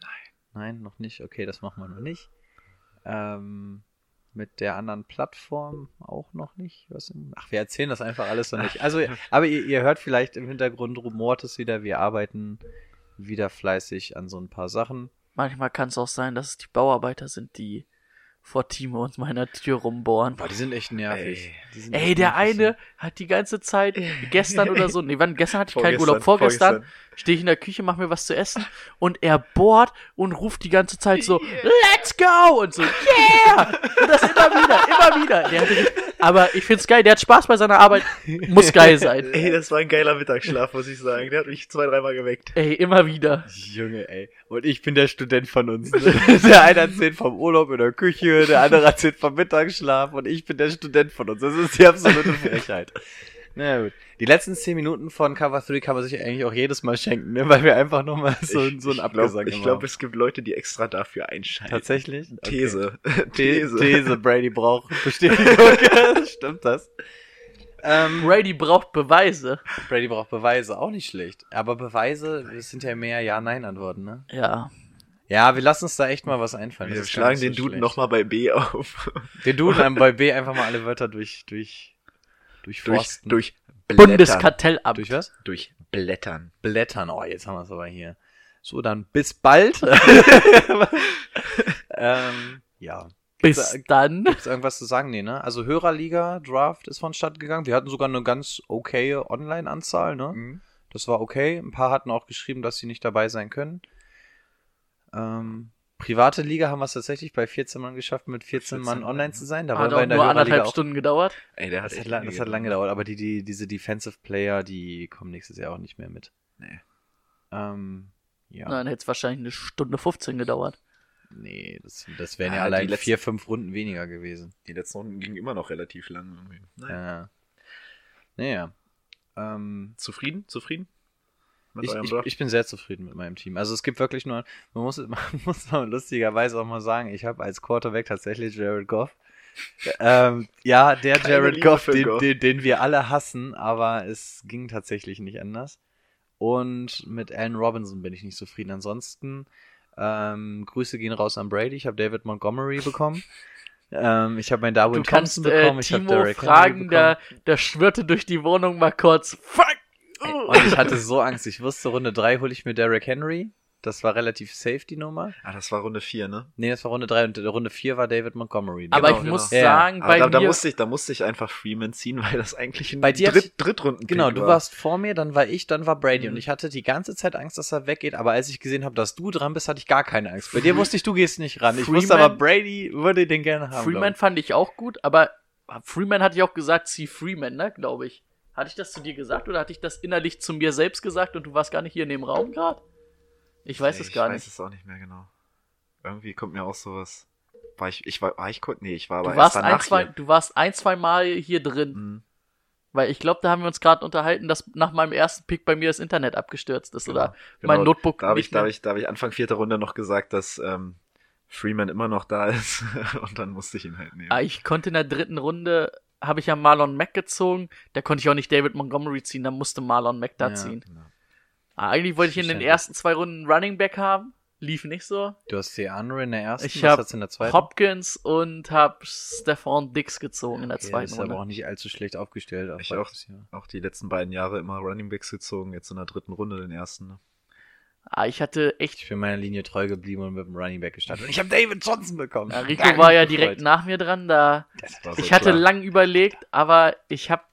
Nein. Nein, noch nicht. Okay, das machen wir noch nicht. Ähm, mit der anderen Plattform auch noch nicht. Ach, wir erzählen das einfach alles noch nicht. Also, aber ihr, ihr hört vielleicht im Hintergrund rumort es wieder. Wir arbeiten wieder fleißig an so ein paar Sachen. Manchmal kann es auch sein, dass es die Bauarbeiter sind, die vor Timo und meiner Tür rumbohren. Boah, die sind echt nervig. Ey. Ey, echt der nervig. eine hat die ganze Zeit, gestern oder so, nee, wann, gestern hatte ich keinen Urlaub, vorgestern, vorgestern. Stehe ich in der Küche, mach mir was zu essen und er bohrt und ruft die ganze Zeit so, let's go! Und so, yeah! Und das immer wieder, immer wieder. Richtig- aber ich find's geil, der hat Spaß bei seiner Arbeit, muss geil sein. Ey, das war ein geiler Mittagsschlaf, muss ich sagen. Der hat mich zwei, dreimal geweckt. Ey, immer wieder. Junge, ey. Und ich bin der Student von uns. Ne? Der eine erzählt vom Urlaub in der Küche, der andere erzählt vom Mittagsschlaf und ich bin der Student von uns. Das ist die absolute Frechheit. Na gut. Die letzten zehn Minuten von Cover 3 kann man sich eigentlich auch jedes Mal schenken, ne? weil wir einfach nochmal so, ich, so einen Abgesang Ich glaube, es gibt Leute, die extra dafür einschalten. Tatsächlich? Okay. These. These. These, Brady braucht Bestätigung. Stimmt das? Ähm, Brady braucht Beweise. Brady braucht Beweise, auch nicht schlecht. Aber Beweise, es sind ja mehr Ja-Nein-Antworten, ne? Ja. Ja, wir lassen uns da echt mal was einfallen. Wir Das schlagen nicht so den Duden nochmal bei B auf. Den Duden einem bei B einfach mal alle Wörter durch, durch, durch durch, durch Blättern. Bundeskartellamt. durch was? Durch Blättern. Blättern. Oh, jetzt haben wir es aber hier. So, dann bis bald. ähm, ja. Bis dann. Gibt's irgendwas zu sagen? Nee, ne? Also Hörerliga, Draft ist vonstatten gegangen. Wir hatten sogar eine ganz okaye Online-Anzahl, ne? Mhm. Das war okay. Ein paar hatten auch geschrieben, dass sie nicht dabei sein können. Ähm, private Liga haben wir es tatsächlich bei 14 Mann geschafft, mit 14, 14 Mann online ja. zu sein. Da Hat auch in der nur anderthalb auch. Stunden gedauert. Ey, der hat Das hat, lang, das hat lange gedauert, aber die, die, diese Defensive Player, die kommen nächstes Jahr auch nicht mehr mit. Nee. Ähm, ja. Dann hätte es wahrscheinlich eine Stunde 15 gedauert. Nee, das, das wären ja, Ja, die allein letzten- vier, fünf Runden weniger gewesen. Die letzten Runden gingen immer noch relativ lang. Irgendwie. Naja. Ja. Naja. Ähm, Zufrieden? Zufrieden? Ich, ich, ich bin sehr zufrieden mit meinem Team. Also es gibt wirklich nur, man muss, man muss mal lustigerweise auch mal sagen, ich habe als Quarterback tatsächlich Jared Goff. ähm, ja, der Keine Jared Liebe Goff den, Goff. Den, den wir alle hassen, aber es ging tatsächlich nicht anders. Und mit Allen Robinson bin ich nicht zufrieden. Ansonsten, ähm, Grüße gehen raus an Brady. Ich habe David Montgomery bekommen. ähm, ich habe meinen Darwin Du kannst Thompson äh, bekommen. ich habe Timo Derrick Henry fragen, bekommen. der, der schwirrte durch die Wohnung mal kurz. Fuck! Ey, Und ich hatte so Angst. Ich wusste, Runde 3 hole ich mir Derrick Henry. Das war relativ safe, die Nummer. ah, das war Runde 4, ne? Nee, das war Runde 3 und Runde 4 war David Montgomery. Aber Genau, ich genau. muss Ja, sagen, Aber bei da, da, mir. musste ich, da musste ich einfach Freeman ziehen, weil das eigentlich ein Bei dir Dritt, Drittrunden Genau, du war. warst vor mir, dann war ich, dann war Brady. Mhm. Und ich hatte die ganze Zeit Angst, dass er weggeht. Aber als ich gesehen habe, dass du dran bist, hatte ich gar keine Angst. Bei dir wusste ich, du gehst nicht ran. Ich wusste aber, Brady würde den gerne haben. Freeman glaub fand ich auch gut, aber Freeman hatte ich auch gesagt, zieh Freeman, ne, glaube ich. Hatte ich das zu dir gesagt oder hatte ich das innerlich zu mir selbst gesagt und du warst gar nicht hier in dem Raum gerade? Ich weiß Nee, es gar Ich nicht. weiß es auch nicht mehr genau. Irgendwie kommt mir auch sowas. War ich, ich war, war ich kurz, nee, ich war aber Du warst, erst ein, zwei, hier. du warst ein, zwei Mal hier drin. Mhm. Weil ich glaube, da haben wir uns gerade unterhalten, dass nach meinem ersten Pick bei mir das Internet abgestürzt ist oder Genau. mein Notebook Da habe ich, da habe ich, da habe ich Anfang vierter Runde noch gesagt, dass ähm, Freeman immer noch da ist und dann musste ich ihn halt nehmen. Ah, ich konnte in der dritten Runde, habe ich ja Marlon Mack gezogen, da konnte ich auch nicht David Montgomery ziehen, da musste Marlon Mack da Ja. ziehen. Genau. Ah, eigentlich wollte ich in den ersten zwei Runden Running Back haben, lief nicht so. Du hast DeAndre in der ersten, Ich was hast du in der zweiten? Hopkins und hab Stefan Dix gezogen in der Okay, zweiten ist aber Runde. auch nicht allzu schlecht aufgestellt. auf Ich auch. Auch die letzten beiden Jahre immer Running Backs gezogen, jetzt in der dritten Runde den ersten. Ah, ich hatte echt Ich bin meiner Linie treu geblieben und mit dem Running Back gestartet. Und ich habe David Johnson bekommen. Ja, Rico Dank war ja direkt nach mir dran, da so ich hatte klar. lang überlegt, aber ich hab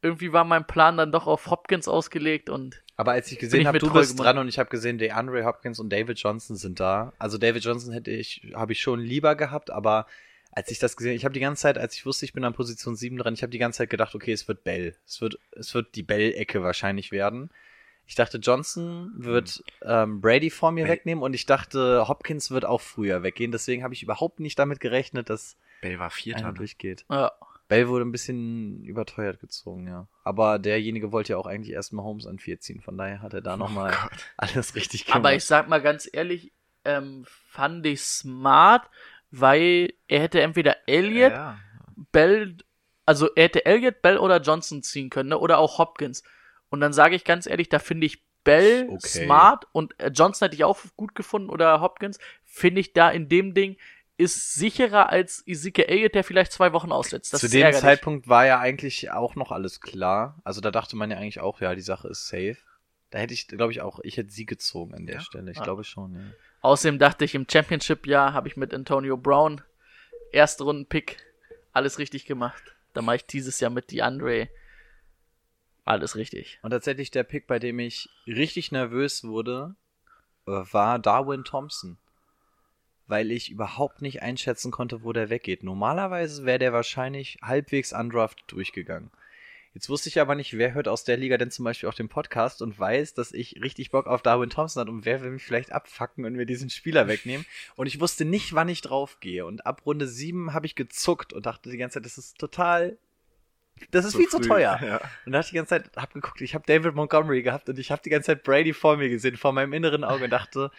irgendwie war mein Plan dann doch auf Hopkins ausgelegt und Aber als ich gesehen habe, du bist geworden. dran und ich habe gesehen, DeAndre Hopkins und David Johnson sind da. Also David Johnson hätte ich, habe ich schon lieber gehabt, aber als ich das gesehen, ich habe die ganze Zeit, als ich wusste, ich bin an Position 7 dran, ich habe die ganze Zeit gedacht, okay, es wird Bell. Es wird, es wird die Bell-Ecke wahrscheinlich werden. Ich dachte, Johnson wird ähm, Brady vor mir Bell- wegnehmen und ich dachte, Hopkins wird auch früher weggehen. Deswegen habe ich überhaupt nicht damit gerechnet, dass Bell war Vierter. einer Ne? durchgeht. ja. Bell wurde ein bisschen überteuert gezogen, ja. Aber derjenige wollte ja auch eigentlich erst mal Holmes an 4 ziehen. Von daher hat er da nochmal Oh Gott. alles richtig gemacht. Aber ich sag mal ganz ehrlich, ähm, fand ich smart, weil er hätte entweder Elliott, Ja. Bell, also er hätte Elliott, Bell oder Johnson ziehen können, ne? oder auch Hopkins. Und dann sage ich ganz ehrlich, da finde ich Bell Okay. smart und äh, Johnson hätte ich auch gut gefunden oder Hopkins. Finde ich da in dem Ding ist sicherer als Ezekiel Elliott, der vielleicht zwei Wochen aussetzt. Das Zu dem ärgerlich. Zeitpunkt war ja eigentlich auch noch alles klar. Also da dachte man ja eigentlich auch, ja, die Sache ist safe. Da hätte ich, glaube ich, auch, ich hätte sie gezogen an der Ja? Stelle. Ich Ah. glaube schon, ja. Außerdem dachte ich, im Championship-Jahr habe ich mit Antonio Brown erste Runden-Pick alles richtig gemacht. Da mache ich dieses Jahr mit DeAndre Alles richtig. Und tatsächlich der Pick, bei dem ich richtig nervös wurde, äh, war Darwin Thompson. Weil ich überhaupt nicht einschätzen konnte, wo der weggeht. Normalerweise wäre der wahrscheinlich halbwegs undrafted durchgegangen. Jetzt wusste ich aber nicht, wer hört aus der Liga denn zum Beispiel auch den Podcast und weiß, dass ich richtig Bock auf Darwin Thompson hat und wer will mich vielleicht abfacken, wenn wir diesen Spieler wegnehmen. Und ich wusste nicht, wann ich draufgehe. Und ab Runde 7 habe ich gezuckt und dachte die ganze Zeit, das ist total. Das ist Zu viel zu früh, teuer. ja. Und da hatte ich die ganze Zeit, hab geguckt, ich habe David Montgomery gehabt und ich habe die ganze Zeit Brady vor mir gesehen, vor meinem inneren Auge und dachte,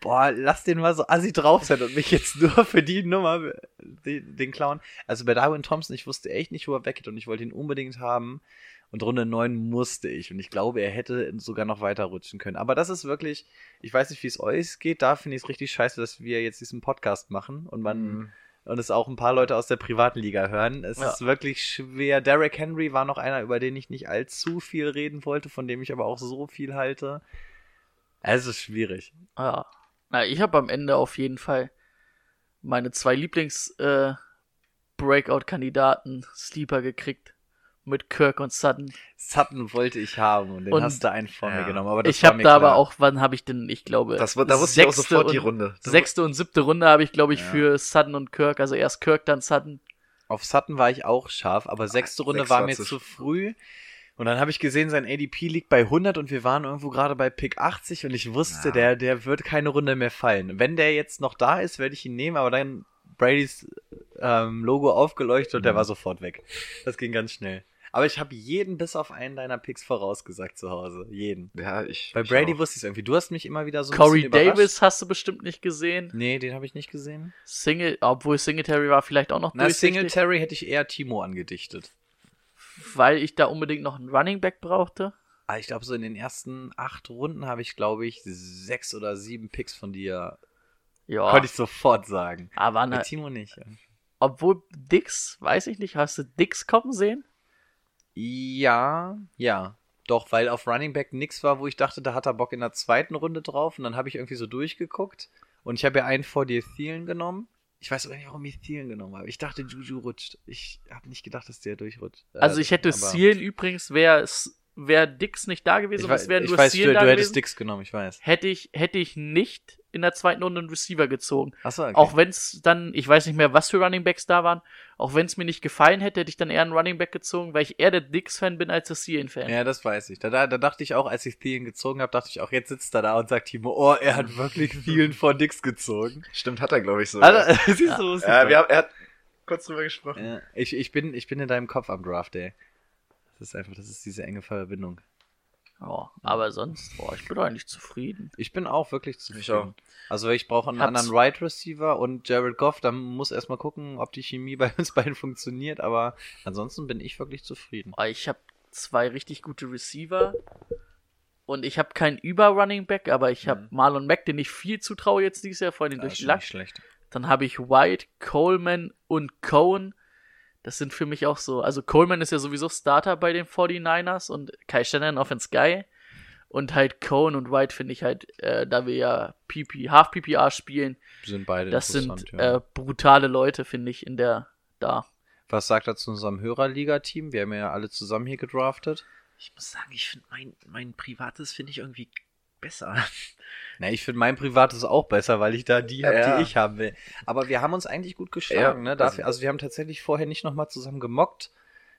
boah, lass den mal so assi drauf sein und mich jetzt nur für die Nummer den, den klauen. Also bei Darwin Thompson, ich wusste echt nicht, wo er weggeht und ich wollte ihn unbedingt haben. Und Runde 9 musste ich. Und ich glaube, er hätte sogar noch weiter rutschen können. Aber das ist wirklich, ich weiß nicht, wie es euch geht. Da finde ich es richtig scheiße, dass wir jetzt diesen Podcast machen und man Mhm. Und es auch ein paar Leute aus der privaten Liga hören. Es Ja. ist wirklich schwer. Derrick Henry war noch einer, über den ich nicht allzu viel reden wollte, von dem ich aber auch so viel halte. Es ist schwierig. Ja. Na, ich habe am Ende auf jeden Fall meine zwei Lieblings äh, Breakout-Kandidaten Sleeper gekriegt mit Kirk und Sutton. Sutton wollte ich haben und den Und- hast du einen von mir Ja. genommen. Aber das ich habe da klar. aber auch, wann habe ich denn, ich glaube, Das, war- da wusste ich auch sechste sofort die und- Runde. Das sechste und siebte Runde habe ich, glaube ich, Ja. für Sutton und Kirk, also erst Kirk, dann Sutton. Auf Sutton war ich auch scharf, aber sechste Runde sechs war mir zu früh. Und dann habe ich gesehen, sein ADP liegt bei 100 und wir waren irgendwo gerade bei Pick 80 und ich wusste, Ja. der, der wird keine Runde mehr fallen. Wenn der jetzt noch da ist, werde ich ihn nehmen, aber dann Bradys ähm, Logo aufgeleuchtet und der Mhm. war sofort weg. Das ging ganz schnell. Aber ich habe jeden bis auf einen deiner Picks vorausgesagt zu Hause. Jeden. Ja, ich. Bei ich Brady auch. wusste ich es irgendwie. Du hast mich immer wieder so ein Corey. Davis hast du bestimmt nicht gesehen. Nee, den habe ich nicht gesehen. Single, obwohl Singletary war vielleicht auch noch Na, Singletary hätte ich eher Timo angedichtet. weil ich da unbedingt noch einen Running Back brauchte. Ah, ich glaube, so in den ersten acht Runden habe ich, glaube ich, sechs oder sieben Picks von dir. Ja, Konnte ich sofort sagen. aber ne, Timo nicht. obwohl Dix, weiß ich nicht, hast du Dix kommen sehen? Ja, ja. Doch, weil auf Running Back nix war, wo ich dachte, da hat er Bock in der zweiten Runde drauf. Und dann habe ich irgendwie so durchgeguckt. Und ich habe ja einen vor dir Thielen genommen. Ich weiß aber nicht, warum ich Thielen genommen habe. Ich dachte, Juju rutscht. Ich habe nicht gedacht, dass der durchrutscht. Äh, Also ich hätte aber- Zielen übrigens, wäre wär Dix nicht da gewesen Ich, und weiß, es wären ich nur weiß, du, da du gewesen, hättest Dix genommen, ich weiß. hätte ich, hätte ich nicht in der zweiten Runde einen Receiver gezogen. Achso, okay. Auch wenn es dann, ich weiß nicht mehr, was für Running Backs da waren, auch wenn es mir nicht gefallen hätte, hätte ich dann eher einen Running Back gezogen, weil ich eher der Dix-Fan bin als der Cien-Fan. Ja, das weiß ich. Da, da, da dachte ich auch, als ich Thielen gezogen habe, dachte ich auch, jetzt sitzt er da und sagt Timo, oh, er hat wirklich Thielen vor Dix gezogen. Stimmt, hat er, glaube ich, so. Also, siehst du, ja, wir haben, er hat kurz drüber gesprochen. ja, ich, ich, bin, ich bin in deinem Kopf am Draft Day. Das ist einfach, das ist diese enge Verbindung. Ja, aber sonst, boah, ich bin eigentlich zufrieden. Ich bin auch wirklich zufrieden. Ich. Also ich brauche einen Hab's- anderen Right Receiver und Jared Goff, dann muss erstmal gucken, ob die Chemie bei uns beiden funktioniert, aber ansonsten bin ich wirklich zufrieden. Ich habe zwei richtig gute Receiver und ich habe keinen Über-Running Back, aber ich habe Mhm. Marlon Mack, den ich viel zutraue jetzt dieses Jahr, vor allem durch schlecht. Dann habe ich White, Coleman und Cohen. Das sind für mich auch so. Also Coleman ist ja sowieso Starter bei den 49ers und Kai Shannon auf den Sky. Und halt Cohen und White finde ich halt, äh, da wir ja PP, Half PPR spielen, Sind beide das sind ja. äh, brutale Leute, finde ich, in der da. Was sagt er zu unserem Hörerliga-Team? Wir haben ja alle zusammen hier gedraftet. Ich muss sagen, ich finde mein, mein privates finde ich irgendwie besser. Na, ich finde mein privates auch besser, weil ich da die habe, Ja. die ich haben will. Aber wir haben uns eigentlich gut geschlagen, Ja, ne? Dafür, also- also wir haben tatsächlich vorher nicht nochmal zusammen gemockt.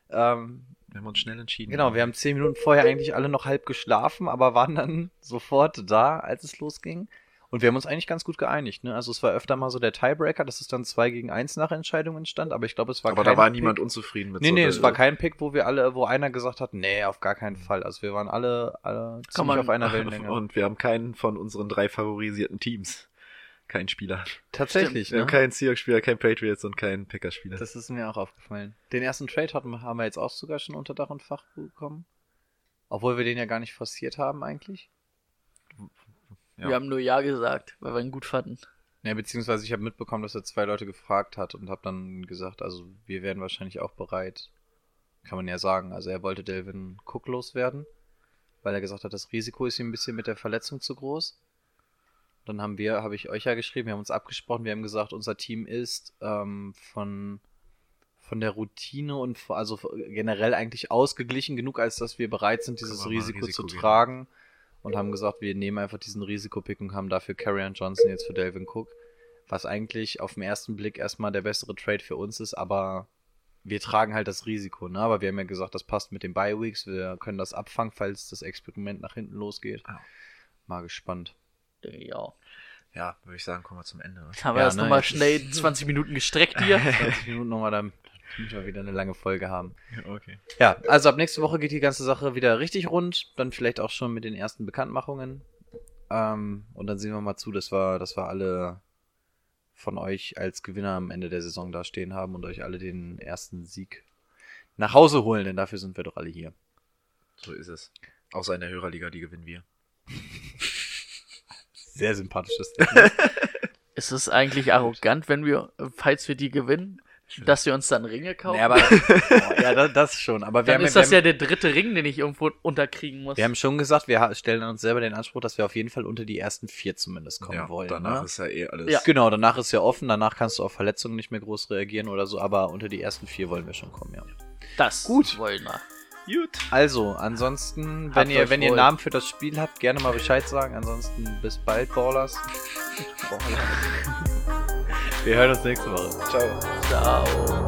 Ähm, Wir haben uns schnell entschieden. genau, wir haben zehn Minuten vorher eigentlich alle noch halb geschlafen, aber waren dann sofort da, als es losging. Und wir haben uns eigentlich ganz gut geeinigt, ne? Also es war öfter mal so der Tiebreaker, dass es dann zwei gegen eins nach Entscheidung entstand, aber ich glaube, es war Aber kein da war Pick. niemand unzufrieden mit Nee, so nee, es war kein Pick, wo wir alle, wo einer gesagt hat, nee, auf gar keinen Fall. Also wir waren alle, alle ziemlich man- auf einer Wellenlänge. Und wir haben keinen von unseren drei favorisierten Teams. Kein Spieler. Tatsächlich, Wir ne? haben keinen Seahawks-Spieler, keinen Patriots und keinen Packers-Spieler. Das ist mir auch aufgefallen. Den ersten Trade hatten, haben wir jetzt auch sogar schon unter Dach und Fach bekommen. Obwohl wir den ja gar nicht forciert haben eigentlich. Ja. Wir haben nur Ja gesagt, weil wir ihn gut fanden. Ja, beziehungsweise ich habe mitbekommen, dass er zwei Leute gefragt hat und habe dann gesagt, also wir wären wahrscheinlich auch bereit. Kann man ja sagen. Also er wollte Delvin Cook loswerden, weil er gesagt hat, das Risiko ist ihm ein bisschen mit der Verletzung zu groß. Dann haben wir, habe ich euch ja geschrieben, wir haben uns abgesprochen, wir haben gesagt, unser Team ist ähm, von von der Routine und also generell eigentlich ausgeglichen genug, als dass wir bereit sind, dieses Risiko, Risiko zu gehen. tragen. Und haben gesagt, wir nehmen einfach diesen Risikopick und haben dafür Carrion Johnson jetzt für Delvin Cook. Was eigentlich auf den ersten Blick erstmal der bessere Trade für uns ist, aber wir tragen halt das Risiko, ne? Aber wir haben ja gesagt, das passt mit den Bye Weeks, wir können das abfangen, falls das Experiment nach hinten losgeht. Mal gespannt. Ja. Ja, würde ich sagen, kommen wir zum Ende. Haben wir Ja, das ne, nochmal schnell 20 Minuten gestreckt hier. 20 Minuten nochmal, dann müssen wir wieder eine lange Folge haben. Okay. Ja, also ab nächste Woche geht die ganze Sache wieder richtig rund. Dann vielleicht auch schon mit den ersten Bekanntmachungen. Ähm, und dann sehen wir mal zu, dass wir, dass wir alle von euch als Gewinner am Ende der Saison da stehen haben und euch alle den ersten Sieg nach Hause holen, denn dafür sind wir doch alle hier. So ist es. Außer in der Hörerliga, die gewinnen wir. Sehr sympathisches Statement. Ist es eigentlich arrogant, wenn wir, falls wir die gewinnen, dass wir uns dann Ringe kaufen? nee, aber, oh, ja, das, das schon. Aber wir dann haben, ist wir, das ja haben, der dritte Ring, den ich irgendwo unterkriegen muss. wir haben schon gesagt, wir stellen uns selber den Anspruch, dass wir auf jeden Fall unter die ersten vier zumindest kommen ja, wollen. danach ne? ist ja eh alles. Ja. Genau, danach ist ja offen, danach kannst du auf Verletzungen nicht mehr groß reagieren oder so, aber unter die ersten vier wollen wir schon kommen, ja. das Gut. wollen wir. Gut. Also, ansonsten, Habt wenn ihr, euch wenn ihr. Namen für das Spiel habt, gerne mal Bescheid sagen. Ansonsten bis bald, Ballers. Wir hören uns nächste Woche. Ciao. Ciao.